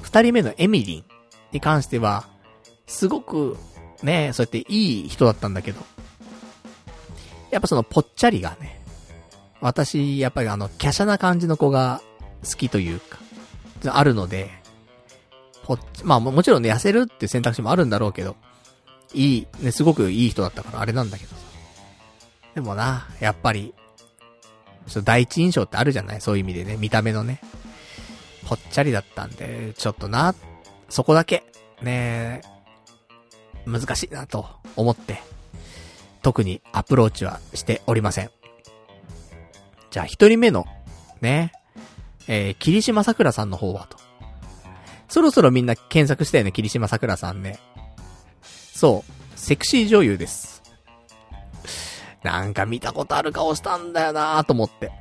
二人目のエミリンに関しては、すごく、ね、そうやっていい人だったんだけど、やっぱそのぽっちゃりがね、私、やっぱりあの、華奢な感じの子が好きというか、あるので、ぽっちまあもちろんね、痩せるって選択肢もあるんだろうけど、いい、ね、すごくいい人だったからあれなんだけどさ。でもな、やっぱり、ちょっと第一印象ってあるじゃない？そういう意味でね、見た目のね。ぽっちゃりだったんで、ちょっとな、そこだけ、ね難しいなと思って、特にアプローチはしておりません。じゃあ一人目の、ね、えー、霧島桜さんの方はと。そろそろみんな検索したよね、霧島桜さんね。そう、セクシー女優です。なんか見たことある顔したんだよなーと思って。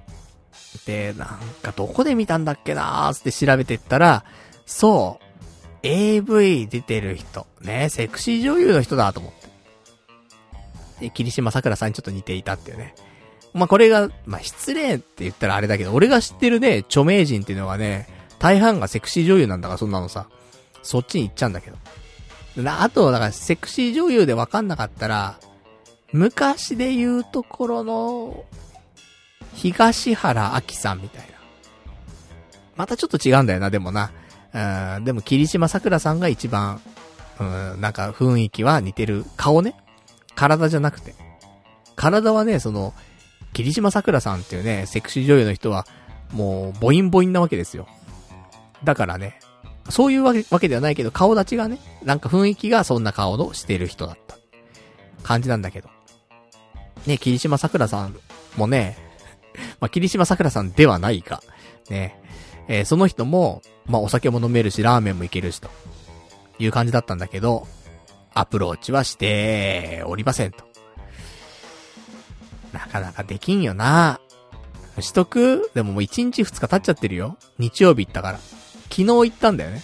で、なんかどこで見たんだっけなーって調べてったら、そう、AV 出てる人、ね、セクシー女優の人だと思って。で、霧島桜さんにちょっと似ていたっていうね。まあ、これが、まあ、失礼って言ったらあれだけど、俺が知ってるね、著名人っていうのがね、大半がセクシー女優なんだから、そんなのさ。そっちに行っちゃうんだけど。あと、だから、セクシー女優でわかんなかったら、昔で言うところの、東原明さんみたいな。またちょっと違うんだよな、でもな。うん、でも、霧島桜さんが一番、うん、なんか雰囲気は似てる。顔ね。体じゃなくて。体はね、その、霧島桜さんっていうね、セクシー女優の人は、もう、ボインボインなわけですよ。だからね、そういうわけ、わけではないけど、顔立ちがね、なんか雰囲気がそんな顔のしてる人だった。感じなんだけど。ね、霧島桜さんもね、まあ、霧島桜さんではないか。ね、えー、その人も、まあ、お酒も飲めるし、ラーメンもいけるし、という感じだったんだけど、アプローチはしておりませんと。なかなかできんよな。しとく？でももう1日2日経っちゃってるよ。日曜日行ったから。昨日行ったんだよね。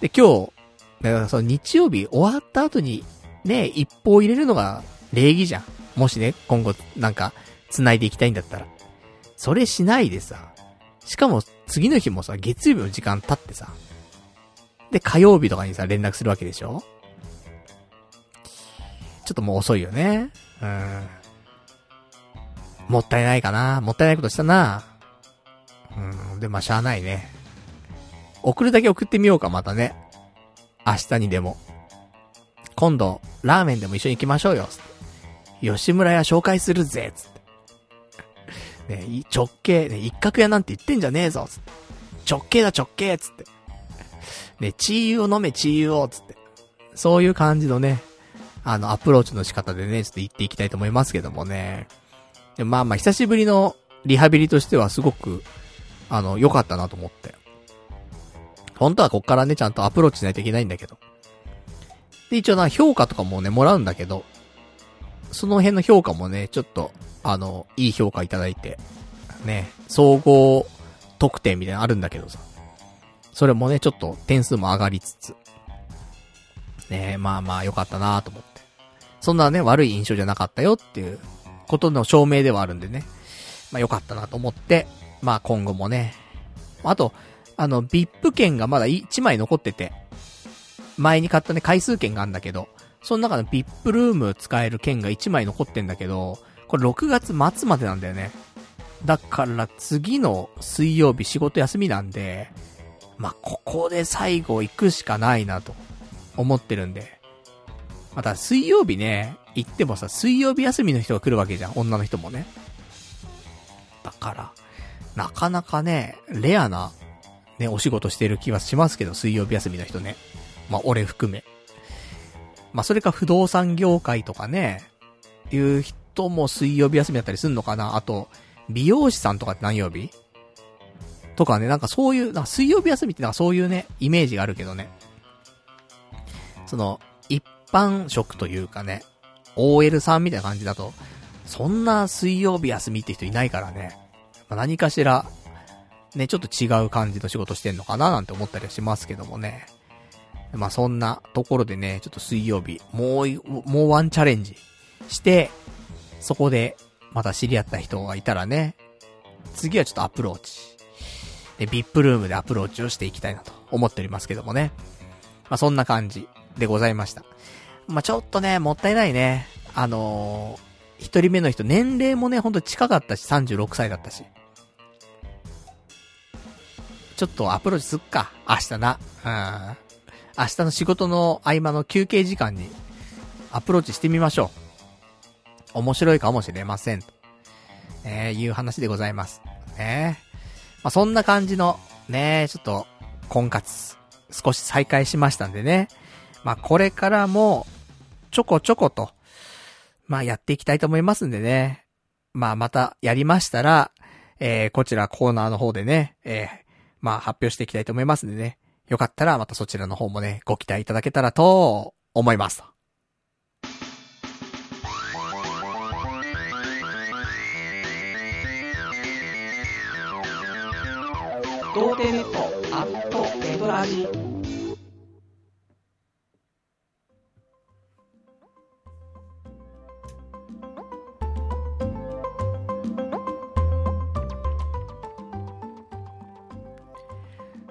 で、今日、だからその日曜日終わった後に、ね、一報入れるのが礼儀じゃん。もしね、今後、なんか、繋いでいきたいんだったら。それしないでさ。しかも、次の日もさ、月曜日の時間経ってさ。で、火曜日とかにさ、連絡するわけでしょ？ちょっともう遅いよね。うん。もったいないかな。もったいないことしたな。うん、で、まあ、しゃあないね。送るだけ送ってみようか、またね。明日にでも。今度、ラーメンでも一緒に行きましょうよ。吉村屋紹介するぜ、つって。ね、直径、ね、一角屋なんて言ってんじゃねえぞ、つって。直径だ直径、つって。ね、チーユを飲め、チーユを、つって。そういう感じのね、あの、アプローチの仕方でね、ちょっと言っていきたいと思いますけどもね。でまあまあ、久しぶりのリハビリとしてはすごく、あの、良かったなと思って。本当はこっからね、ちゃんとアプローチしないといけないんだけど。で、一応な、評価とかもね、もらうんだけど、その辺の評価もね、ちょっと、あの、いい評価いただいて、ね、総合得点みたいなのあるんだけどさ。それもね、ちょっと点数も上がりつつ。ねまあまあ良かったなと思って。そんなね、悪い印象じゃなかったよっていうことの証明ではあるんでね。まあ良かったなと思って、まあ今後もね。あと、あの、VIP 券がまだ1枚残ってて、前に買ったね、回数券があるんだけど、その中の VIP ルーム使える券が1枚残ってんだけど、これ6月末までなんだよね。だから次の水曜日仕事休みなんで、まあ、ここで最後行くしかないなと思ってるんで。また水曜日ね、行ってもさ、水曜日休みの人が来るわけじゃん。女の人もね。だから、なかなかね、レアな、ね、お仕事してる気はしますけど、水曜日休みの人ね。まあ、俺含め。まあ、それか不動産業界とかね、いう人も水曜日休みだったりすんのかなあと、美容師さんとかって何曜日？とかね、なんかそういう、なんか水曜日休みってなんかそういうね、イメージがあるけどね。その、一般職というかね、OL さんみたいな感じだと、そんな水曜日休みって人いないからね。まあ、何かしら、ね、ちょっと違う感じの仕事してんのかななんて思ったりはしますけどもね。まあ、そんなところでね、ちょっと水曜日、もう、もうワンチャレンジして、そこで、また知り合った人がいたらね、次はちょっとアプローチ。で、VIP ルームでアプローチをしていきたいなと思っておりますけどもね。まあ、そんな感じでございました。まあ、ちょっとね、もったいないね。あのー、一人目の人、年齢もね、ほんと近かったし、36歳だったし。ちょっとアプローチすっか。明日な。うん。明日の仕事の合間の休憩時間にアプローチしてみましょう。面白いかもしれません。えー、いう話でございます。ねまあ、そんな感じの、ねちょっと、婚活、少し再開しましたんでね。まあ、これからも、ちょこちょこと、まあ、やっていきたいと思いますんでね。まあ、また、やりましたら、えー、こちらコーナーの方でね、えー、まあ、発表していきたいと思いますんでね。よかったらまたそちらの方もね、ご期待いただけたらと思います。童貞ネットアットエドラジ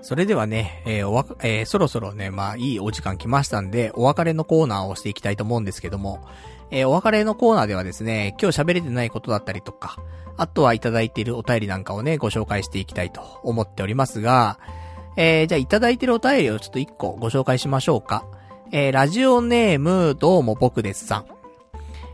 それではね、えー、おわ、えー、そろそろね、まあいいお時間来ましたんで、お別れのコーナーをしていきたいと思うんですけども、えー、お別れのコーナーではですね、今日喋れてないことだったりとか、あとはいただいているお便りなんかをね、ご紹介していきたいと思っておりますが、えー、じゃあいただいているお便りをちょっと一個ご紹介しましょうか。えー、ラジオネーム、どうも僕ですさん。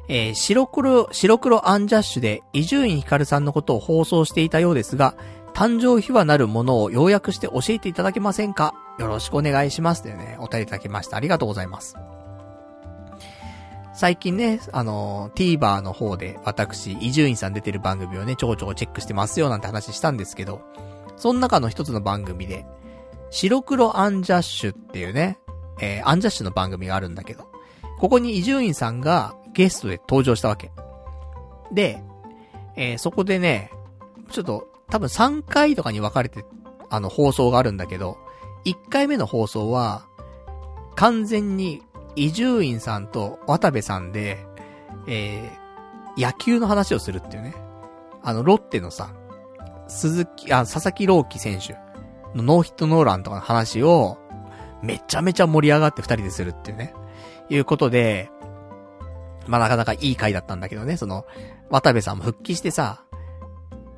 えー、白黒、白黒アンジャッシュで伊集院光さんのことを放送していたようですが、誕生秘話なるものを要約して教えていただけませんか？よろしくお願いします。でね、お便りいただきました。ありがとうございます。最近ね、あの、TVer の方で私、伊集院さん出てる番組をね、ちょこちょこチェックしてますよなんて話したんですけど、その中の一つの番組で、白黒アンジャッシュっていうね、えー、アンジャッシュの番組があるんだけど、ここに伊集院さんがゲストで登場したわけ。で、えー、そこでね、ちょっと多分3回とかに分かれて、あの、放送があるんだけど、1回目の放送は、完全に、伊集院さんと渡部さんで、えー、野球の話をするっていうね。あの、ロッテのさ、鈴木、あ、佐々木朗希選手のノーヒットノーランとかの話を、めちゃめちゃ盛り上がって二人でするっていうね。いうことで、まあ、なかなかいい回だったんだけどね、その、渡部さんも復帰してさ、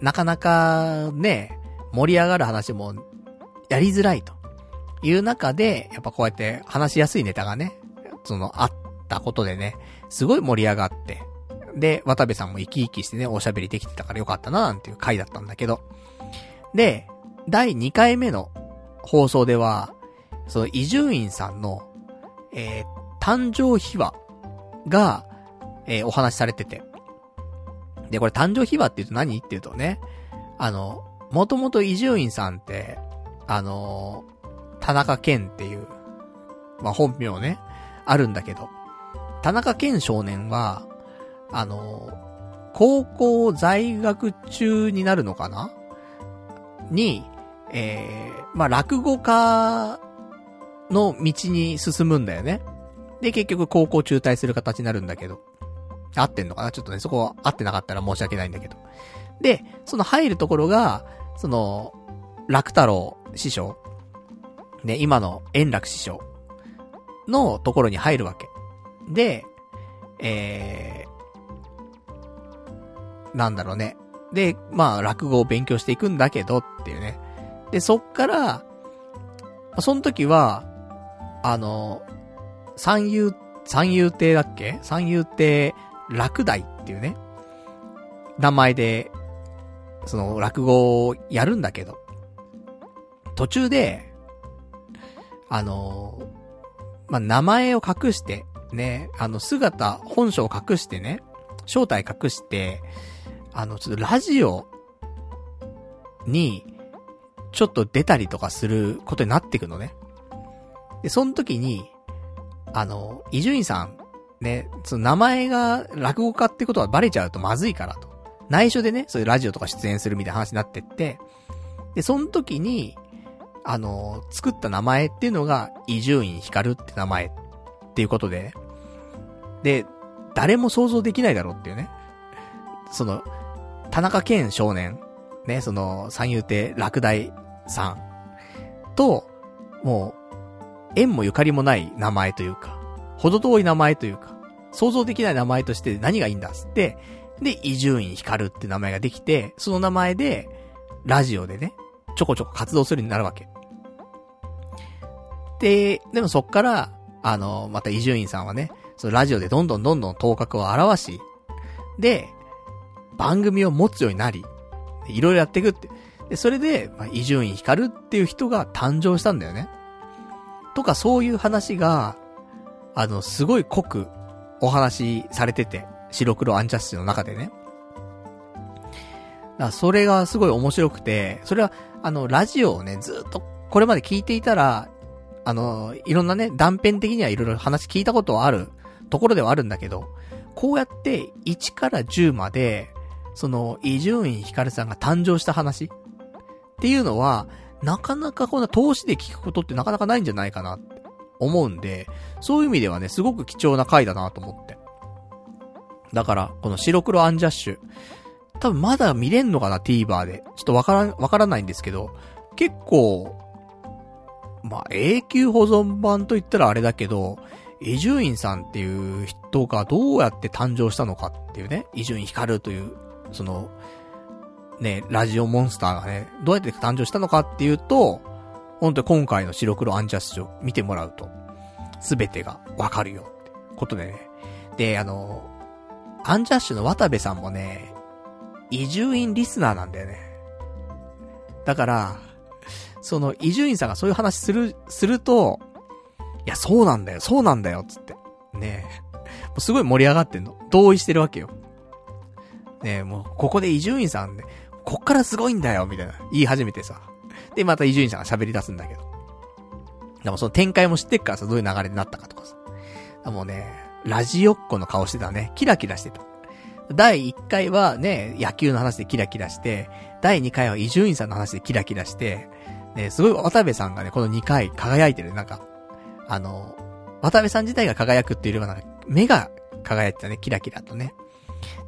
なかなかね、盛り上がる話もやりづらいという中で、やっぱこうやって話しやすいネタがね、そのあったことでね、すごい盛り上がって、で、渡部さんも生き生きしてね、おしゃべりできてたからよかったな、なんていう回だったんだけど。で、第2回目の放送では、その伊集院さんの、えー、誕生秘話が、えー、お話しされてて。で、これ誕生秘話って言うと何？って言うとね、あの、もともと伊集院さんって、あの、田中健っていう、まあ、本名ね、あるんだけど、田中健少年は、あの、高校在学中になるのかな？に、えー、まあ、落語家の道に進むんだよね。で、結局高校中退する形になるんだけど。合ってんのかな？ちょっとね、そこは合ってなかったら申し訳ないんだけど。で、その入るところが、その、楽太郎師匠、ね、今の円楽師匠のところに入るわけ。で、えー、なんだろうね。で、まあ、落語を勉強していくんだけどっていうね。で、そっから、その時は、あの、三遊、三遊亭だっけ？三遊亭落第っていうね、名前で、その落語をやるんだけど、途中で、あの、まあ、名前を隠して、ね、あの、姿、本性を隠してね、正体隠して、あの、ちょっとラジオに、ちょっと出たりとかすることになっていくのね。で、その時に、あの、伊集院さん、ね、その名前が落語家ってことはバレちゃうとまずいからと。内緒でね、そういうラジオとか出演するみたいな話になってって、で、その時に、あの、作った名前っていうのが、伊集院光って名前っていうことで、で、誰も想像できないだろうっていうね。その、田中健少年、ね、その、三遊亭落第さんと、もう、縁もゆかりもない名前というか、ほど遠い名前というか、想像できない名前として何がいいんだっつって、で、伊集院光って名前ができて、その名前で、ラジオでね、ちょこちょこ活動するようになるわけ。で、でもそっから、あの、また伊集院さんはね、そのラジオでどんどんどんどん頭角を表し、で、番組を持つようになり、いろいろやっていくって。で、それで、伊集院光っていう人が誕生したんだよね。とか、そういう話が、あの、すごい濃くお話されてて、白黒アンジャッシュの中でね。だそれがすごい面白くて、それは、あの、ラジオをね、ずっとこれまで聞いていたら、あの、いろんなね、断片的にはいろいろ話聞いたことはあるところではあるんだけど、こうやって1から10まで、その、伊集院光さんが誕生した話っていうのは、なかなかこんな投資で聞くことってなかなかないんじゃないかなっ思うんで、そういう意味ではね、すごく貴重な回だなと思って。だから、この白黒アンジャッシュ、多分まだ見れんのかな、TVer で。ちょっとわからん、わからないんですけど、結構、まあ、永久保存版と言ったらあれだけど、伊集院さんっていう人がどうやって誕生したのかっていうね、伊集院光というその、ね、ラジオモンスターがね、どうやって誕生したのかっていうと、本当に今回の白黒アンジャッシュを見てもらうと、すべてがわかるよってことでね。で、あの、アンジャッシュの渡部さんもね、伊集院リスナーなんだよね。だから、その伊集院さんがそういう話する、すると、いや、そうなんだよ、そうなんだよ、つって。ねえ。もうすごい盛り上がってんの。同意してるわけよ。ねもう、ここで伊集院さんね、こっからすごいんだよ、みたいな、言い始めてさ。で、また伊集院さんが喋り出すんだけど。でもその展開も知ってっからさ、どういう流れになったかとかさ。もうね、ラジオっ子の顔してたね。キラキラしてた。第1回はね、野球の話でキラキラして、第2回は伊集院さんの話でキラキラして、ね、すごい渡部さんがね、この2回輝いてる。なんか、あの、渡部さん自体が輝くっていうよりはなんか、目が輝いてたね、キラキラとね。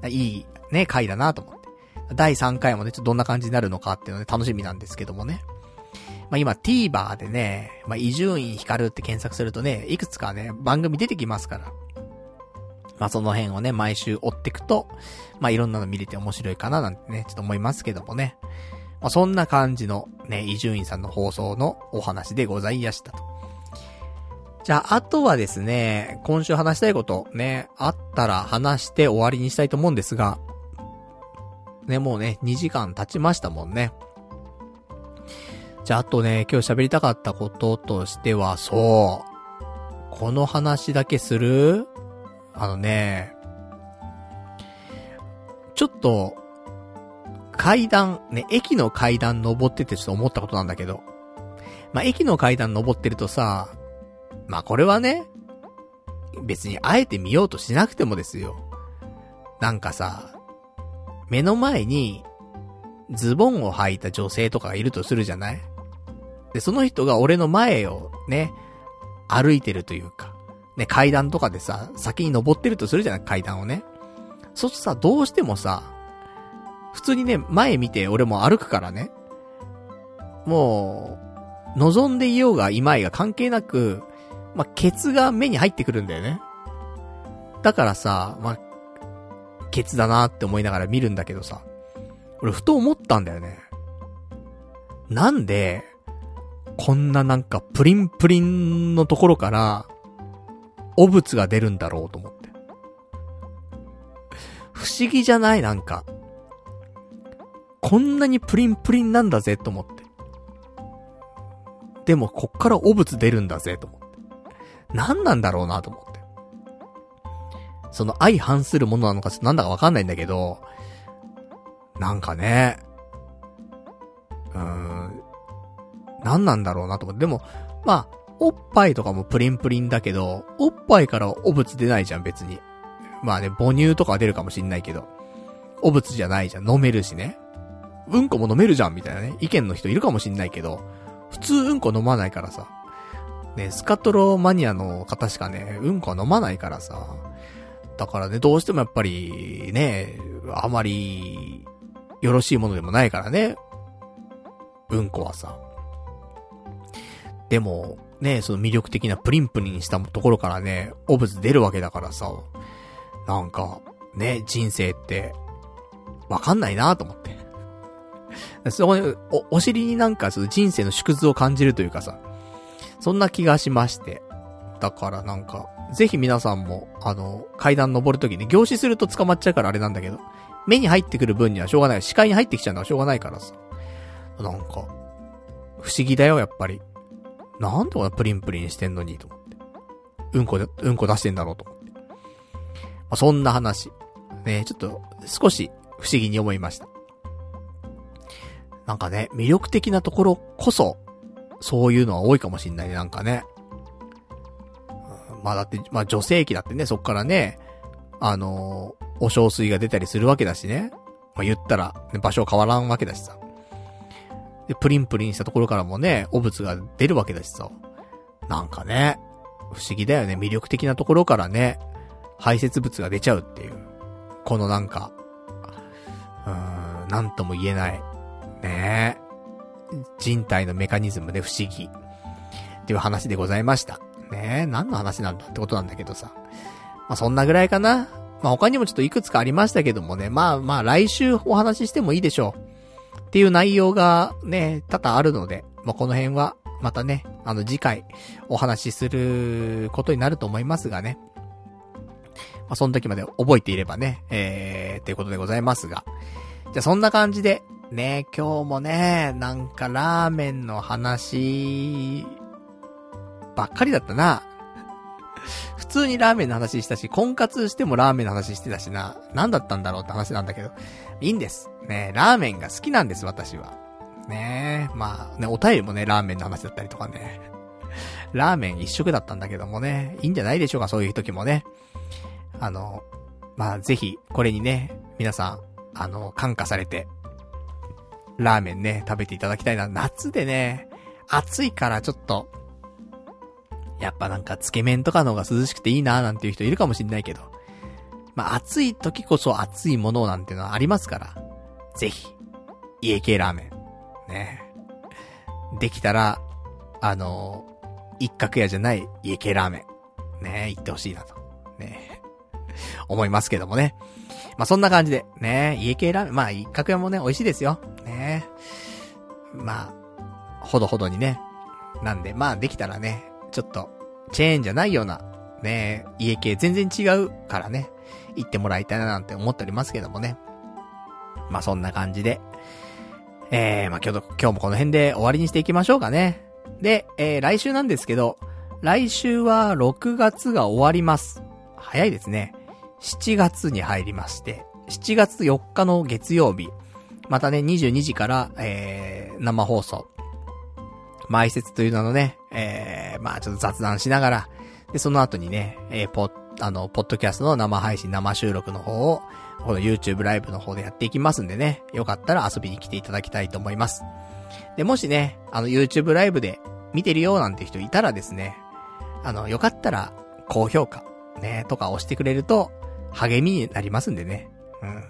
いいね、回だなと思って。第3回もね、ちょっとどんな感じになるのかっていうので楽しみなんですけどもね。まあ今 TVer でね、まあ伊集院光って検索するとね、いくつかね、番組出てきますから。まあその辺をね、毎週追っていくと、まあいろんなの見れて面白いかななんてね、ちょっと思いますけどもね。まあそんな感じのね、伊集院さんの放送のお話でございやしたと。じゃあ、あとはですね、今週話したいことね、あったら話して終わりにしたいと思うんですが、ね、もうね、2時間経ちましたもんね。じゃあ、あとね、今日喋りたかったこととしては、そう。この話だけする？あのね、ちょっと、階段、ね、駅の階段登っててちょっと思ったことなんだけど、まあ、駅の階段登ってるとさ、まあ、これはね、別にあえて見ようとしなくてもですよ。なんかさ、目の前に、ズボンを履いた女性とかがいるとするじゃない？で、その人が俺の前をね、歩いてるというか、ね、階段とかでさ、先に登ってるとするじゃない？階段をね。そうするとさ、どうしてもさ、普通にね、前見て俺も歩くからね。もう、望んでいようがいまいが関係なく、まあ、ケツが目に入ってくるんだよね。だからさ、まあ、ケツだなって思いながら見るんだけどさ、俺ふと思ったんだよね。なんで、こんななんかプリンプリンのところから、汚物が出るんだろうと思って。不思議じゃない？なんか。こんなにプリンプリンなんだぜと思って。でも、こっから汚物出るんだぜと思って。何なんだろうなと思って。その相反するものなのかちょっとなんだかわかんないんだけど、なんかね、うーん、何なんだろうなと思って。でも、まあ、おっぱいとかもプリンプリンだけど、おっぱいから汚物出ないじゃん、別に。まあね、母乳とかは出るかもしんないけど。汚物じゃないじゃん、飲めるしね。うんこも飲めるじゃん、みたいなね、意見の人いるかもしんないけど、普通うんこ飲まないからさ。ね、スカトロマニアの方しかね、うんこは飲まないからさ。だからね、どうしてもやっぱり、ね、あまり、よろしいものでもないからね。うんこはさ。でも、ね、その魅力的なプリンプリンしたところからね、汚物出るわけだからさ、なんか、ね、人生って、わかんないなと思って。そこに、お、お尻になんかその人生の縮図を感じるというかさ、そんな気がしまして。だからなんか、ぜひ皆さんも、あの、階段登るときに、凝視すると捕まっちゃうからあれなんだけど、目に入ってくる分にはしょうがない。視界に入ってきちゃうのはしょうがないからさ。なんか、不思議だよ、やっぱり。なんでこんなプリンプリンしてんのに、と思って。うんこで、うんこ出してんだろうと思って。まあ、そんな話。ねちょっと、少し不思議に思いました。なんかね、魅力的なところこそ、そういうのは多いかもしんないね、なんかね。まあだって、まあ女性器だってね、そっからね、あのー、お小水が出たりするわけだしね。まあ言ったら、ね、場所変わらんわけだしさ。で、プリンプリンしたところからもね、汚物が出るわけだしさ。なんかね、不思議だよね。魅力的なところからね、排泄物が出ちゃうっていう。このなんか、うーん、なんとも言えない。ね人体のメカニズムで不思議。っていう話でございました。ね何の話なんだってことなんだけどさ。まあ、そんなぐらいかな。まあ、他にもちょっといくつかありましたけどもね。まあまあ来週お話ししてもいいでしょう。っていう内容がね、多々あるので、まあ、この辺は、またね、あの次回お話しすることになると思いますがね。まあ、その時まで覚えていればね、えー、っていうことでございますが。じゃあそんな感じで、ね、今日もね、なんかラーメンの話、ばっかりだったな。普通にラーメンの話したし、婚活してもラーメンの話してたしな。何だったんだろうって話なんだけど。いいんです。ねラーメンが好きなんです、私は。ねまあ、ね、お便りもね、ラーメンの話だったりとかね。ラーメン一食だったんだけどもね、いいんじゃないでしょうか、そういう時もね。あの、まあ、ぜひ、これにね、皆さん、あの、感化されて、ラーメンね、食べていただきたいな。夏でね、暑いからちょっと、やっぱなんかつけ麺とかの方が涼しくていいなーなんていう人いるかもしんないけど。まあ暑い時こそ暑いものなんていうのはありますから。ぜひ、家系ラーメン。ね。できたら、あのー、一角屋じゃない家系ラーメン。ね、行ってほしいなと。ね。思いますけどもね。まあ、そんな感じで、ね、家系ラーメン、まあ、一角屋もね、美味しいですよ。ね。まあ、ほどほどにね。なんで、まあ、できたらね、ちょっと、チェーンじゃないような、ね、家系全然違うからね、行ってもらいたいななんて思っておりますけどもね。まあそんな感じで、えー、まあ今日、今日もこの辺で終わりにしていきましょうかね。で、えー、来週なんですけど、来週は6月が終わります。早いですね。7月に入りまして、7月4日の月曜日、またね、22時から、えー、生放送。埋設という名のね、えー、まあちょっと雑談しながら、で、その後にね、えー、ポッ、あの、ポッドキャストの生配信、生収録の方を、この YouTube ライブの方でやっていきますんでね、よかったら遊びに来ていただきたいと思います。で、もしね、あの YouTube ライブで見てるよなんて人いたらですね、あの、よかったら、高評価、ね、とか押してくれると、励みになりますんでね。うん。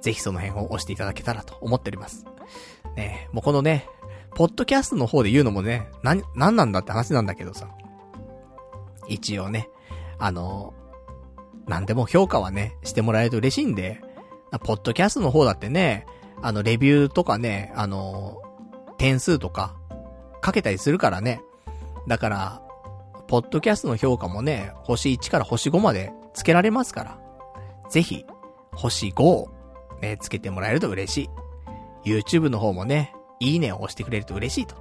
ぜひその辺を押していただけたらと思っております。ね、もうこのね、ポッドキャストの方で言うのもね、な、なんなんだって話なんだけどさ。一応ね、あの、何でも評価はね、してもらえると嬉しいんで、ポッドキャストの方だってね、あの、レビューとかね、あの、点数とか、かけたりするからね。だから、ポッドキャストの評価もね、星1から星5までつけられますから。ぜひ、星5をね、つけてもらえると嬉しい。YouTube の方もね、いいねを押してくれると嬉しいと。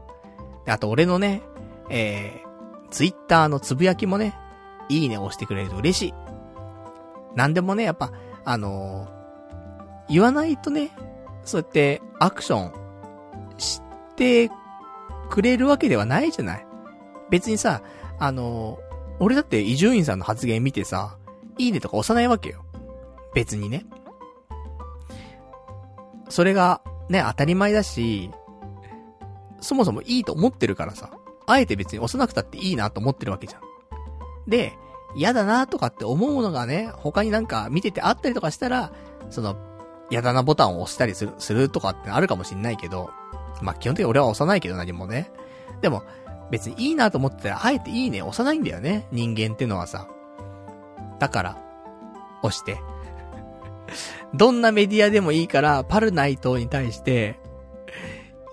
あと俺のね、えー、Twitter のつぶやきもね、いいねを押してくれると嬉しい。なんでもね、やっぱ、あのー、言わないとね、そうやってアクションしてくれるわけではないじゃない。別にさ、あのー、俺だって伊集院さんの発言見てさ、いいねとか押さないわけよ。別にね。それが、ね、当たり前だし、そもそもいいと思ってるからさ、あえて別に押さなくたっていいなと思ってるわけじゃん。で、嫌だなとかって思うものがね、他になんか見ててあったりとかしたら、その、嫌だなボタンを押したりする、するとかってあるかもしんないけど、まあ、基本的に俺は押さないけど何もね。でも、別にいいなと思ってたら、あえていいね押さないんだよね。人間ってのはさ。だから、押して。どんなメディアでもいいから、パルナイトに対して、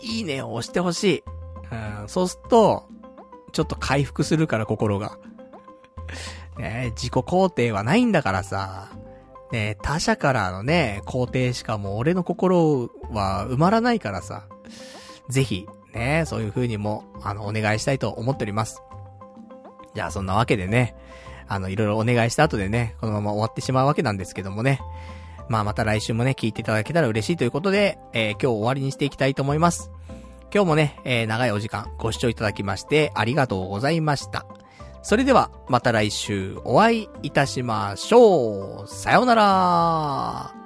いいねを押してほしい。うん、そうすると、ちょっと回復するから心が。ね自己肯定はないんだからさ。ね他者からのね、肯定しかも俺の心は埋まらないからさ。ぜひ、ねそういう風にも、あの、お願いしたいと思っております。じゃあ、そんなわけでね、あの、いろいろお願いした後でね、このまま終わってしまうわけなんですけどもね。まあ、また来週もね、聞いていただけたら嬉しいということで、えー、今日終わりにしていきたいと思います。今日もね、えー、長いお時間ご視聴いただきましてありがとうございました。それでは、また来週お会いいたしましょう。さようなら